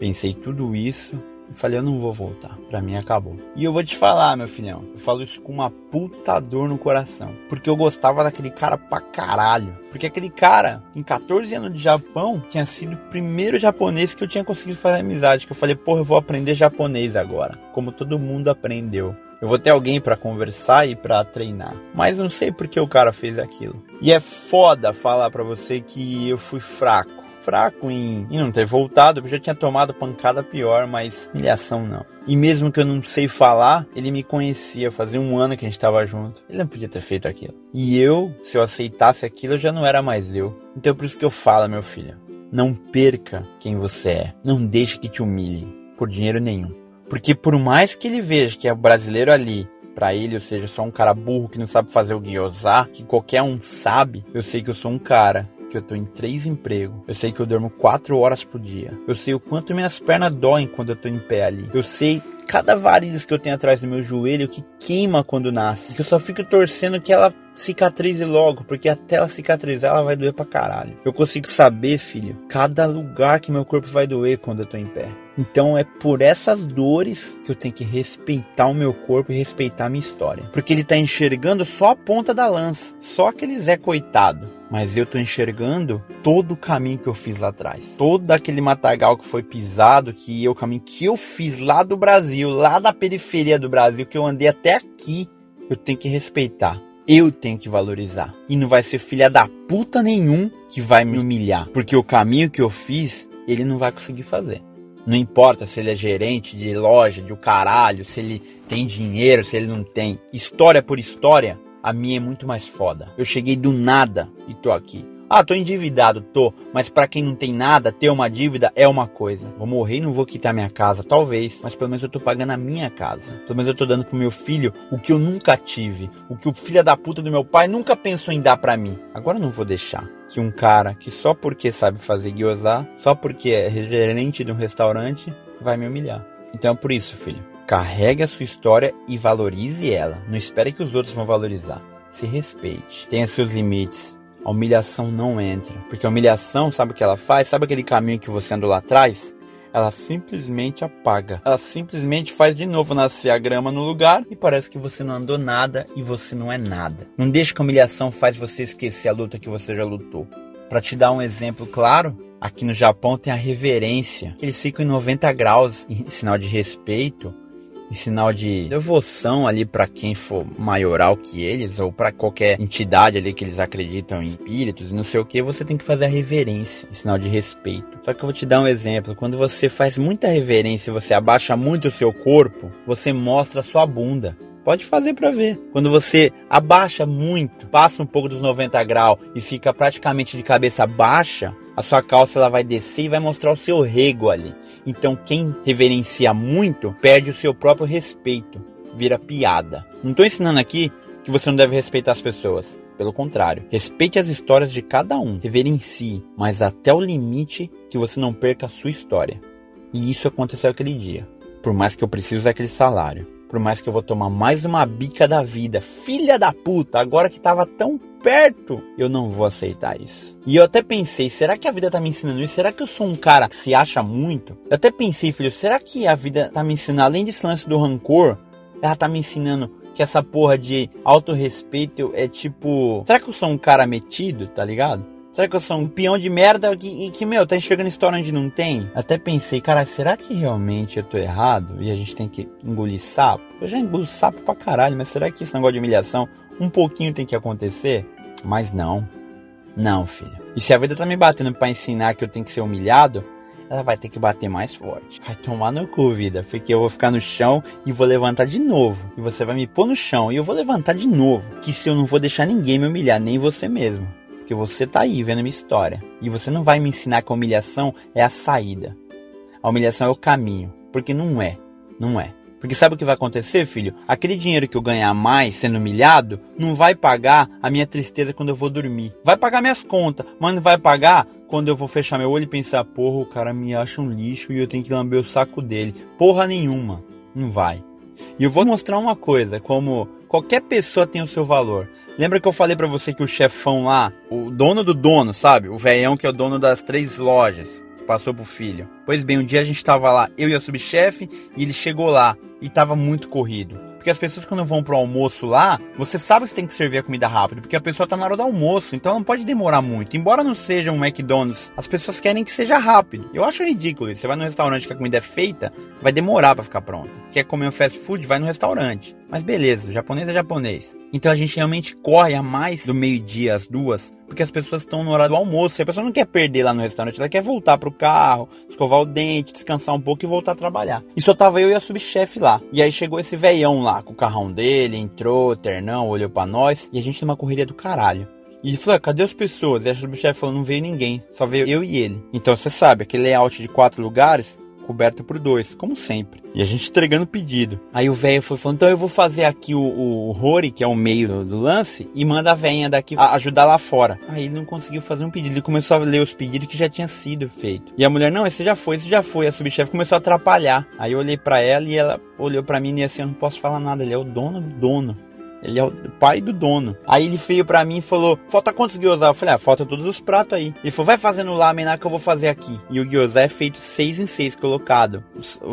Speaker 2: pensei tudo isso e falei, eu não vou voltar. Pra mim acabou. E eu vou te falar, meu filhão. Eu falo isso com uma puta dor no coração. Porque eu gostava daquele cara pra caralho. Porque aquele cara, em 14 anos de Japão, tinha sido o primeiro japonês que eu tinha conseguido fazer amizade. Que eu falei, porra, eu vou aprender japonês agora. Como todo mundo aprendeu. Eu vou ter alguém para conversar e para treinar. Mas não sei por que o cara fez aquilo. E é foda falar para você que eu fui fraco fraco em, em não ter voltado, eu já tinha tomado pancada pior, mas humilhação não. E mesmo que eu não sei falar, ele me conhecia, fazia um ano que a gente estava junto. Ele não podia ter feito aquilo. E eu, se eu aceitasse aquilo, eu já não era mais eu. Então é por isso que eu falo, meu filho, não perca quem você é. Não deixe que te humilhe por dinheiro nenhum. Porque por mais que ele veja que é o brasileiro ali para ele, ou seja, só um cara burro que não sabe fazer o gyoza, que qualquer um sabe, eu sei que eu sou um cara que eu tô em três empregos. Eu sei que eu durmo quatro horas por dia. Eu sei o quanto minhas pernas doem quando eu tô em pé ali. Eu sei cada variz que eu tenho atrás do meu joelho que queima quando nasce. Que eu só fico torcendo que ela cicatrize logo, porque até ela cicatrizar ela vai doer pra caralho. Eu consigo saber, filho, cada lugar que meu corpo vai doer quando eu tô em pé. Então é por essas dores que eu tenho que respeitar o meu corpo e respeitar a minha história. Porque ele tá enxergando só a ponta da lança, só aquele Zé coitado. Mas eu tô enxergando todo o caminho que eu fiz lá atrás. Todo aquele matagal que foi pisado, que eu, o caminho que eu fiz lá do Brasil, lá da periferia do Brasil, que eu andei até aqui, eu tenho que respeitar. Eu tenho que valorizar. E não vai ser filha da puta nenhum que vai me humilhar. Porque o caminho que eu fiz, ele não vai conseguir fazer. Não importa se ele é gerente de loja, de o caralho, se ele tem dinheiro, se ele não tem. História por história, a minha é muito mais foda. Eu cheguei do nada e tô aqui. Ah, tô endividado, tô. Mas para quem não tem nada, ter uma dívida é uma coisa. Vou morrer e não vou quitar minha casa, talvez. Mas pelo menos eu tô pagando a minha casa. Pelo menos eu tô dando pro meu filho o que eu nunca tive. O que o filho da puta do meu pai nunca pensou em dar para mim. Agora eu não vou deixar que um cara que só porque sabe fazer gyoza, só porque é gerente de um restaurante, vai me humilhar. Então é por isso, filho. Carregue a sua história e valorize ela. Não espere que os outros vão valorizar. Se respeite. Tenha seus limites a humilhação não entra. Porque a humilhação, sabe o que ela faz? Sabe aquele caminho que você andou lá atrás? Ela simplesmente apaga. Ela simplesmente faz de novo nascer a grama no lugar e parece que você não andou nada e você não é nada. Não deixe que a humilhação faz você esquecer a luta que você já lutou. Para te dar um exemplo claro, aqui no Japão tem a reverência, eles ficam em 90 graus em sinal de respeito em sinal de devoção ali para quem for maioral que eles ou para qualquer entidade ali que eles acreditam em espíritos e não sei o que, você tem que fazer a reverência, em sinal de respeito. Só que eu vou te dar um exemplo, quando você faz muita reverência você abaixa muito o seu corpo, você mostra a sua bunda. Pode fazer para ver. Quando você abaixa muito, passa um pouco dos 90 graus e fica praticamente de cabeça baixa, a sua calça ela vai descer e vai mostrar o seu rego ali. Então quem reverencia muito perde o seu próprio respeito, vira piada. Não estou ensinando aqui que você não deve respeitar as pessoas. Pelo contrário, respeite as histórias de cada um, reverencie, mas até o limite que você não perca a sua história. E isso aconteceu aquele dia. Por mais que eu precise daquele salário,
Speaker 1: Por mais que eu vou tomar mais uma bica da vida. Filha da puta, agora que tava tão perto, eu não vou aceitar isso. E eu até pensei, será que a vida tá me ensinando isso? Será que eu sou um cara que se acha muito? Eu até pensei, filho, será que a vida tá me ensinando, além desse lance do rancor, ela tá me ensinando que essa porra de autorrespeito é tipo. Será que eu sou um cara metido, tá ligado? Será que eu sou um peão de merda que, que meu, tá enxergando história onde não tem? Até pensei, cara, será que realmente eu tô errado e a gente tem que engolir sapo? Eu já engulo sapo pra caralho, mas será que esse negócio de humilhação um pouquinho tem que acontecer? Mas não. Não, filho. E se a vida tá me batendo para ensinar que eu tenho que ser humilhado, ela vai ter que bater mais forte. Vai tomar no cu, vida, porque eu vou ficar no chão e vou levantar de novo. E você vai me pôr no chão e eu vou levantar de novo. Que se eu não vou deixar ninguém me humilhar, nem você mesmo. Porque você tá aí vendo minha história. E você não vai me ensinar que a humilhação é a saída. A humilhação é o caminho. Porque não é. Não é. Porque sabe o que vai acontecer, filho? Aquele dinheiro que eu ganhar mais sendo humilhado não vai pagar a minha tristeza quando eu vou dormir. Vai pagar minhas contas, mas não vai pagar quando eu vou fechar meu olho e pensar, porra, o cara me acha um lixo e eu tenho que lamber o saco dele. Porra nenhuma. Não vai. E eu vou mostrar uma coisa, como qualquer pessoa tem o seu valor. Lembra que eu falei para você que o chefão lá, o dono do dono, sabe? O velhão que é o dono das três lojas, passou pro filho. Pois bem, um dia a gente tava lá, eu e a subchefe, e ele chegou lá e tava muito corrido. Porque as pessoas quando vão pro almoço lá, você sabe que você tem que servir a comida rápido, porque a pessoa tá na hora do almoço, então não pode demorar muito. Embora não seja um McDonald's, as pessoas querem que seja rápido. Eu acho ridículo. Você vai no restaurante que a comida é feita, vai demorar para ficar pronta. Quer comer um fast food, vai no restaurante. Mas beleza, japonês é japonês. Então a gente realmente corre a mais do meio-dia às duas, porque as pessoas estão no horário do almoço. E a pessoa não quer perder lá no restaurante, ela quer voltar pro carro, escovar o dente, descansar um pouco e voltar a trabalhar. E só tava eu e a subchefe lá. E aí chegou esse veião lá lá com o carrão dele, entrou, ternão, olhou para nós e a gente numa correria do caralho. E ele falou, ah, cadê as pessoas? E a subchefe falou, não veio ninguém, só veio eu e ele. Então você sabe, aquele layout de quatro lugares, coberta por dois, como sempre. E a gente entregando pedido. Aí o velho foi falando, então eu vou fazer aqui o, o, Rory, que é o meio do, lance, e manda a velha daqui ajudar lá fora. Aí ele não conseguiu fazer um pedido, ele começou a ler os pedidos que já tinha sido feito. E a mulher, não, esse já foi, esse já foi. A subchefe começou a atrapalhar. Aí eu olhei para ela e ela olhou para mim e assim, eu não posso falar nada, ele é o dono do dono. Ele é o pai do dono. Aí ele veio para mim e falou: Falta quantos gyoza? Eu falei: Ah, falta todos os pratos aí. Ele falou: Vai fazendo lá a que eu vou fazer aqui. E o gyoza é feito seis em seis colocado.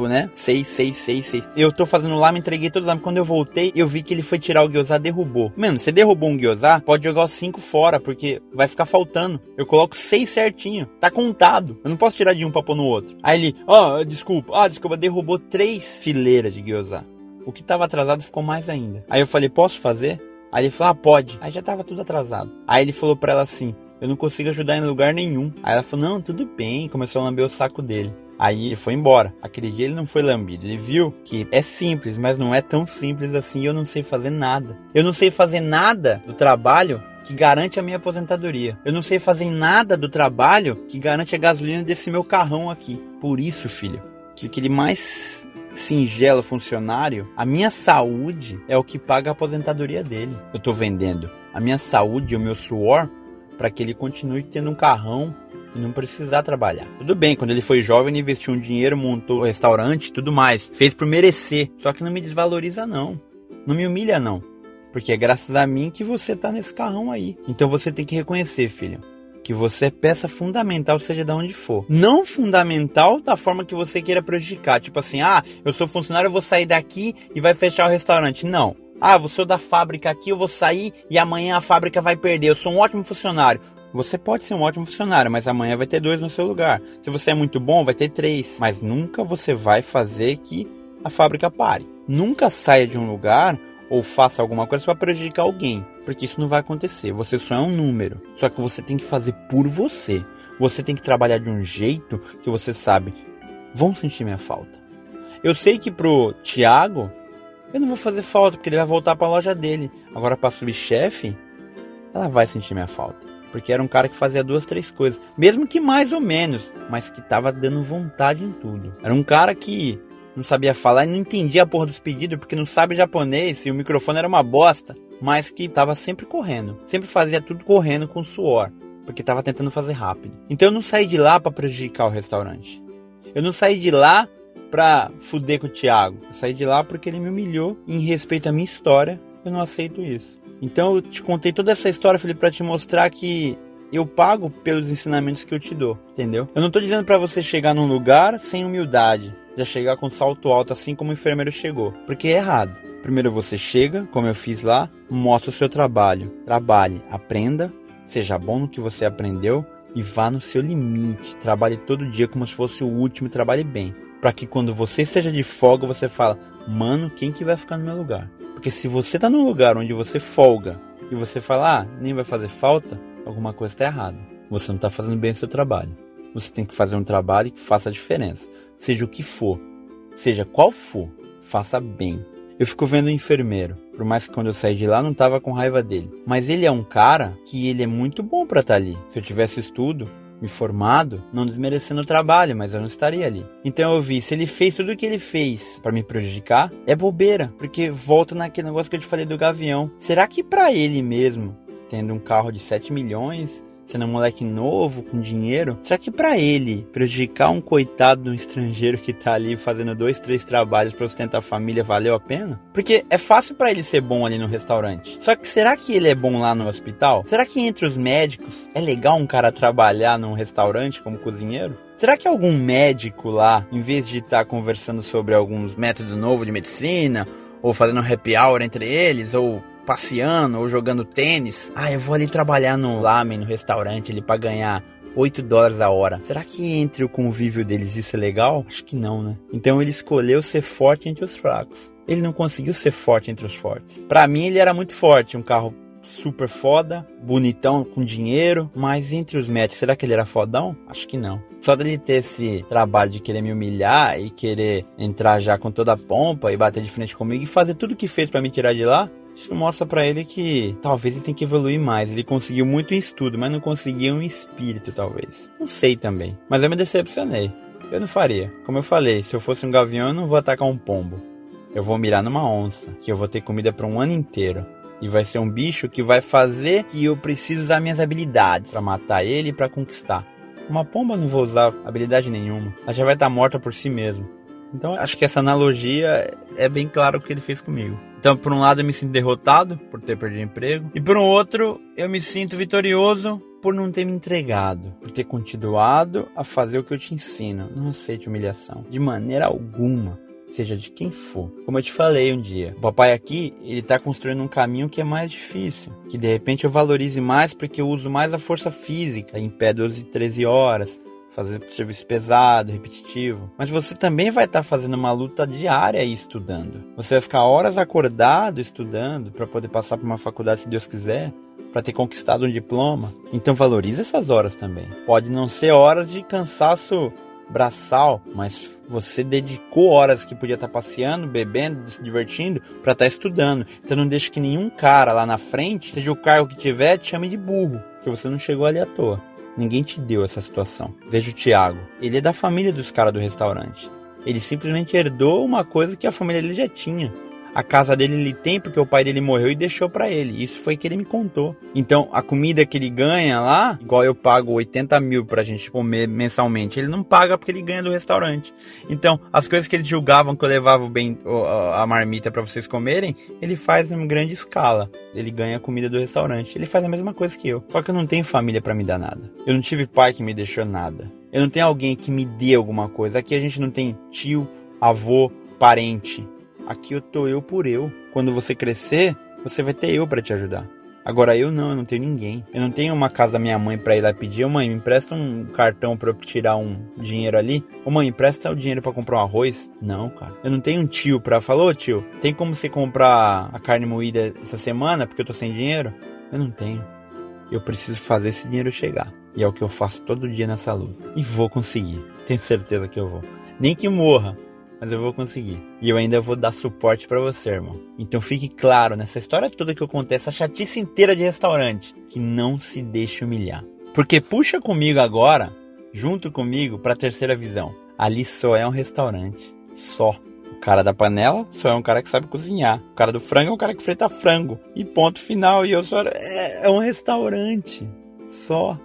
Speaker 1: Né? Seis, seis, seis, seis. Eu tô fazendo lá, me entreguei todos lá. Quando eu voltei, eu vi que ele foi tirar o gyoza derrubou. Mano, você derrubou um gyoza, pode jogar os cinco fora, porque vai ficar faltando. Eu coloco seis certinho. Tá contado. Eu não posso tirar de um pra pôr no outro. Aí ele, ó, oh, desculpa. Ah, desculpa, derrubou três fileiras de gyoza. O que estava atrasado ficou mais ainda. Aí eu falei, posso fazer? Aí ele falou, ah, pode. Aí já tava tudo atrasado. Aí ele falou para ela assim, eu não consigo ajudar em lugar nenhum. Aí ela falou, não, tudo bem. Começou a lamber o saco dele. Aí ele foi embora. Aquele dia ele não foi lambido. Ele viu que é simples, mas não é tão simples assim. Eu não sei fazer nada. Eu não sei fazer nada do trabalho que garante a minha aposentadoria. Eu não sei fazer nada do trabalho que garante a gasolina desse meu carrão aqui. Por isso, filho, que o que ele mais singelo funcionário, a minha saúde é o que paga a aposentadoria dele. Eu tô vendendo a minha saúde o meu suor para que ele continue tendo um carrão e não precisar trabalhar. Tudo bem, quando ele foi jovem, ele investiu um dinheiro, montou um restaurante, tudo mais, fez por merecer. Só que não me desvaloriza não. Não me humilha não. Porque é graças a mim que você tá nesse carrão aí. Então você tem que reconhecer, filho que você é peça fundamental, seja de onde for. Não fundamental da forma que você queira prejudicar. Tipo assim, ah, eu sou funcionário, eu vou sair daqui e vai fechar o restaurante. Não. Ah, eu sou da fábrica aqui, eu vou sair e amanhã a fábrica vai perder. Eu sou um ótimo funcionário. Você pode ser um ótimo funcionário, mas amanhã vai ter dois no seu lugar. Se você é muito bom, vai ter três. Mas nunca você vai fazer que a fábrica pare. Nunca saia de um lugar ou faça alguma coisa para prejudicar alguém, porque isso não vai acontecer. Você só é um número. Só que você tem que fazer por você. Você tem que trabalhar de um jeito que você sabe vão sentir minha falta. Eu sei que pro Thiago eu não vou fazer falta porque ele vai voltar para a loja dele. Agora para subchefe, ela vai sentir minha falta. Porque era um cara que fazia duas, três coisas. Mesmo que mais ou menos. Mas que tava dando vontade em tudo. Era um cara que não sabia falar e não entendia a porra dos pedidos porque não sabe japonês e o microfone era uma bosta, mas que tava sempre correndo, sempre fazia tudo correndo com suor, porque tava tentando fazer rápido. Então eu não saí de lá para prejudicar o restaurante. Eu não saí de lá pra fuder com o Thiago. Eu saí de lá porque ele me humilhou em respeito à minha história. Eu não aceito isso. Então eu te contei toda essa história, Felipe, para te mostrar que eu pago pelos ensinamentos que eu te dou, entendeu? Eu não tô dizendo para você chegar num lugar sem humildade, já chegar com salto alto assim como o enfermeiro chegou, porque é errado. Primeiro você chega, como eu fiz lá, mostra o seu trabalho, trabalhe, aprenda, seja bom no que você aprendeu e vá no seu limite. Trabalhe todo dia como se fosse o último e trabalhe bem, para que quando você seja de folga você fala, mano, quem que vai ficar no meu lugar? Porque se você tá num lugar onde você folga e você fala, ah, nem vai fazer falta, alguma coisa está errada. Você não está fazendo bem o seu trabalho. Você tem que fazer um trabalho que faça a diferença. Seja o que for, seja qual for, faça bem. Eu fico vendo o enfermeiro, por mais que quando eu saí de lá não tava com raiva dele. Mas ele é um cara que ele é muito bom para estar tá ali. Se eu tivesse estudo, me formado, não desmerecendo o trabalho, mas eu não estaria ali. Então eu vi, se ele fez tudo o que ele fez para me prejudicar, é bobeira, porque volta naquele negócio que eu te falei do gavião. Será que para ele mesmo tendo um carro de 7 milhões, sendo um moleque novo, com dinheiro, será que para ele prejudicar um coitado de um estrangeiro que tá ali fazendo dois, três trabalhos para sustentar a família valeu a pena? Porque é fácil para ele ser bom ali no restaurante. Só que será que ele é bom lá no hospital? Será que entre os médicos é legal um cara trabalhar num restaurante como cozinheiro? Será que algum médico lá, em vez de estar tá conversando sobre alguns métodos novos de medicina, ou fazendo um happy hour entre eles, ou passeando ou jogando tênis. Ah, eu vou ali trabalhar no lamen, no restaurante ali para ganhar 8 dólares a hora. Será que entre o convívio deles isso é legal? Acho que não, né? Então ele escolheu ser forte entre os fracos. Ele não conseguiu ser forte entre os fortes. Para mim ele era muito forte, um carro super foda, bonitão, com dinheiro, mas entre os matches, será que ele era fodão? Acho que não. Só dele ter esse trabalho de querer me humilhar e querer entrar já com toda a pompa e bater de frente comigo e fazer tudo que fez para me tirar de lá, isso mostra para ele que talvez ele tenha que evoluir mais. Ele conseguiu muito em estudo, mas não conseguiu em espírito, talvez. Não sei também. Mas eu me decepcionei. Eu não faria. Como eu falei, se eu fosse um gavião, eu não vou atacar um pombo. Eu vou mirar numa onça, que eu vou ter comida para um ano inteiro. E vai ser um bicho que vai fazer que eu preciso usar minhas habilidades para matar ele e para conquistar. Uma pomba não vou usar habilidade nenhuma. Ela já vai estar morta por si mesmo. Então acho que essa analogia é bem claro o que ele fez comigo. Então, por um lado, eu me sinto derrotado por ter perdido emprego, e por um outro, eu me sinto vitorioso por não ter me entregado, por ter continuado a fazer o que eu te ensino. Não aceite humilhação, de maneira alguma, seja de quem for. Como eu te falei um dia, o papai aqui, ele tá construindo um caminho que é mais difícil, que de repente eu valorize mais porque eu uso mais a força física, em pé 12, 13 horas, fazer serviço pesado, repetitivo. Mas você também vai estar tá fazendo uma luta diária e estudando. Você vai ficar horas acordado estudando para poder passar por uma faculdade se Deus quiser, para ter conquistado um diploma. Então valorize essas horas também. Pode não ser horas de cansaço braçal, mas você dedicou horas que podia estar passeando, bebendo, se divertindo para estar estudando. Então não deixe que nenhum cara lá na frente, seja o cargo que tiver, te chame de burro, que você não chegou ali à toa. Ninguém te deu essa situação. Veja o Thiago. Ele é da família dos caras do restaurante. Ele simplesmente herdou uma coisa que a família dele já tinha. A casa dele ele tem porque o pai dele morreu e deixou para ele. Isso foi que ele me contou. Então, a comida que ele ganha lá, igual eu pago 80 mil pra gente comer mensalmente, ele não paga porque ele ganha do restaurante. Então, as coisas que eles julgavam que eu levava bem a marmita para vocês comerem, ele faz em grande escala. Ele ganha a comida do restaurante. Ele faz a mesma coisa que eu. Só que eu não tenho família para me dar nada. Eu não tive pai que me deixou nada. Eu não tenho alguém que me dê alguma coisa. Aqui a gente não tem tio, avô, parente. Aqui eu tô eu por eu. Quando você crescer, você vai ter eu para te ajudar. Agora eu não, eu não tenho ninguém. Eu não tenho uma casa da minha mãe para ir lá pedir. Ô mãe, me empresta um cartão para eu tirar um dinheiro ali. Ô mãe, empresta o dinheiro para comprar um arroz. Não, cara. Eu não tenho um tio pra falar, ô tio, tem como você comprar a carne moída essa semana porque eu tô sem dinheiro? Eu não tenho. Eu preciso fazer esse dinheiro chegar. E é o que eu faço todo dia nessa luta. E vou conseguir. Tenho certeza que eu vou. Nem que morra, mas eu vou conseguir. E eu ainda vou dar suporte para você, irmão. Então fique claro nessa história toda que eu contei, essa chatice inteira de restaurante, que não se deixe humilhar. Porque puxa comigo agora, junto comigo, para a terceira visão. Ali só é um restaurante, só. O cara da panela só é um cara que sabe cozinhar. O cara do frango é um cara que frita frango. E ponto final. E eu só. É, é um restaurante. Só.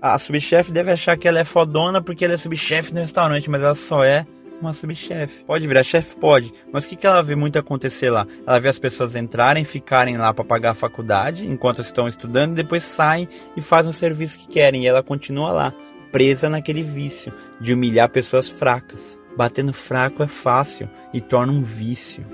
Speaker 1: A subchefe deve achar que ela é fodona porque ela é subchefe no restaurante, mas ela só é
Speaker 2: uma subchefe. Pode virar chefe? Pode. Mas o que, que ela vê muito acontecer lá? Ela vê as pessoas entrarem, ficarem lá para pagar a faculdade enquanto estão estudando e depois saem e fazem o serviço que querem. E ela continua lá, presa naquele vício de humilhar pessoas fracas. Batendo fraco é fácil e torna um vício.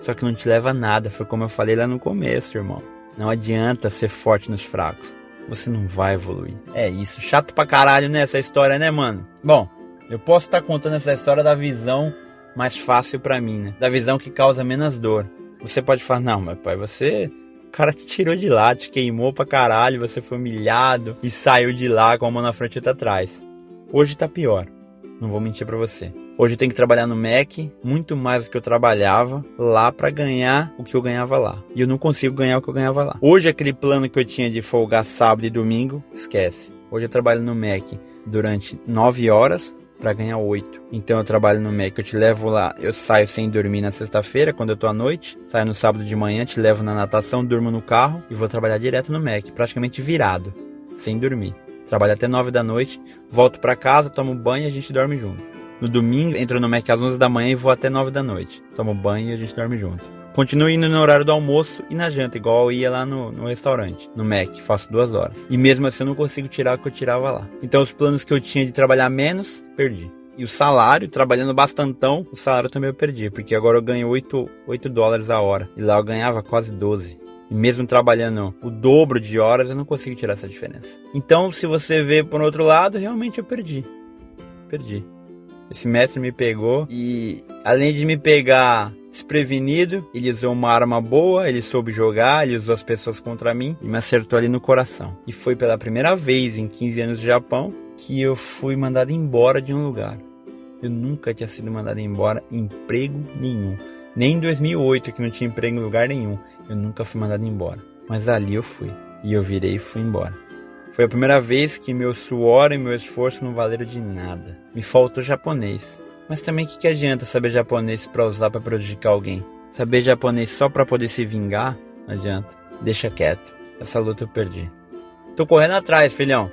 Speaker 2: Só que não te leva a nada, foi como eu falei lá no começo, irmão. Não adianta ser forte nos fracos. Você não vai evoluir. É isso, chato pra caralho né, história, né, mano? Bom, eu posso estar contando essa história da visão mais fácil para mim, né? Da visão que causa menos dor. Você pode falar, não, meu pai, você. O cara te tirou de lá, te queimou pra caralho, você foi humilhado e saiu de lá com a mão na frente e outra atrás. Hoje tá pior. Não vou mentir para você. Hoje eu tenho que trabalhar no Mac muito mais do que eu trabalhava lá para ganhar o que eu ganhava lá. E eu não consigo ganhar o que eu ganhava lá. Hoje aquele plano que eu tinha de folgar sábado e domingo, esquece. Hoje eu trabalho no Mac durante 9 horas para ganhar 8. Então eu trabalho no Mac, eu te levo lá, eu saio sem dormir na sexta-feira, quando eu tô à noite, saio no sábado de manhã, te levo na natação, durmo no carro e vou trabalhar direto no Mac, praticamente virado, sem dormir. Trabalho até 9 da noite, volto para casa, tomo banho e a gente dorme junto. No domingo, entro no Mac às 11 da manhã e vou até 9 da noite. Tomo banho e a gente dorme junto. Continuo indo no horário do almoço e na janta, igual eu ia lá no, no restaurante, no Mac, faço duas horas. E mesmo assim eu não consigo tirar o que eu tirava lá. Então os planos que eu tinha de trabalhar menos, perdi. E o salário, trabalhando bastantão, o salário também eu perdi, porque agora eu ganho 8, 8 dólares a hora. E lá eu ganhava quase 12. E mesmo trabalhando o dobro de horas, eu não consigo tirar essa diferença. Então, se você vê por outro lado, realmente eu perdi. Perdi. Esse mestre me pegou e, além de me pegar desprevenido, ele usou uma arma boa, ele soube jogar, ele usou as pessoas contra mim e me acertou ali no coração. E foi pela primeira vez em 15 anos de Japão que eu fui mandado embora de um lugar. Eu nunca tinha sido mandado embora em emprego nenhum. Nem em 2008, que não tinha emprego em lugar nenhum. Eu nunca fui mandado embora. Mas ali eu fui. E eu virei e fui embora. Foi a primeira vez que meu suor e meu esforço não valeram de nada. Me faltou japonês. Mas também que, que adianta saber japonês para usar para prejudicar alguém? Saber japonês só para poder se vingar? Não adianta. Deixa quieto. Essa luta eu perdi. Tô correndo atrás, filhão.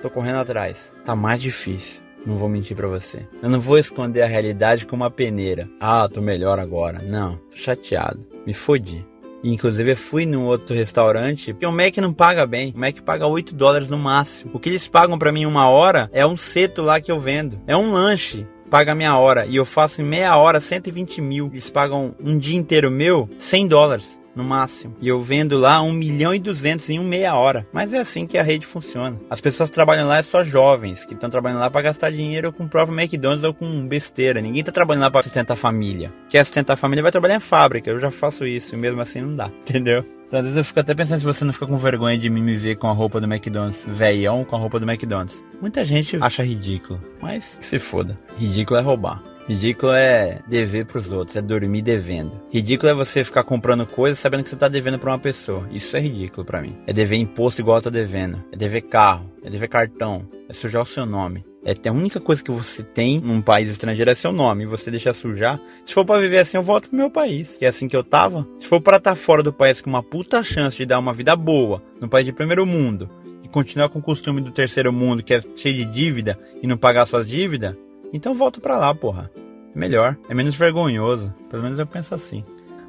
Speaker 2: Tô correndo atrás. Tá mais difícil. Não vou mentir para você. Eu não vou esconder a realidade com uma peneira. Ah, tô melhor agora. Não, tô chateado. Me fodi. E, inclusive eu fui num outro restaurante, porque o Mac não paga bem. O Mac paga 8 dólares no máximo. O que eles pagam para mim uma hora é um seto lá que eu vendo. É um lanche. Paga meia hora. E eu faço em meia hora 120 mil. Eles pagam um dia inteiro meu 100 dólares no máximo. E eu vendo lá 1 milhão e 200 em uma meia hora. Mas é assim que a rede funciona. As pessoas que trabalham lá é só jovens, que estão trabalhando lá para gastar dinheiro com o próprio McDonald's ou com besteira. Ninguém tá trabalhando lá para sustentar a família. Quer sustentar a família, vai trabalhar em fábrica. Eu já faço isso e mesmo assim não dá, entendeu? Então, às vezes eu fico até pensando se você não fica com vergonha de mim me ver com a roupa do McDonald's, velhão com a roupa do McDonald's. Muita gente acha ridículo, mas se foda. Ridículo é roubar. Ridículo é dever pros outros, é dormir devendo. Ridículo é você ficar comprando coisas sabendo que você tá devendo pra uma pessoa. Isso é ridículo para mim. É dever imposto igual eu tô devendo. É dever carro, é dever cartão, é sujar o seu nome. É a única coisa que você tem num país estrangeiro é seu nome. E você deixar sujar. Se for para viver assim, eu volto pro meu país. Que é assim que eu tava. Se for para estar tá fora do país com uma puta chance de dar uma vida boa, no país de primeiro mundo, e continuar com o costume do terceiro mundo, que é cheio de dívida, e não pagar suas dívidas, então volto pra lá, porra. É melhor, é menos vergonhoso. Pelo menos eu penso assim.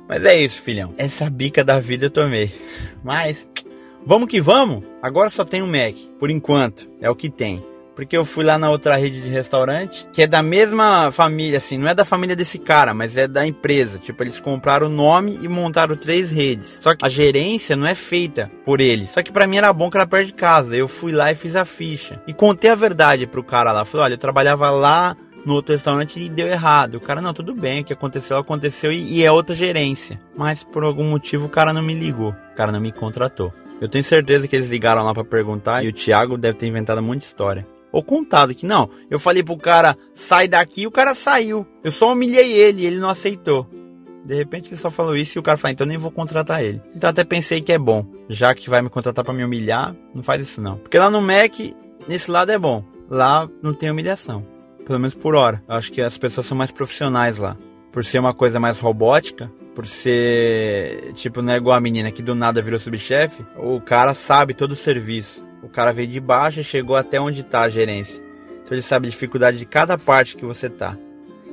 Speaker 2: Mas é isso, filhão. Essa bica da vida eu tomei. Mas, vamos que vamos. Agora só tem um Mac, por enquanto. É o que tem. Porque eu fui lá na outra rede de restaurante, que é da mesma família, assim, não é da família desse cara, mas é da empresa. Tipo, eles compraram o nome e montaram três redes. Só que a gerência não é feita por eles. Só que para mim era bom que era perto de casa. Eu fui lá e fiz a ficha. E contei a verdade pro cara lá. Falei, olha, eu trabalhava lá no outro restaurante e deu errado. O cara, não, tudo bem, o que aconteceu, aconteceu e, e é outra gerência. Mas por algum motivo o cara não me ligou. O cara não me contratou. Eu tenho certeza que eles ligaram lá para perguntar e o Thiago deve ter inventado muita história ou contado que não. Eu falei pro cara, sai daqui, o cara saiu. Eu só humilhei ele, ele não aceitou. De repente ele só falou isso e o cara falou, então nem vou contratar ele. Então até pensei que é bom, já que vai me contratar para me humilhar, não faz isso não. Porque lá no Mac, nesse lado é bom. Lá não tem humilhação. Pelo menos por hora. Eu acho que as pessoas são mais profissionais lá. Por ser uma coisa mais robótica, por ser, tipo, não é igual a menina que do nada virou subchefe, o cara sabe todo o serviço. O cara veio de baixo e chegou até onde está a gerência. Então ele sabe a dificuldade de cada parte que você tá.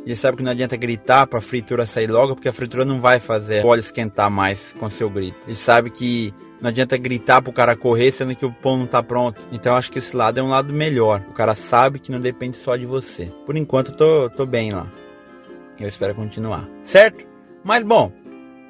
Speaker 2: Ele sabe que não adianta gritar para a fritura sair logo, porque a fritura não vai fazer o óleo esquentar mais com seu grito. Ele sabe que não adianta gritar pro cara correr sendo que o pão não tá pronto. Então eu acho que esse lado é um lado melhor. O cara sabe que não depende só de você. Por enquanto eu tô, tô bem lá. Eu espero continuar. Certo? Mas bom,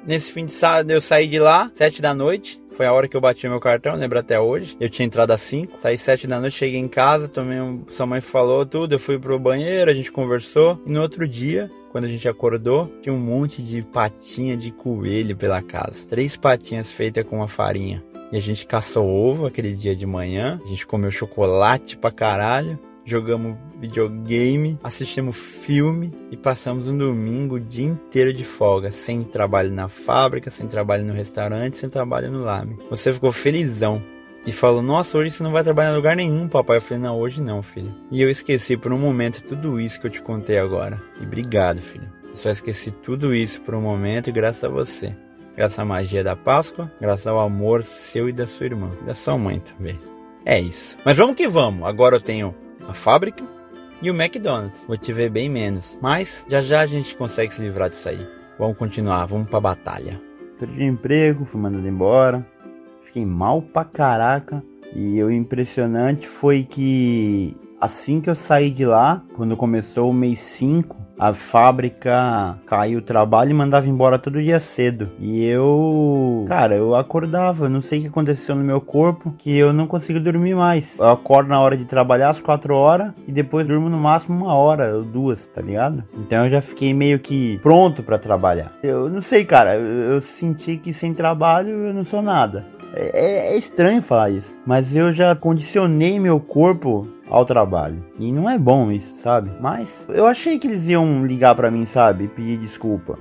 Speaker 2: nesse fim de sábado eu saí de lá, sete da noite. Foi a hora que eu bati meu cartão, lembro até hoje. Eu tinha entrado às 5, saí 7 da noite, cheguei em casa, tomei um... sua mãe falou tudo, eu fui pro banheiro, a gente conversou. E no outro dia, quando a gente acordou, tinha um monte de patinha de coelho pela casa. Três patinhas feitas com uma farinha. E a gente caçou ovo aquele dia de manhã. A gente comeu chocolate pra caralho jogamos videogame, assistimos filme e passamos um domingo o dia inteiro de folga, sem trabalho na fábrica, sem trabalho no restaurante, sem trabalho no lame. Você ficou felizão e falou: Nossa, hoje você não vai trabalhar em lugar nenhum, papai. Eu falei: Não, hoje não, filho. E eu esqueci por um momento tudo isso que eu te contei agora. E obrigado, filho. Eu só esqueci tudo isso por um momento graças a você. Graças à magia da Páscoa, graças ao amor seu e da sua irmã, e da sua mãe também. É isso. Mas vamos que vamos. Agora eu tenho a fábrica e o McDonald's. Vou te ver bem menos, mas já já a gente consegue se livrar disso aí. Vamos continuar, vamos pra batalha.
Speaker 1: Perdi emprego, fui mandado embora, fiquei mal pra caraca. E o impressionante foi que assim que eu saí de lá, quando começou o mês 5, a fábrica caiu o trabalho e mandava embora todo dia cedo. E eu, cara, eu acordava, não sei o que aconteceu no meu corpo, que eu não consigo dormir mais. Eu acordo na hora de trabalhar às 4 horas e depois durmo no máximo uma hora ou duas, tá ligado? Então eu já fiquei meio que pronto para trabalhar. Eu não sei, cara, eu, eu senti que sem trabalho eu não sou nada. É, é, estranho falar isso, mas eu já condicionei meu corpo ao trabalho. E não é bom isso, sabe? Mas eu achei que eles iam ligar para mim, sabe? E pedir desculpa.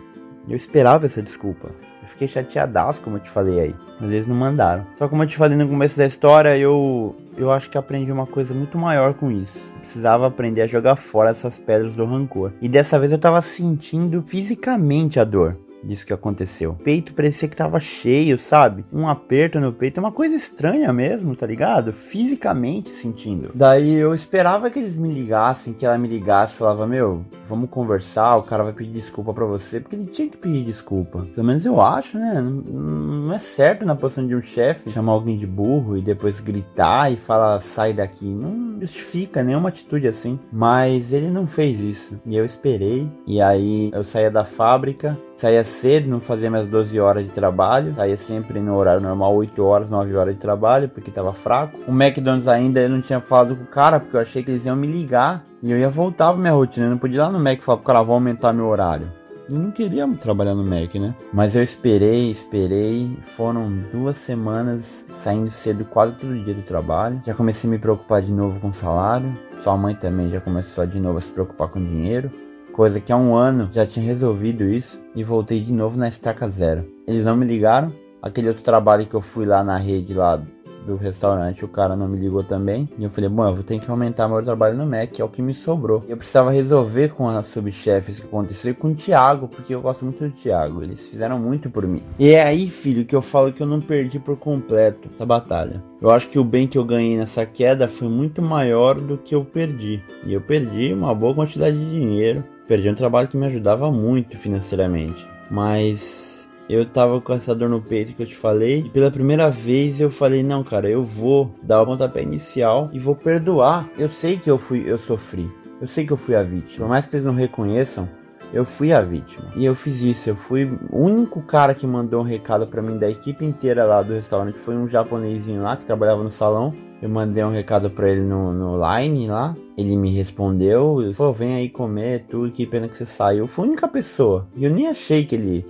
Speaker 1: Eu esperava essa desculpa. Eu fiquei chateadaço, como eu te falei aí. Mas eles não mandaram. Só como eu te falei no começo da história, eu, eu acho que aprendi uma coisa muito maior com isso. Precisava aprender a jogar fora essas pedras do rancor. E dessa vez eu tava sentindo fisicamente a dor disso que aconteceu. O peito parecia que tava cheio, sabe? Um aperto no peito, é uma coisa estranha mesmo, tá ligado? Fisicamente sentindo. Daí eu esperava que eles me ligassem, que ela me ligasse, falava: "Meu, vamos conversar, o cara vai pedir desculpa para você", porque ele tinha que pedir desculpa. Pelo menos eu acho, né? Não, não é certo na posição de um chefe chamar alguém de burro e depois gritar e falar: "Sai daqui". Não justifica nenhuma atitude assim. Mas ele não fez isso. E eu esperei. E aí eu saía da fábrica saía cedo, não fazia mais 12 horas de trabalho, saía sempre no horário normal, 8 horas, 9 horas de trabalho, porque tava fraco. O McDonald's ainda eu não tinha falado com o cara, porque eu achei que eles iam me ligar e eu ia voltar pra minha rotina. Eu não podia ir lá no Mac e falar pro cara, vou aumentar meu horário. Eu não queria trabalhar no Mac, né? Mas eu esperei, esperei. Foram duas semanas saindo cedo quase todo dia do trabalho. Já comecei a me preocupar de novo com o salário. Sua mãe também já começou de novo a se preocupar com dinheiro coisa que há um ano já tinha resolvido isso e voltei de novo na estaca zero. Eles não me ligaram. Aquele outro trabalho que eu fui lá na rede lá do restaurante, o cara não me ligou também. E eu falei, bom, eu vou ter que aumentar meu trabalho no Mac, é o que me sobrou. Eu precisava resolver com as subchefes que aconteceu e com o Thiago, porque eu gosto muito do Thiago. Eles fizeram muito por mim. E é aí, filho, que eu falo que eu não perdi por completo essa batalha. Eu acho que o bem que eu ganhei nessa queda foi muito maior do que eu perdi. E eu perdi uma boa quantidade de dinheiro perdi um trabalho que me ajudava muito financeiramente. Mas eu tava com essa dor no peito que eu te falei. E pela primeira vez eu falei, não, cara, eu vou dar o pontapé inicial e vou perdoar. Eu sei que eu fui, eu sofri. Eu sei que eu fui a vítima. Por mais que eles não reconheçam, eu fui a vítima. E eu fiz isso. Eu fui o único cara que mandou um recado para mim da equipe inteira lá do restaurante. Foi um japonesinho lá que trabalhava no salão. Eu mandei um recado para ele no, no line lá. Ele me respondeu. Falou: vem aí comer tudo. Que pena que você saiu. Foi a única pessoa. E eu nem achei que ele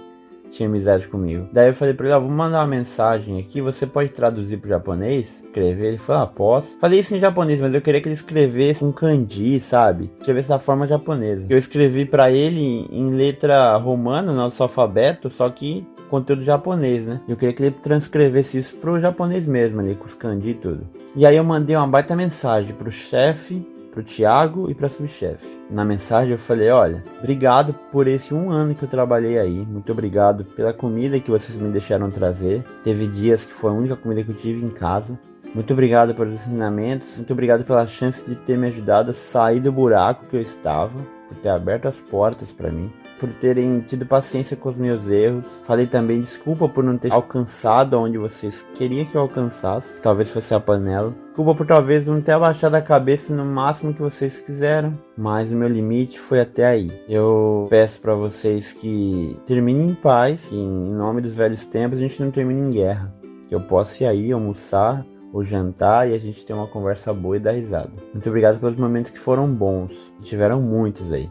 Speaker 1: tinha amizade comigo. Daí eu falei pra ele, ah, vou mandar uma mensagem aqui, você pode traduzir pro japonês? Escrever? Ele falou, ah, posso. Falei isso em japonês, mas eu queria que ele escrevesse um kanji, sabe? Escrevesse da forma japonesa. Eu escrevi para ele em letra romana, nosso alfabeto, só que conteúdo japonês, né? Eu queria que ele transcrevesse isso pro japonês mesmo ali, com os kanji e tudo. E aí eu mandei uma baita mensagem pro chefe pro Thiago e pra subchefe. Na mensagem eu falei, olha, obrigado por esse um ano que eu trabalhei aí, muito obrigado pela comida que vocês me deixaram trazer. Teve dias que foi a única comida que eu tive em casa. Muito obrigado pelos ensinamentos, muito obrigado pela chance de ter me ajudado a sair do buraco que eu estava. por ter aberto as portas para mim, por terem tido paciência com os meus erros. Falei também desculpa por não ter alcançado onde vocês queriam que eu alcançasse, talvez fosse a panela. Desculpa por talvez não ter abaixado a cabeça no máximo que vocês quiseram, mas o meu limite foi até aí. Eu peço para vocês que terminem em paz, que em nome dos velhos tempos a gente não termine em guerra. Que eu possa ir aí almoçar ou jantar e a gente ter uma conversa boa e dar risada. Muito obrigado pelos momentos que foram bons, tiveram muitos aí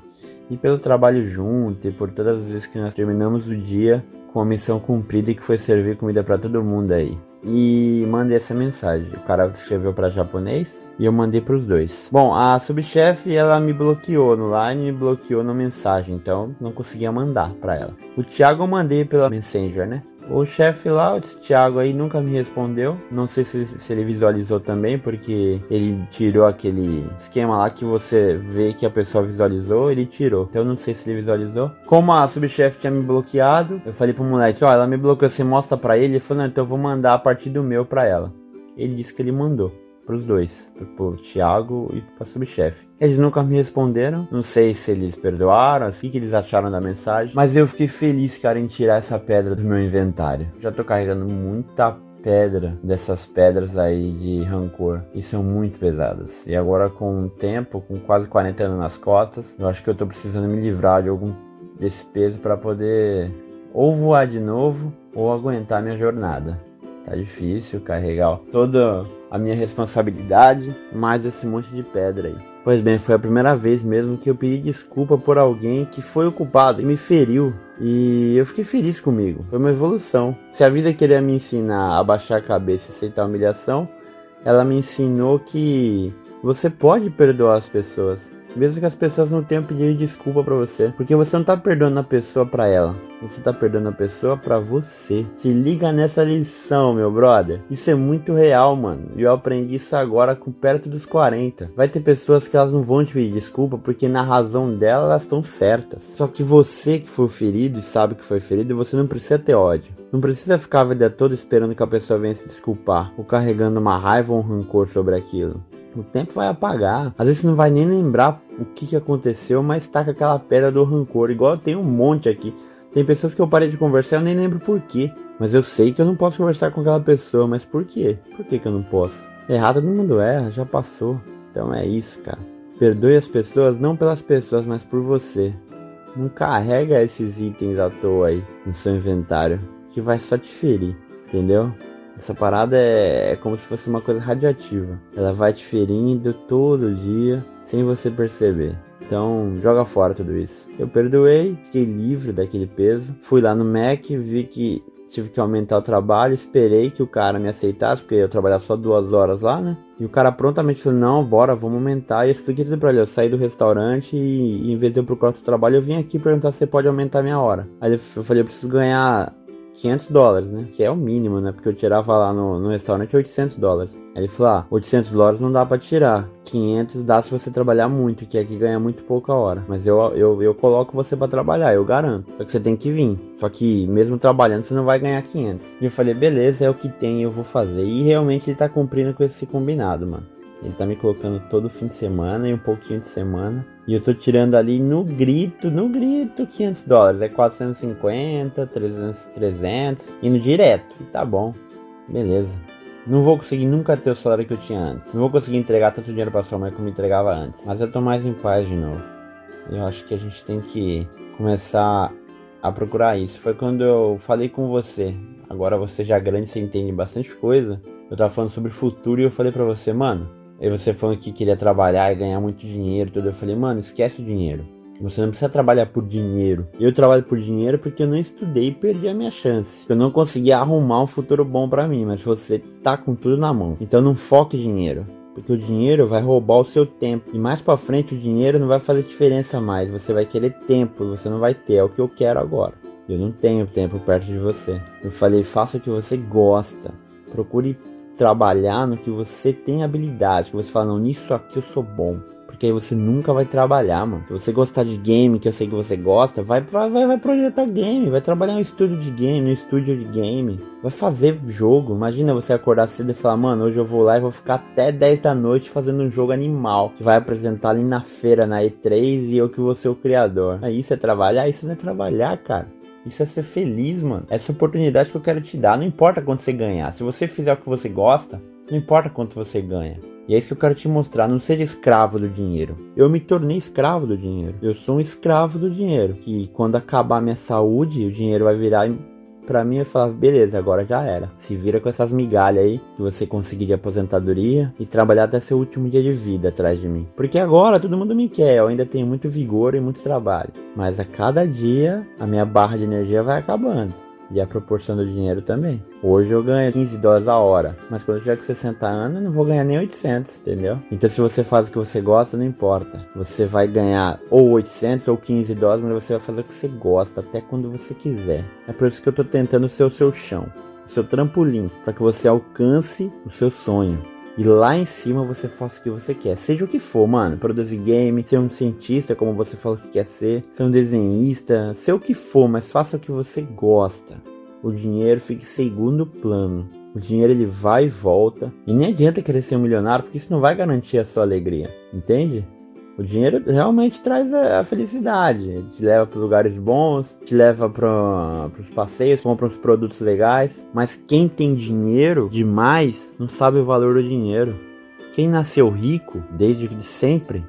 Speaker 1: e pelo trabalho junto e por todas as vezes que nós terminamos o dia com a missão cumprida que foi servir comida para todo mundo aí. E mandei essa mensagem. O cara escreveu para japonês e eu mandei para os dois. Bom, a subchefe ela me bloqueou no line me bloqueou na mensagem, então não conseguia mandar para ela. O Thiago eu mandei pela Messenger, né? O chefe lá, o Thiago aí, nunca me respondeu. Não sei se, se, ele visualizou também, porque ele tirou aquele esquema lá que você vê que a pessoa visualizou, ele tirou. Então não sei se ele visualizou. Como a subchefe tinha me bloqueado, eu falei pro moleque, ó, ela me bloqueou, você mostra pra ele? Ele falou, não, então eu vou mandar a partir do meu pra ela. Ele disse que ele mandou pros dois, pro, pro Thiago e pra subchefe. Eles nunca me responderam, não sei se eles perdoaram, assim, o que eles acharam da mensagem, mas eu fiquei feliz, cara, em tirar essa pedra do meu inventário. Já tô carregando muita pedra dessas pedras aí de rancor e são muito pesadas. E agora com o tempo, com quase 40 anos nas costas, eu acho que eu tô precisando me livrar de algum desse peso para poder ou voar de novo ou aguentar minha jornada. Tá difícil carregar toda a minha responsabilidade, mais esse monte de pedra aí. Pois bem, foi a primeira vez mesmo que eu pedi desculpa por alguém que foi o culpado e me feriu. E eu fiquei feliz comigo. Foi uma evolução. Se a vida queria me ensinar a baixar a cabeça e aceitar a humilhação, ela me ensinou que você pode perdoar as pessoas. Mesmo que as pessoas não tenham pedido desculpa para você. Porque você não tá perdoando a pessoa para ela. Você tá perdoando a pessoa para você. Se liga nessa lição, meu brother. Isso é muito real, mano. E eu aprendi isso agora com perto dos 40. Vai ter pessoas que elas não vão te pedir desculpa porque na razão dela elas estão certas. Só que você que foi ferido e sabe que foi ferido, você não precisa ter ódio. Não precisa ficar a vida toda esperando que a pessoa venha se desculpar ou carregando uma raiva ou um rancor sobre aquilo. O tempo vai apagar. Às vezes não vai nem lembrar o que, que aconteceu, mas tá com aquela pedra do rancor. Igual tem um monte aqui. Tem pessoas que eu parei de conversar eu nem lembro por quê. Mas eu sei que eu não posso conversar com aquela pessoa. Mas por quê? Por que, que eu não posso? Errar todo mundo erra, já passou. Então é isso, cara. Perdoe as pessoas não pelas pessoas, mas por você. Não carrega esses itens à toa aí no seu inventário, que vai só te ferir, entendeu? Essa parada é, é como se fosse uma coisa radioativa. Ela vai te ferindo todo dia sem você perceber. Então, joga fora tudo isso. Eu perdoei, fiquei livre daquele peso. Fui lá no Mac, vi que tive que aumentar o trabalho, esperei que o cara me aceitasse, porque eu trabalhava só duas horas lá, né? E o cara prontamente falou, não, bora, vamos aumentar. E eu expliquei tudo pra ele. Eu saí do restaurante e, e em vez de eu procurar outro trabalho, eu vim aqui perguntar se você pode aumentar minha hora. Aí eu falei, eu preciso ganhar 500 dólares, né? Que é o mínimo, né? Porque eu tirava lá no, no restaurante 800 dólares. Aí ele falou: ah, 800 dólares não dá para tirar. 500 dá se você trabalhar muito, que aqui ganha muito pouca hora. Mas eu, eu, eu coloco você para trabalhar, eu garanto. Só que você tem que vir. Só que mesmo trabalhando, você não vai ganhar 500. E eu falei: beleza, é o que tem, eu vou fazer. E realmente ele tá cumprindo com esse combinado, mano. Ele tá me colocando todo fim de semana e um pouquinho de semana. E eu tô tirando ali no grito, no grito, 500 dólares. É 450, 300, 300. Indo direto. E tá bom. Beleza. Não vou conseguir nunca ter o salário que eu tinha antes. Não vou conseguir entregar tanto dinheiro pra sua mãe como entregava antes. Mas eu tô mais em paz de novo. Eu acho que a gente tem que começar a procurar isso. Foi quando eu falei com você. Agora você já é grande, você entende bastante coisa. Eu tava falando sobre futuro e eu falei pra você, mano, e você falando que queria trabalhar e ganhar muito dinheiro, tudo. Eu falei, mano, esquece o dinheiro. Você não precisa trabalhar por dinheiro. Eu trabalho por dinheiro porque eu não estudei e perdi a minha chance. Eu não consegui arrumar um futuro bom para mim, mas você tá com tudo na mão. Então não foque dinheiro. Porque o dinheiro vai roubar o seu tempo. E mais para frente o dinheiro não vai fazer diferença mais. Você vai querer tempo, você não vai ter. É o que eu quero agora. Eu não tenho tempo perto de você. Eu falei, faça o que você gosta. Procure trabalhar no que você tem habilidade, que você fala, não, nisso aqui eu sou bom. Porque aí você nunca vai trabalhar, mano. Se você gostar de game, que eu sei que você gosta, vai, vai, vai projetar game, vai trabalhar um estúdio de game, no estúdio de game, vai fazer jogo. Imagina você acordar cedo e falar, mano, hoje eu vou lá e vou ficar até 10 da noite fazendo um jogo animal. Que vai apresentar ali na feira, na E3, e eu que vou ser o criador. Aí isso é trabalhar? Isso não é trabalhar, cara. Isso é ser feliz, mano. Essa oportunidade que eu quero te dar. Não importa quanto você ganhar. Se você fizer o que você gosta, não importa quanto você ganha. E é isso que eu quero te mostrar. Não seja escravo do dinheiro. Eu me tornei escravo do dinheiro. Eu sou um escravo do dinheiro. Que quando acabar minha saúde, o dinheiro vai virar para mim eu falava, beleza, agora já era. Se vira com essas migalhas aí que você conseguir de aposentadoria e trabalhar até seu último dia de vida atrás de mim. Porque agora todo mundo me quer, eu ainda tenho muito vigor e muito trabalho. Mas a cada dia a minha barra de energia vai acabando e a proporção do dinheiro também. Hoje eu ganho 15 dólares a hora, mas quando eu tiver com 60 anos eu não vou ganhar nem 800, entendeu? Então se você faz o que você gosta, não importa. Você vai ganhar ou 800 ou 15 dólares, mas você vai fazer o que você gosta até quando você quiser. É por isso que eu tô tentando ser o seu chão, o seu trampolim, para que você alcance o seu sonho. E lá em cima você faça o que você quer. Seja o que for, mano. Produzir game, ser um cientista, como você falou que quer ser. Ser um desenhista. Ser o que for, mas faça o que você gosta. O dinheiro fique segundo plano. O dinheiro ele vai e volta. E nem adianta querer ser um milionário, porque isso não vai garantir a sua alegria. Entende? O dinheiro realmente traz a, felicidade. Ele te leva para lugares bons, te leva para os passeios, compra uns produtos legais. Mas quem tem dinheiro demais não sabe o valor do dinheiro. Quem nasceu rico desde sempre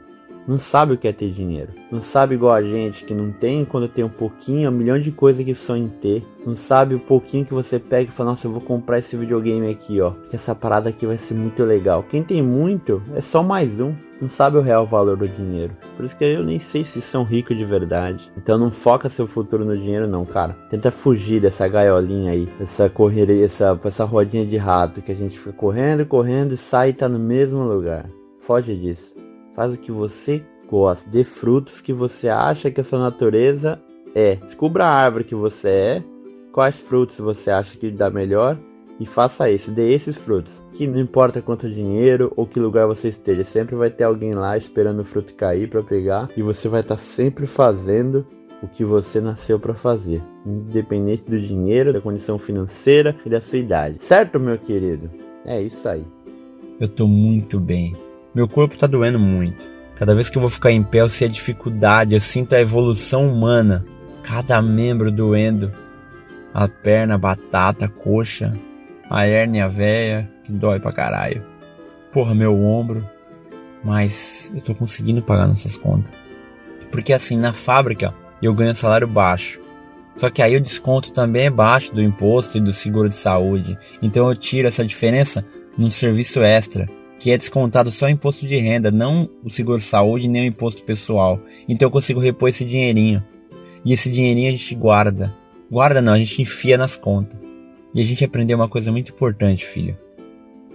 Speaker 1: não sabe o que é ter dinheiro. Não sabe igual a gente que não tem quando tem um pouquinho, um milhão de coisas que sonha em ter. Não sabe o pouquinho que você pega e fala, nossa, eu vou comprar esse videogame aqui, ó. Que essa parada aqui vai ser muito legal. Quem tem muito é só mais um. Não sabe o real valor do dinheiro. Por isso que eu nem sei se são ricos de verdade. Então não foca seu futuro no dinheiro não, cara. Tenta fugir dessa gaiolinha aí. Essa correria, essa, essa rodinha de rato que a gente fica correndo, correndo sai e tá no mesmo lugar. Foge disso. Faz o que você gosta, dê frutos que você acha que a sua natureza é. Descubra a árvore que você é, quais frutos você acha que dá melhor e faça isso, dê esses frutos. Que não importa quanto dinheiro ou que lugar você esteja, sempre vai ter alguém lá esperando o fruto cair para pegar e você vai estar tá sempre fazendo o que você nasceu para fazer, independente do dinheiro, da condição financeira e da sua idade. Certo, meu querido? É isso aí.
Speaker 2: Eu tô muito bem. Meu corpo tá doendo muito. Cada vez que eu vou ficar em pé, eu sei a dificuldade, eu sinto a evolução humana. Cada membro doendo. A perna, a batata, a coxa, a hérnia véia, que dói pra caralho. Porra, meu ombro. Mas eu tô conseguindo pagar nossas contas. Porque assim, na fábrica eu ganho salário baixo. Só que aí o desconto também é baixo do imposto e do seguro de saúde. Então eu tiro essa diferença num serviço extra que é descontado só o imposto de renda, não o seguro-saúde nem o imposto pessoal. Então eu consigo repor esse dinheirinho. E esse dinheirinho a gente guarda. Guarda não, a gente enfia nas contas. E a gente aprendeu uma coisa muito importante, filho.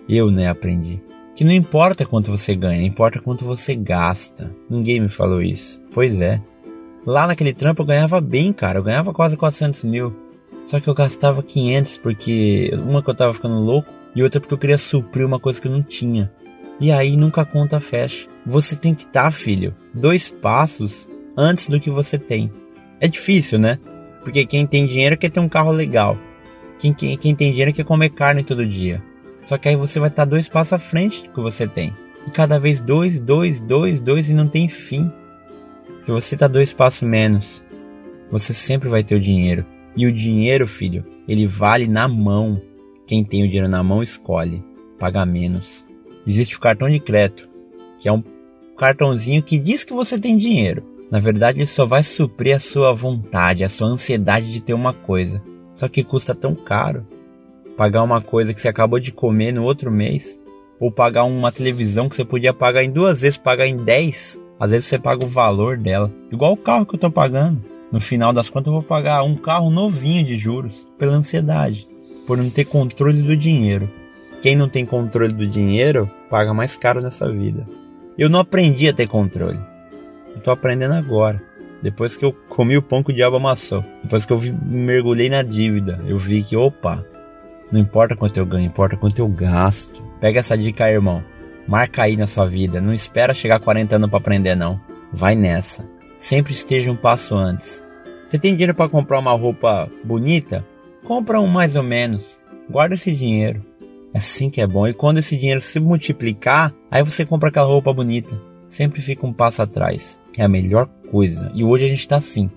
Speaker 2: Eu, né, aprendi. Que não importa quanto você ganha, importa quanto você gasta. Ninguém me falou isso. Pois é. Lá naquele trampo eu ganhava bem, cara. Eu ganhava quase 400 mil. Só que eu gastava 500 porque uma que eu tava ficando louco e outra porque eu queria suprir uma coisa que eu não tinha. E aí nunca conta fecha. Você tem que estar, filho, dois passos antes do que você tem. É difícil, né? Porque quem tem dinheiro quer ter um carro legal. Quem, quem, quem tem dinheiro quer comer carne todo dia. Só que aí você vai estar dois passos à frente do que você tem. E cada vez dois, dois, dois, dois e não tem fim. Se você tá dois passos menos, você sempre vai ter o dinheiro. E o dinheiro, filho, ele vale na mão. Quem tem o dinheiro na mão escolhe pagar menos. Existe o cartão de crédito, que é um cartãozinho que diz que você tem dinheiro. Na verdade, ele só vai suprir a sua vontade, a sua ansiedade de ter uma coisa. Só que custa tão caro. Pagar uma coisa que você acabou de comer no outro mês, ou pagar uma televisão que você podia pagar em duas vezes, pagar em dez. Às vezes você paga o valor dela. Igual o carro que eu tô pagando. No final das contas, eu vou pagar um carro novinho de juros pela ansiedade por não ter controle do dinheiro. Quem não tem controle do dinheiro paga mais caro nessa vida. Eu não aprendi a ter controle. Eu tô aprendendo agora. Depois que eu comi o pão que o diabo amassou. Depois que eu mergulhei na dívida, eu vi que, opa, não importa quanto eu ganho, importa quanto eu gasto. Pega essa dica aí, irmão.
Speaker 1: Marca aí na sua vida. Não espera chegar a 40 anos para aprender, não. Vai nessa. Sempre esteja um passo antes. Você tem dinheiro para comprar uma roupa bonita? Compra um mais ou menos. Guarda esse dinheiro. É assim que é bom. E quando esse dinheiro se multiplicar, aí você compra aquela roupa bonita. Sempre fica um passo atrás. É a melhor coisa. E hoje a gente tá assim.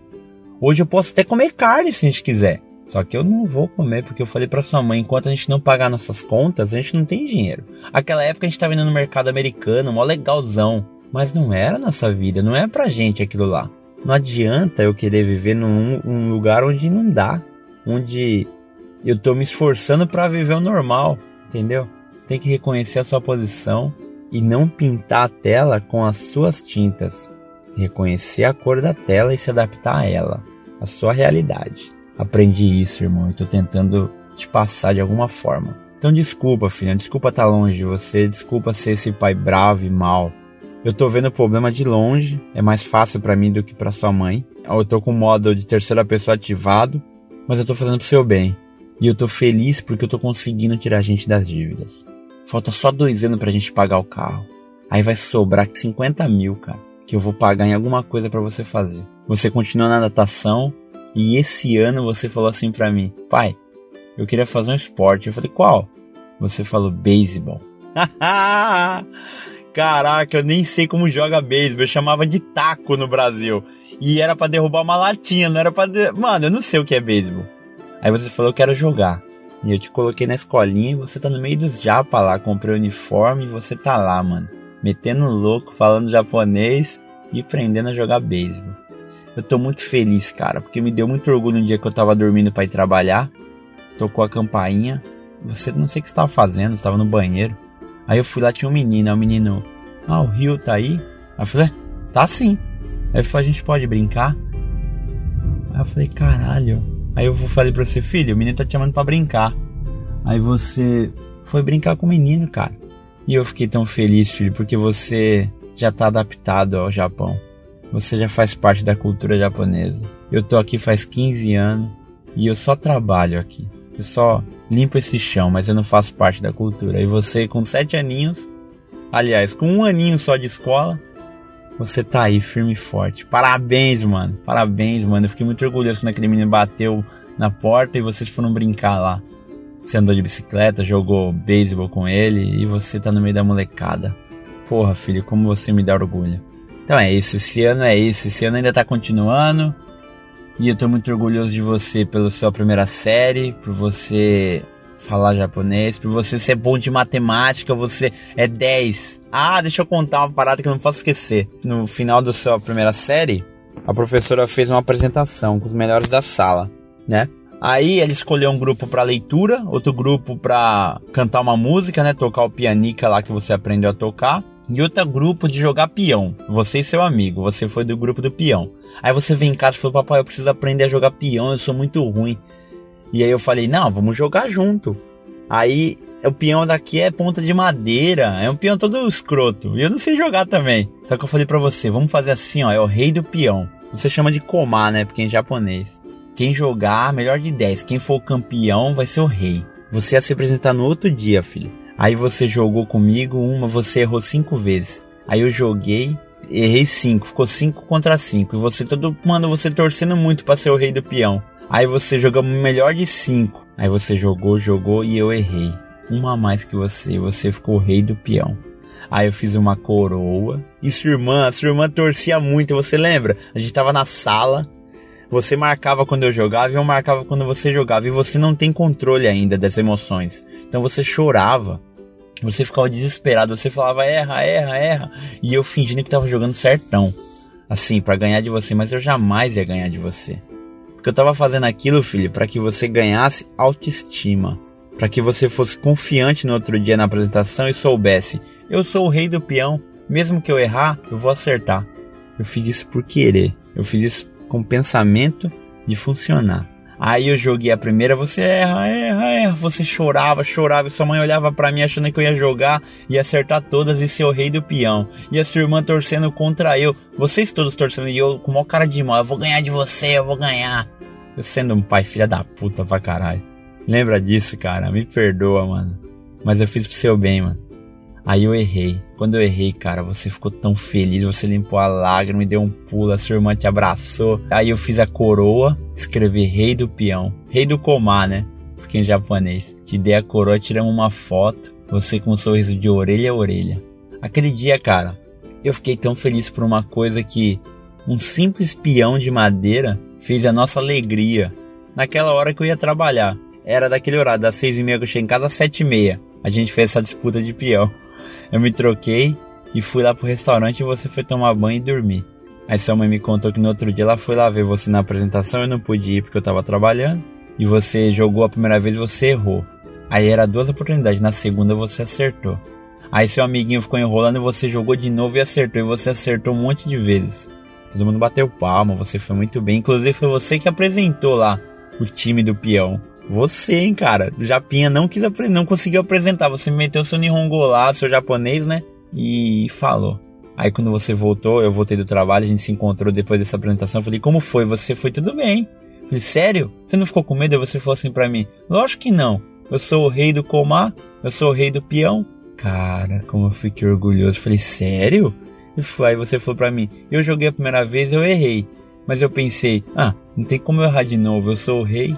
Speaker 1: Hoje eu posso até comer carne se a gente quiser. Só que eu não vou comer porque eu falei para sua mãe, enquanto a gente não pagar nossas contas, a gente não tem dinheiro. Aquela época a gente tava indo no mercado americano, mó legalzão. Mas não era nossa vida, não é pra gente aquilo lá. Não adianta eu querer viver num um lugar onde não dá. Onde eu tô me esforçando para viver o normal, entendeu? Tem que reconhecer a sua posição e não pintar a tela com as suas tintas. Reconhecer a cor da tela e se adaptar a ela, a sua realidade. Aprendi isso, irmão, e tô tentando te passar de alguma forma. Então desculpa, filha, desculpa estar tá longe de você, desculpa ser esse pai bravo e mal. Eu tô vendo o problema de longe, é mais fácil para mim do que para sua mãe. Eu tô com o modo de terceira pessoa ativado, mas eu tô fazendo pro seu bem. E eu tô feliz porque eu tô conseguindo tirar a gente das dívidas. Falta só dois anos pra gente pagar o carro. Aí vai sobrar 50 mil, cara, que eu vou pagar em alguma coisa para você fazer. Você continua na natação, e esse ano você falou assim para mim, pai, eu queria fazer um esporte. Eu falei, qual? Você falou beisebol. Caraca, eu nem sei como joga beisebol. Eu chamava de taco no Brasil. E era para derrubar uma latinha, não era para. De... Mano, eu não sei o que é beisebol. Aí você falou, eu quero jogar. E eu te coloquei na escolinha e você tá no meio dos japa lá. Comprei o uniforme e você tá lá, mano. Metendo louco, falando japonês e aprendendo a jogar beisebol. Eu tô muito feliz, cara, porque me deu muito orgulho no dia que eu tava dormindo para ir trabalhar. Tocou a campainha. Você não sei o que você tava fazendo, estava no banheiro. Aí eu fui lá, tinha um menino, aí o menino, ah, o Rio tá aí? Aí eu falei, é, tá sim. Aí ele falou, a gente pode brincar? Aí eu falei, caralho. Aí eu falei pra você, filho, o menino tá te chamando pra brincar. Aí você foi brincar com o menino, cara. E eu fiquei tão feliz, filho, porque você já tá adaptado ao Japão. Você já faz parte da cultura japonesa. Eu tô aqui faz 15 anos e eu só trabalho aqui. Eu só limpo esse chão, mas eu não faço parte da cultura. E você, com 7 aninhos, aliás, com um aninho só de escola, você tá aí firme e forte. Parabéns, mano. Parabéns, mano. Eu fiquei muito orgulhoso quando aquele menino bateu na porta e vocês foram brincar lá. Você andou de bicicleta, jogou beisebol com ele e você tá no meio da molecada. Porra, filho, como você me dá orgulho. Então é isso, esse ano é isso, esse ano ainda tá continuando. E eu tô muito orgulhoso de você pela sua primeira série, por você falar japonês, por você ser bom de matemática, você é 10. Ah, deixa eu contar uma parada que eu não posso esquecer. No final da sua primeira série, a professora fez uma apresentação com os melhores da sala, né? Aí ela escolheu um grupo para leitura, outro grupo para cantar uma música, né, tocar o pianica lá que você aprendeu a tocar e outro grupo de jogar peão. Você e seu amigo, você foi do grupo do peão. Aí você vem em casa e falou, papai, eu preciso aprender a jogar peão, eu sou muito ruim. E aí eu falei, não, vamos jogar junto. Aí o peão daqui é ponta de madeira, é um peão todo escroto. E eu não sei jogar também. Só que eu falei para você, vamos fazer assim, ó, é o rei do peão. Você chama de komar, né, porque é em japonês. Quem jogar, melhor de 10. Quem for o campeão vai ser o rei. Você ia se apresentar no outro dia, filho. Aí você jogou comigo uma, você errou cinco vezes. Aí eu joguei, errei cinco, ficou cinco contra cinco. E você todo, mano, você torcendo muito para ser o rei do peão. Aí você jogamos melhor de cinco. Aí você jogou, jogou e eu errei. Uma a mais que você, você ficou o rei do peão. Aí eu fiz uma coroa. E sua irmã, sua irmã torcia muito, você lembra? A gente tava na sala, você marcava quando eu jogava e eu marcava quando você jogava. E você não tem controle ainda das emoções. Então você chorava. Você ficava desesperado, você falava erra, erra, erra, e eu fingindo que tava jogando certão, assim, para ganhar de você, mas eu jamais ia ganhar de você. Eu tava fazendo aquilo, filho, para que você ganhasse autoestima, para que você fosse confiante no outro dia na apresentação e soubesse, eu sou o rei do peão, mesmo que eu errar, eu vou acertar. Eu fiz isso por querer, eu fiz isso com pensamento de funcionar. Aí eu joguei a primeira, você erra, erra, erra. Você chorava, chorava. Sua mãe olhava para mim achando que eu ia jogar e acertar todas e ser o rei do peão. E a sua irmã torcendo contra eu. Vocês todos torcendo e eu com uma cara de mal. Eu vou ganhar de você, eu vou ganhar. Eu sendo um pai filha da puta pra caralho. Lembra disso, cara? Me perdoa, mano. Mas eu fiz pro seu bem, mano. Aí eu errei. Quando eu errei, cara, você ficou tão feliz, você limpou a lágrima e deu um pulo, a sua irmã te abraçou. Aí eu fiz a coroa, escrevi rei do peão. Rei do Komá, né? Porque em japonês. Te dei a coroa, tiramos uma foto. Você com um sorriso de orelha a orelha. Aquele dia, cara, eu fiquei tão feliz por uma coisa que um simples peão de madeira fez a nossa alegria. Naquela hora que eu ia trabalhar. Era daquele horário, das seis e meia que eu cheguei em casa, às sete e meia. A gente fez essa disputa de peão. Eu me troquei e fui lá pro restaurante e você foi tomar banho e dormir. Aí sua mãe me contou que no outro dia ela foi lá ver você na apresentação, eu não pude ir porque eu tava trabalhando. E você jogou a primeira vez e você errou. Aí era duas oportunidades, na segunda você acertou. Aí seu amiguinho ficou enrolando e você jogou de novo e acertou. E você acertou um monte de vezes. Todo mundo bateu palma, você foi muito bem. Inclusive foi você que apresentou lá o time do peão. Você, hein, cara. Japinha não quis não conseguiu apresentar. Você meteu seu Nihongo lá, seu japonês, né? E falou. Aí quando você voltou, eu voltei do trabalho, a gente se encontrou depois dessa apresentação. Eu falei, como foi? Você foi tudo bem. Eu falei, sério? Você não ficou com medo? Aí você falou assim pra mim, lógico que não. Eu sou o rei do Komá, eu sou o rei do peão. Cara, como eu fiquei orgulhoso. Eu falei, sério? E aí você falou pra mim, eu joguei a primeira vez, eu errei. Mas eu pensei, ah, não tem como eu errar de novo, eu sou o rei.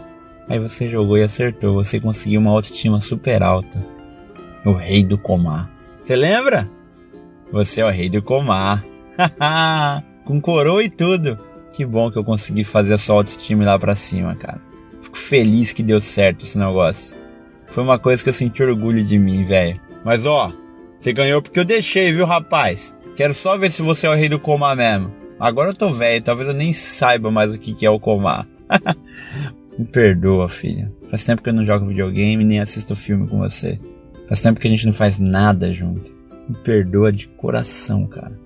Speaker 1: Aí você jogou e acertou. Você conseguiu uma autoestima super alta. O rei do comar. Você lembra? Você é o rei do comar. Com coroa e tudo. Que bom que eu consegui fazer a sua autoestima lá pra cima, cara. Fico feliz que deu certo esse negócio. Foi uma coisa que eu senti orgulho de mim, velho. Mas ó, você ganhou porque eu deixei, viu, rapaz? Quero só ver se você é o rei do comar mesmo. Agora eu tô velho, talvez eu nem saiba mais o que é o comar. Me perdoa, filha. Faz tempo que eu não jogo videogame nem assisto filme com você. Faz tempo que a gente não faz nada junto. Me perdoa de coração, cara.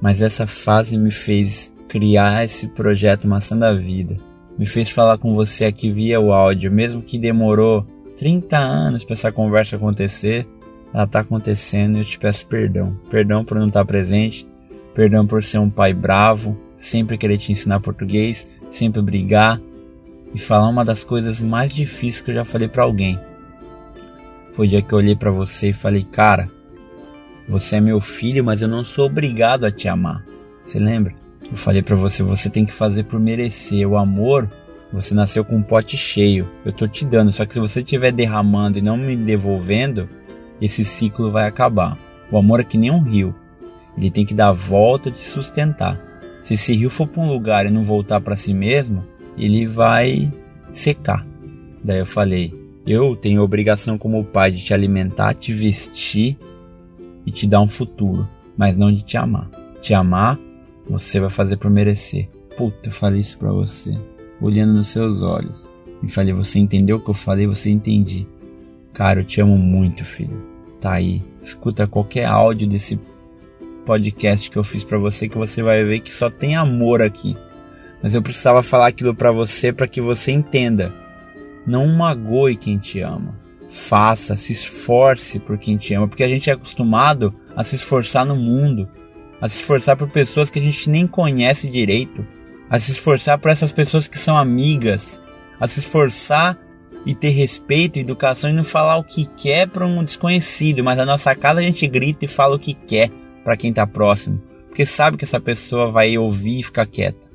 Speaker 1: Mas essa fase me fez criar esse projeto Maçã da Vida. Me fez falar com você aqui via o áudio, mesmo que demorou 30 anos para essa conversa acontecer. Ela tá acontecendo e eu te peço perdão. Perdão por não estar presente. Perdão por ser um pai bravo, sempre querer te ensinar português, sempre brigar, e falar uma das coisas mais difíceis que eu já falei para alguém. Foi o dia que eu olhei para você e falei, cara, você é meu filho, mas eu não sou obrigado a te amar. Você lembra? Eu falei para você, você tem que fazer por merecer. O amor, você nasceu com um pote cheio. Eu tô te dando, só que se você estiver derramando e não me devolvendo, esse ciclo vai acabar. O amor é que nem um rio. Ele tem que dar a volta de sustentar. Se esse rio for para um lugar e não voltar para si mesmo, ele vai secar. Daí eu falei: eu tenho obrigação como pai de te alimentar, te vestir e te dar um futuro, mas não de te amar. Te amar, você vai fazer por merecer. Puta, eu falei isso pra você, olhando nos seus olhos. E falei: você entendeu o que eu falei? Você entendi. Cara, eu te amo muito, filho. Tá aí. Escuta qualquer áudio desse podcast que eu fiz para você que você vai ver que só tem amor aqui. Mas eu precisava falar aquilo para você para que você entenda. Não magoe quem te ama. Faça, se esforce por quem te ama, porque a gente é acostumado a se esforçar no mundo, a se esforçar por pessoas que a gente nem conhece direito, a se esforçar por essas pessoas que são amigas, a se esforçar e ter respeito, educação e não falar o que quer para um desconhecido, mas na nossa casa a gente grita e fala o que quer para quem está próximo, porque sabe que essa pessoa vai ouvir e ficar quieta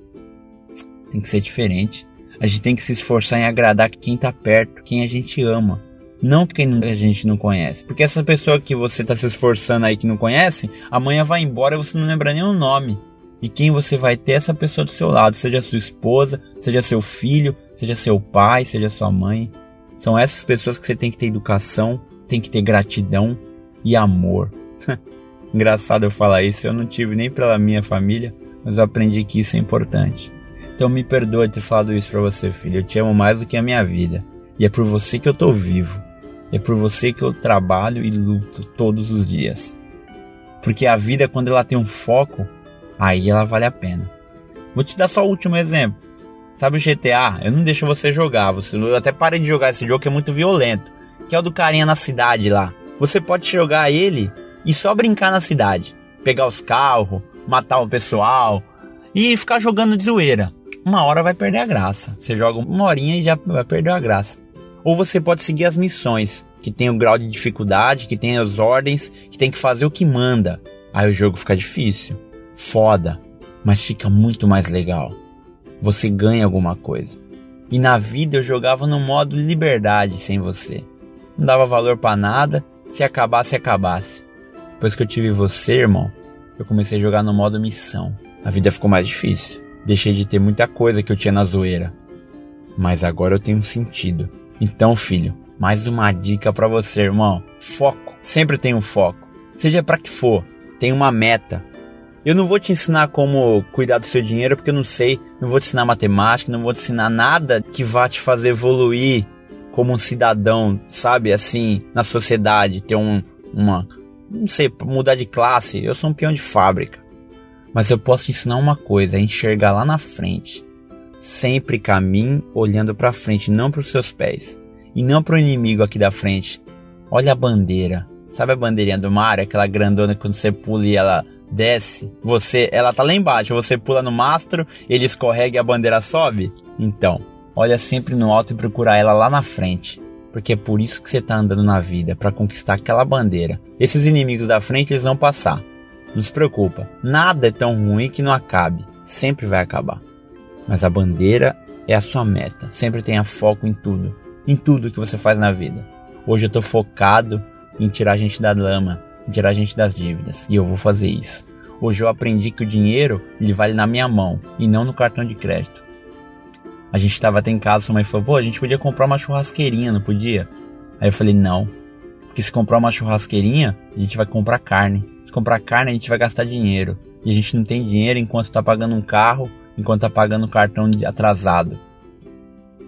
Speaker 1: tem que ser diferente. A gente tem que se esforçar em agradar quem tá perto, quem a gente ama. Não quem a gente não conhece. Porque essa pessoa que você tá se esforçando aí que não conhece, amanhã vai embora e você não lembra nem o nome. E quem você vai ter é essa pessoa do seu lado, seja sua esposa, seja seu filho, seja seu pai, seja sua mãe. São essas pessoas que você tem que ter educação, tem que ter gratidão e amor. Engraçado eu falar isso, eu não tive nem pela minha família, mas eu aprendi que isso é importante. Então me perdoa ter falado isso para você, filho. Eu te amo mais do que a minha vida. E é por você que eu tô vivo. É por você que eu trabalho e luto todos os dias. Porque a vida, quando ela tem um foco, aí ela vale a pena. Vou te dar só o último exemplo. Sabe o GTA? Eu não deixo você jogar. Você, eu até parei de jogar esse jogo que é muito violento. Que é o do carinha na cidade lá. Você pode jogar ele e só brincar na cidade. Pegar os carros, matar o pessoal e ficar jogando de zoeira uma hora vai perder a graça. Você joga uma horinha e já vai perder a graça. Ou você pode seguir as missões, que tem o grau de dificuldade, que tem as ordens, que tem que fazer o que manda. Aí o jogo fica difícil, foda, mas fica muito mais legal. Você ganha alguma coisa. E na vida eu jogava no modo liberdade sem você. Não dava valor para nada, se acabasse, acabasse. Depois que eu tive você, irmão, eu comecei a jogar no modo missão. A vida ficou mais difícil. Deixei de ter muita coisa que eu tinha na zoeira. Mas agora eu tenho sentido. Então, filho, mais uma dica para você, irmão. Foco. Sempre tem um foco. Seja para que for, tem uma meta. Eu não vou te ensinar como cuidar do seu dinheiro porque eu não sei, não vou te ensinar matemática, não vou te ensinar nada que vá te fazer evoluir como um cidadão, sabe, assim, na sociedade, ter um, uma, não sei, mudar de classe. Eu sou um peão de fábrica. Mas eu posso te ensinar uma coisa, é enxergar lá na frente. Sempre caminhe olhando para frente, não para os seus pés. E não para o inimigo aqui da frente. Olha a bandeira. Sabe a bandeirinha do mar, aquela grandona que quando você pula e ela desce, você, ela tá lá embaixo, você pula no mastro, ele escorrega e a bandeira sobe? Então, olha sempre no alto e procura ela lá na frente. Porque é por isso que você tá andando na vida, para conquistar aquela bandeira. Esses inimigos da frente eles vão passar. Não se preocupa, nada é tão ruim que não acabe, sempre vai acabar. Mas a bandeira é a sua meta, sempre tenha foco em tudo, em tudo que você faz na vida. Hoje eu tô focado em tirar a gente da lama, em tirar a gente das dívidas, e eu vou fazer isso. Hoje eu aprendi que o dinheiro ele vale na minha mão e não no cartão de crédito. A gente estava até em casa, sua mãe falou: pô, a gente podia comprar uma churrasqueirinha, não podia? Aí eu falei: não, porque se comprar uma churrasqueirinha, a gente vai comprar carne comprar carne, a gente vai gastar dinheiro. E a gente não tem dinheiro enquanto tá pagando um carro, enquanto tá pagando um cartão atrasado.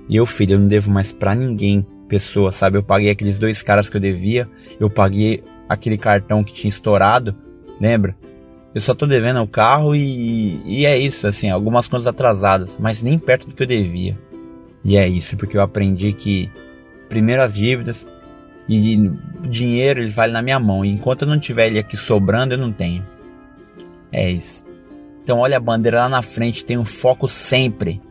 Speaker 1: E eu, filho, eu não devo mais pra ninguém, pessoa, sabe? Eu paguei aqueles dois caras que eu devia, eu paguei aquele cartão que tinha estourado, lembra? Eu só tô devendo o carro e, e é isso, assim, algumas contas atrasadas, mas nem perto do que eu devia. E é isso, porque eu aprendi que primeiro as dívidas, e dinheiro ele vale na minha mão. E enquanto eu não tiver ele aqui sobrando, eu não tenho. É isso. Então olha a bandeira lá na frente, tem um foco sempre.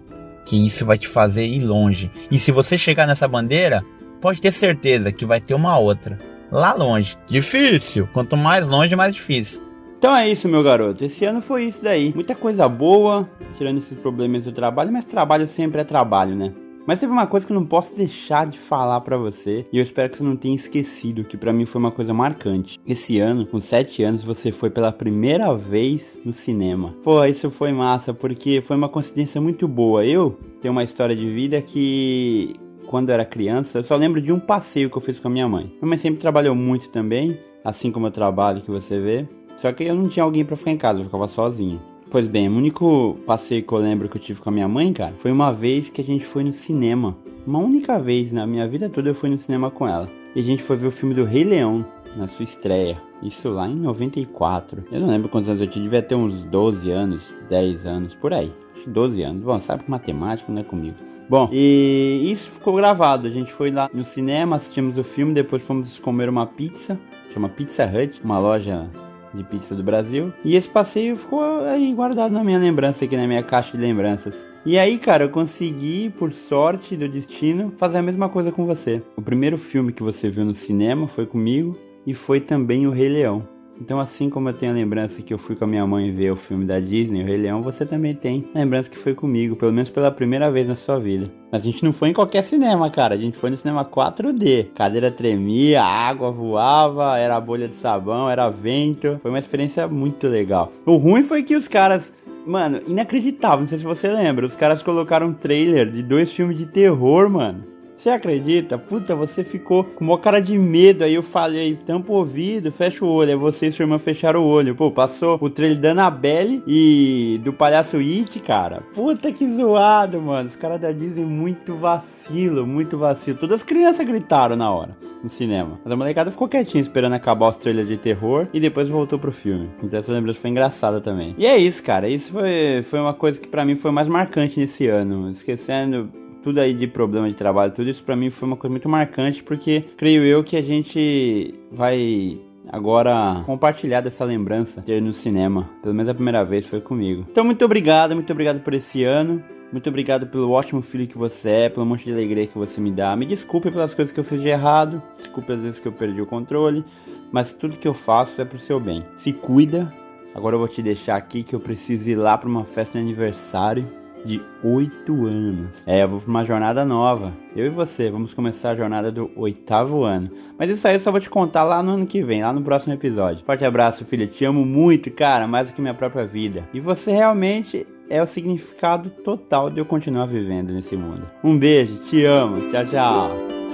Speaker 1: Que isso vai te fazer ir longe. E se você chegar nessa bandeira, pode ter certeza que vai ter uma outra. Lá longe. Difícil. Quanto mais longe, mais difícil.
Speaker 2: Então é isso, meu garoto. Esse ano foi isso daí. Muita coisa boa, tirando esses problemas do trabalho, mas trabalho sempre é trabalho, né? Mas teve uma coisa que eu não posso deixar de falar para você, e eu espero que você não tenha esquecido, que para mim foi uma coisa marcante. Esse ano, com 7 anos, você foi pela primeira vez no cinema. Pô, isso foi massa, porque foi uma coincidência muito boa. Eu tenho uma história de vida que quando eu era criança, eu só lembro de um passeio que eu fiz com a minha mãe. Minha mãe sempre trabalhou muito também, assim como eu trabalho que você vê. Só que eu não tinha alguém para ficar em casa, eu ficava sozinho. Pois bem, o único passeio que eu lembro que eu tive com a minha mãe, cara, foi uma vez que a gente foi no cinema. Uma única vez na minha vida toda eu fui no cinema com ela. E a gente foi ver o filme do Rei Leão, na sua estreia. Isso lá em 94. Eu não lembro quantos anos eu tinha, devia ter uns 12 anos, 10 anos, por aí. 12 anos. Bom, sabe que matemática não é comigo. Bom, e isso ficou gravado. A gente foi lá no cinema, assistimos o filme, depois fomos comer uma pizza. Chama Pizza Hut, uma loja de pizza do Brasil. E esse passeio ficou aí guardado na minha lembrança, aqui na minha caixa de lembranças. E aí, cara, eu consegui, por sorte do destino, fazer a mesma coisa com você. O primeiro filme que você viu no cinema foi comigo e foi também O Rei Leão. Então, assim como eu tenho a lembrança que eu fui com a minha mãe ver o filme da Disney, O Rei Leão, você também tem a lembrança que foi comigo, pelo menos pela primeira vez na sua vida. Mas a gente não foi em qualquer cinema, cara. A gente foi no cinema 4D. Cadeira tremia, água voava, era bolha de sabão, era vento. Foi uma experiência muito legal. O ruim foi que os caras Mano, inacreditável, não sei se você lembra. Os caras colocaram um trailer de dois filmes de terror, mano. Você acredita? Puta, você ficou com uma cara de medo. Aí eu falei, tampa o ouvido, fecha o olho. Aí você e sua irmã fecharam o olho. Pô, passou o trailer da Annabelle e do Palhaço It, cara. Puta que zoado, mano. Os caras da Disney muito vacilo, muito vacilo. Todas as crianças gritaram na hora, no cinema. Mas a molecada ficou quietinha esperando acabar os trailers de terror e depois voltou pro filme. Então essa lembrança foi engraçada também. E é isso, cara. Isso foi, foi uma coisa que para mim foi mais marcante nesse ano. Esquecendo tudo aí de problema de trabalho, tudo isso para mim foi uma coisa muito marcante, porque creio eu que a gente vai agora compartilhar dessa lembrança ter no cinema. Pelo menos a primeira vez foi comigo. Então muito obrigado, muito obrigado por esse ano. Muito obrigado pelo ótimo filho que você é, pelo monte de alegria que você me dá. Me desculpe pelas coisas que eu fiz de errado, desculpe às vezes que eu perdi o controle, mas tudo que eu faço é pro seu bem. Se cuida. Agora eu vou te deixar aqui que eu preciso ir lá para uma festa de aniversário de 8 anos. É, eu vou pra uma jornada nova. Eu e você, vamos começar a jornada do oitavo ano. Mas isso aí eu só vou te contar lá no ano que vem, lá no próximo episódio. Forte abraço, filha. Te amo muito, cara, mais do que minha própria vida. E você realmente é o significado total de eu continuar vivendo nesse mundo. Um beijo, te amo. Tchau, tchau.